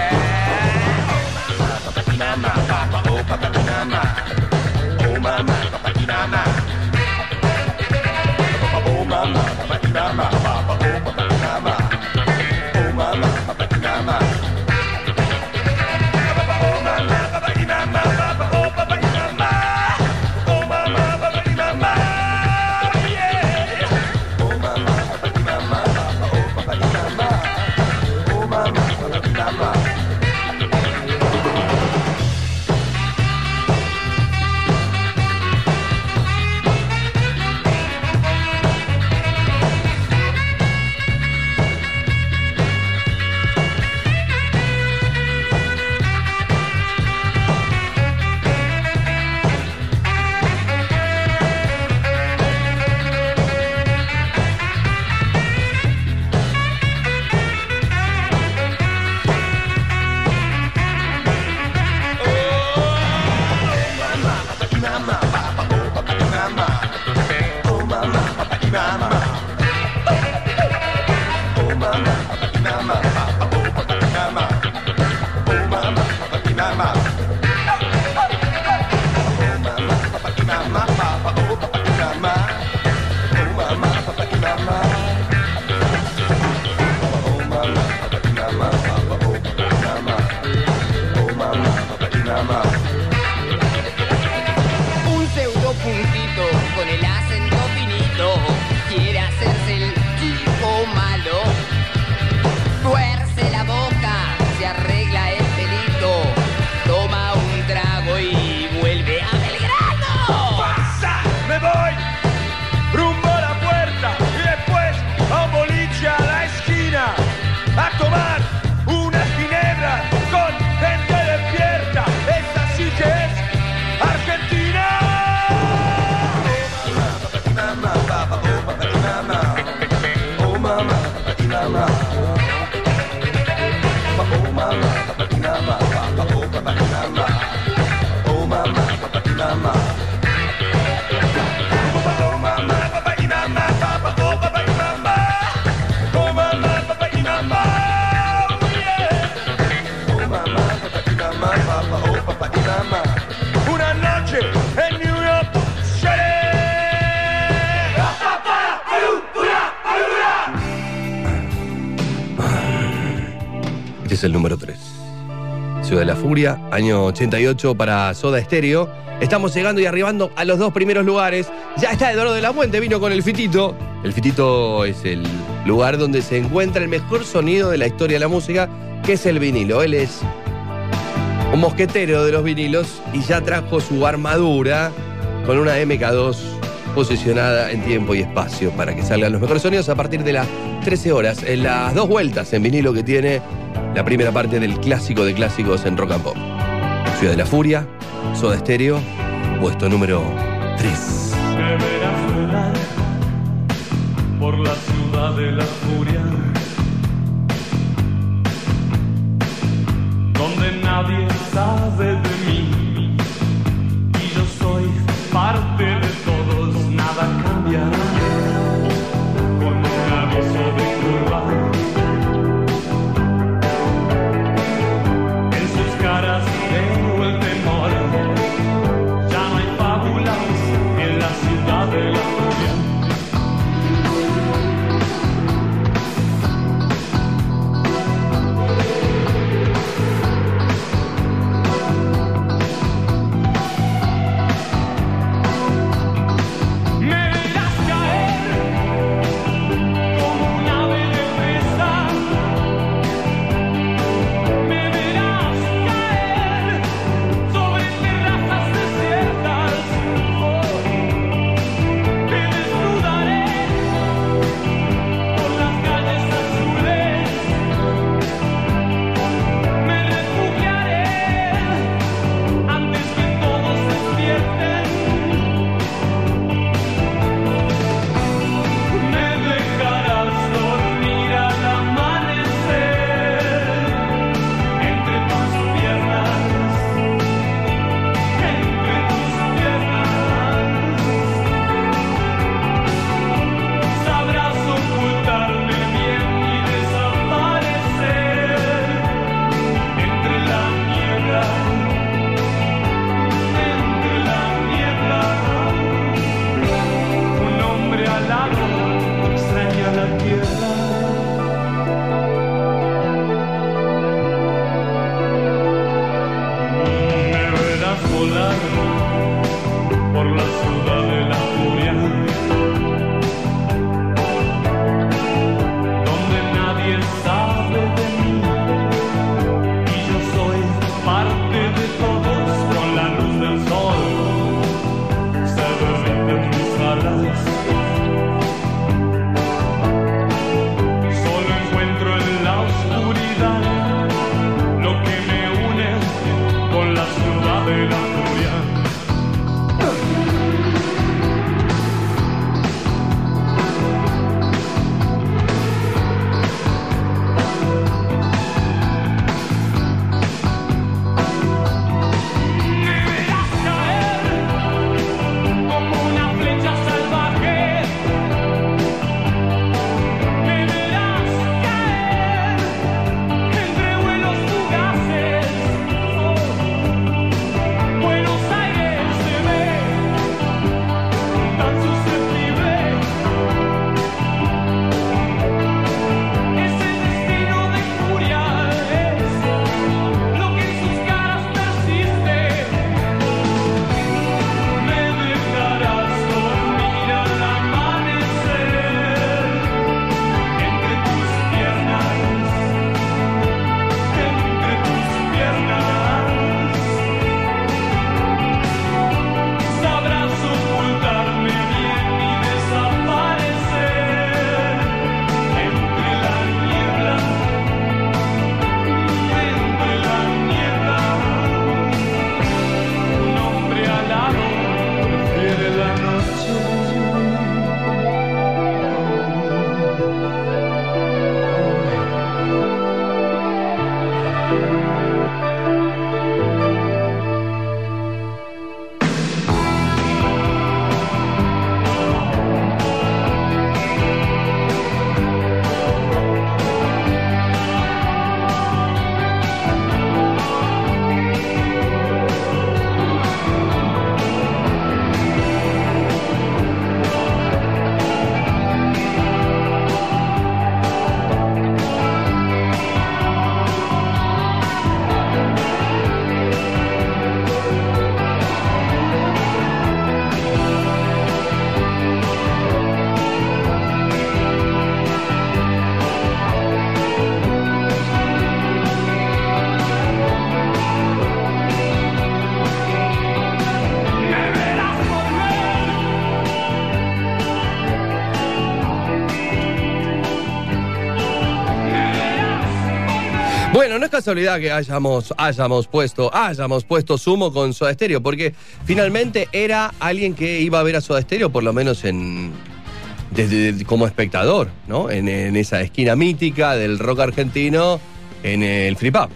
El número 3. Ciudad de la Furia, año 88 para Soda Stereo. Estamos llegando y arribando a los dos primeros lugares. Ya está Eduardo de la Fuente, vino con el Fitito. El Fitito es el lugar donde se encuentra el mejor sonido de la historia de la música, que es el vinilo. Él es un mosquetero de los vinilos y ya trajo su armadura con una MK2 posicionada en tiempo y espacio para que salgan los mejores sonidos a partir de las 13 horas, en las dos vueltas en vinilo que tiene la primera parte del clásico de clásicos en rock and pop. Ciudad de la Furia, Soda Stereo, puesto número 3. Bueno, no es casualidad que hayamos, hayamos puesto, hayamos puesto Sumo con Soda Stereo, porque finalmente era alguien que iba a ver a Soda Stereo, por lo menos en desde como espectador, ¿no? En, en esa esquina mítica del rock argentino, en el Free Pub.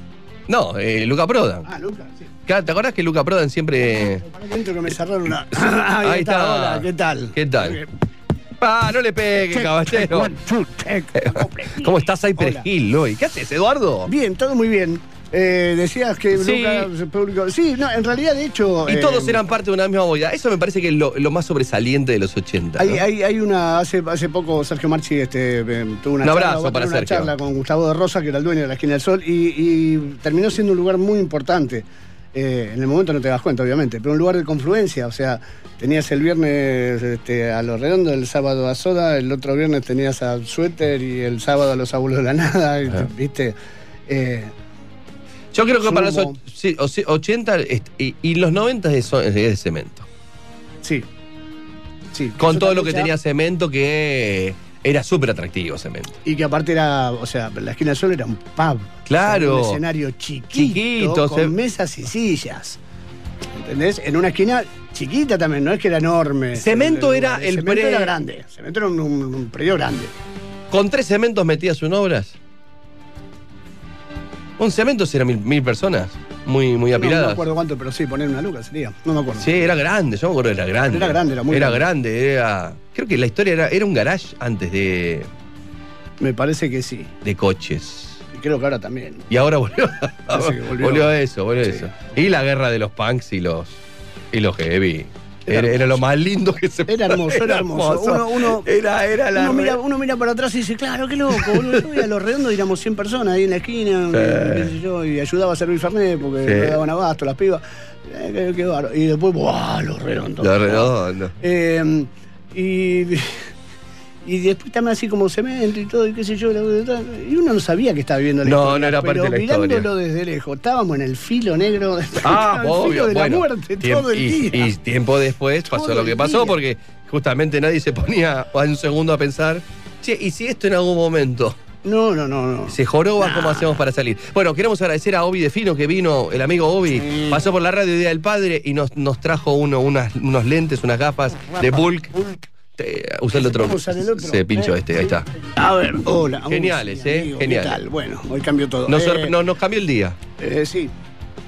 No, eh, Luca Prodan. Ah, Lucas, sí. ¿Te acordás que Luca Prodan siempre. Que me cerraron una. *coughs* Ahí, Ahí está. está. Hola, ¿qué tal? ¿Qué tal? Ah, no le pegue, Check, caballero. check, one, two, check. *laughs* *laughs* ¿Cómo estás, Cypress. Hill, hoy? ¿Qué haces, Eduardo? Bien, todo muy bien. Eh, decías que Sí. Público. Sí, no, en realidad, de hecho. Y eh, todos eran parte de una misma boya. Eso me parece que es lo, lo más sobresaliente de los 80. Hay, ¿no? hay, hay una, hace, hace poco Sergio Marchi este, eh, tuvo una Un charla, abrazo para una Sergio. charla con Gustavo de Rosa, que era el dueño de la esquina del sol, y, y terminó siendo un lugar muy importante. Eh, en el momento no te das cuenta, obviamente, pero un lugar de confluencia, o sea, tenías el viernes este, a los redondos, el sábado a Soda, el otro viernes tenías a Suéter y el sábado a los abuelos de la nada, *laughs* ¿viste? Eh, Yo creo que para los sí, o sí, 80 est- y, y los 90 es, es de cemento. Sí. Sí. Con todo lo que tenía cemento que era súper atractivo cemento. Y que aparte era, o sea, la esquina del sol era un pub. Claro. O sea, un escenario chiquito, Chiquito, con se- mesas y sillas. ¿Entendés? En una esquina chiquita también, no es que era enorme. Cemento era el cemento pre- era grande. Cemento era un, un- un predio grande. ¿Con tres cementos metías un obras? Un cemento eran mil, mil personas, muy, muy No, no me apiladas. acuerdo cuánto, pero sí, poner una luca sería. No me acuerdo. Sí, era grande, yo me acuerdo, era grande. Era grande, era muy Era grande. grande, era. Creo que la historia era, era un garage antes de, Me parece que sí. de coches. Y creo que ahora también. Y ahora volvió, *laughs* volvió. volvió. a eso, volvió a eso. Y la guerra de los punks y los, y los heavy. Era Era, era lo más lindo que se Era hermoso, era hermoso. Uno, uno- Era, era la. uno mira, uno mira para atrás y dice, claro, qué loco, boludo. Yo a los redondos, éramos 100 personas ahí en la esquina, qué sé yo, y ayudaba a servir Fernet porque Sí. le daban abasto las pibas. Eh, qué- y después, ¡buah! Los redondos. Los redondos. Eh, y, y después también así como cemento y todo, y qué sé yo. la- la- Y uno no sabía que estaba viviendo la No, historia. no era parte de la mirándolo historia. desde lejos, estábamos en el filo negro, *laughs* Ah, el filo obvio. de la bueno, muerte tiemp- todo el día. y tiempo después pasó Todo lo que pasó día. porque justamente nadie se ponía a *laughs* un segundo a pensar, che, ¿y si esto en algún momento No, no, no, no. se joroba, cómo hacemos para salir? Bueno, queremos agradecer a Obi de Fino que vino, el amigo Obi, pasó por la radio Día del Padre y nos, nos trajo uno, unas, unos lentes, unas gafas de Bulk. Usa el otro. El otro. Se pinchó Eh, este, ahí está. A ver, hola. Geniales, sí, ¿eh? amigo, Geniales. ¿Qué tal? Bueno, hoy cambió todo. Nos, Eh, no, nos cambió el día. eh, sí.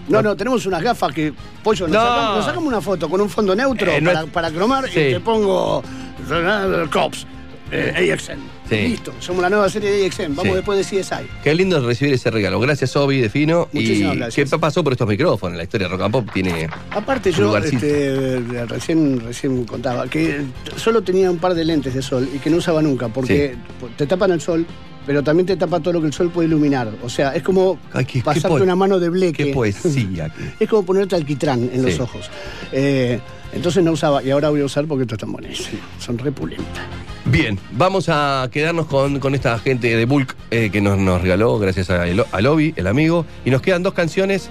No, no, tenemos unas gafas que, Pollo, nos, No. sacamos, nos sacamos una foto con un fondo neutro Eh, no para, es- para cromar Sí. y te pongo eh, Cops, eh, AXN. Sí. Listo, somos la nueva serie de AXN. Vamos Sí. después de CSI. Qué lindo recibir ese regalo. Gracias, Obi de Fino. Muchísimas y gracias. ¿Qué pasó por estos micrófonos? La historia de Rock and Pop tiene. Aparte yo este, recién, recién contaba que solo tenía un par de lentes de sol y que no usaba nunca porque te tapan el sol, pero también te tapa todo lo que el sol puede iluminar. O sea, es como Ay, qué- pasarte una mano de bleque. Qué poesía. *laughs* Es como ponerte alquitrán en los ojos. Eh, entonces no usaba, y ahora voy a usar porque estos están buenísimos. Son repulentas. Bien, vamos a quedarnos con, con esta gente de Bulk eh, que nos, nos regaló, gracias a, Lobby, el amigo. Y nos quedan dos canciones.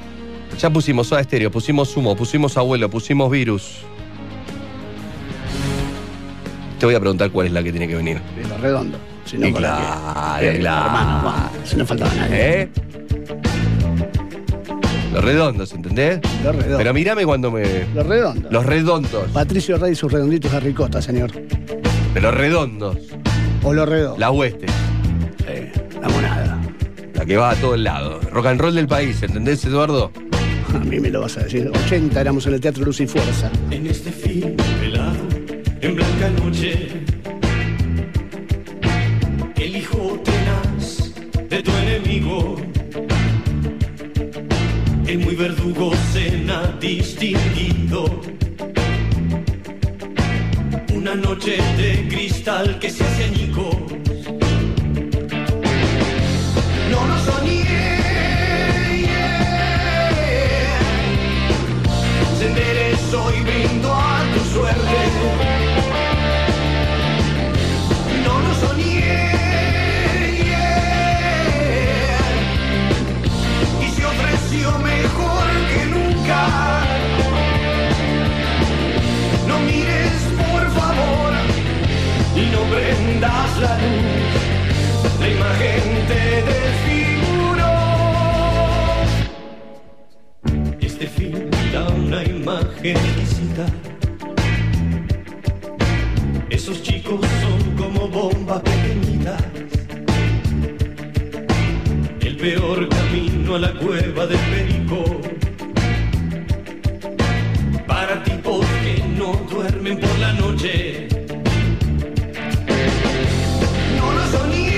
Ya pusimos Soda Stereo, pusimos Sumo, pusimos Abuelo, pusimos Virus. Te voy a preguntar cuál es la que tiene que venir. Lo redondo. Si no, Y ¿para claro? Eh, claro. hermano, si no faltaba nadie. ¿Eh? Los redondos, ¿entendés? Los redondos. Pero mírame cuando me. Los redondos. Los redondos. Patricio Rey y sus redonditos de ricota, señor. Pero redondos. O los redondos. La hueste. Eh, la monada. La que va a todos lados. Rock and roll del país, ¿entendés, Eduardo? A mí me lo vas a decir. 80 éramos en el Teatro Luz y Fuerza. En este fin velado, en blanca noche, el muy verdugo cena distinguido. Una noche de cristal que se hace añicos. No lo soñé. yeah. Se enderezó y brindo a tu suerte. Prendas la luz, la imagen te desfiguró. Este film da una imagen exquisita. Esos chicos son como bombas pequeñitas. El peor camino a la cueva del perico. Para tipos que no duermen por la noche. No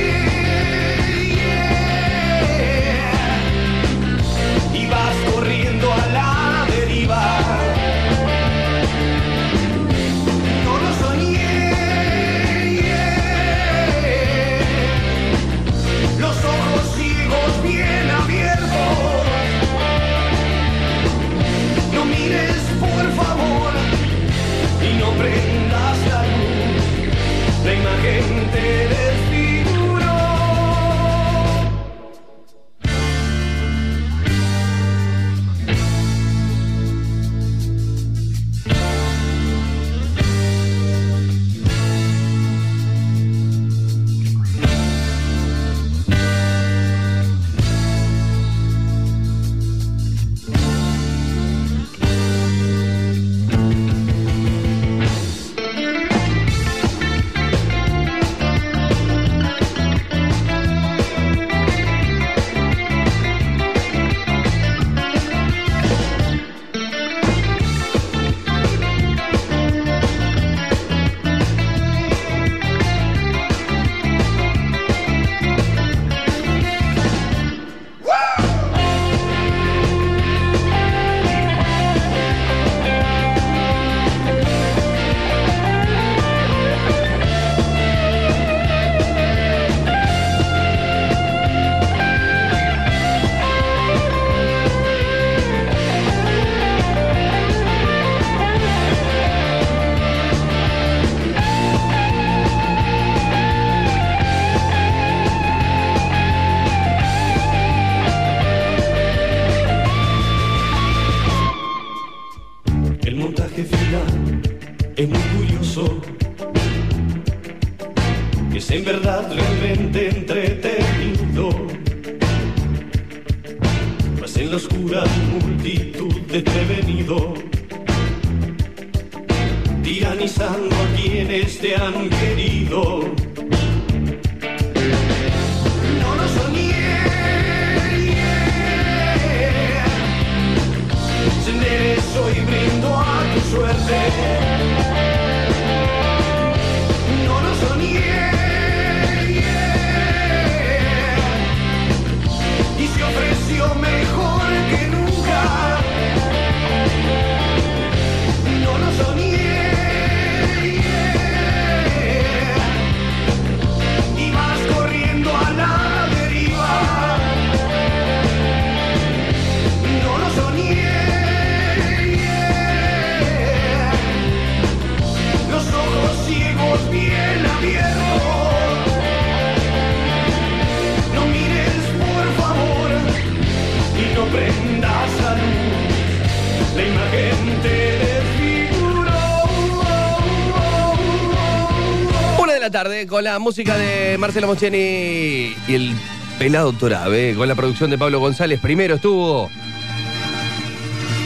Tarde con la música de Marcelo Moscheni y el pelado Torabe, con la producción de Pablo González. Primero estuvo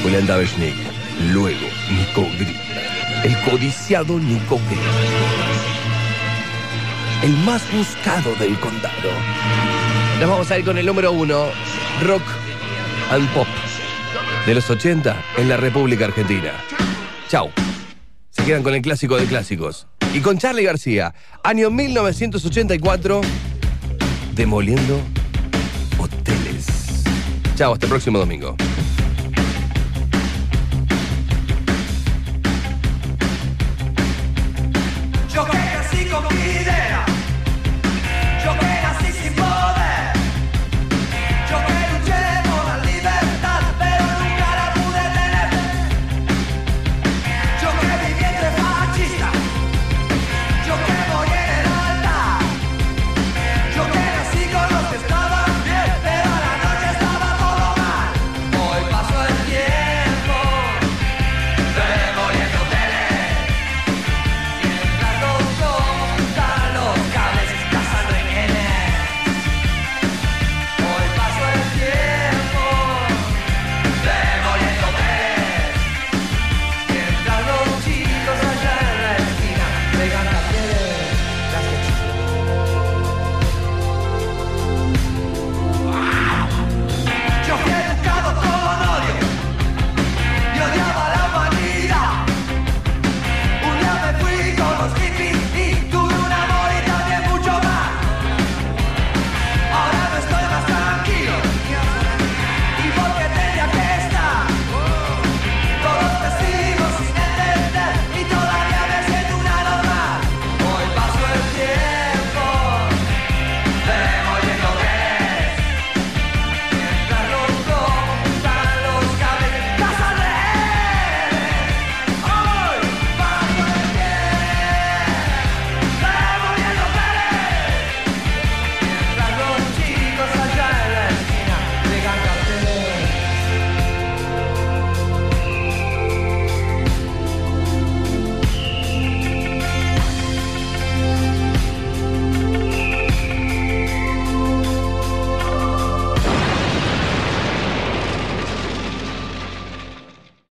Julián Daveshnik, luego Nico Grip, el codiciado Nico Grip, el más buscado del condado. Nos vamos a ir con el número uno, rock and pop de los 80 en la República Argentina. Chau. Se quedan con el clásico de clásicos. Y con Charlie García, año 1984, demoliendo hoteles. Chao, hasta el próximo domingo.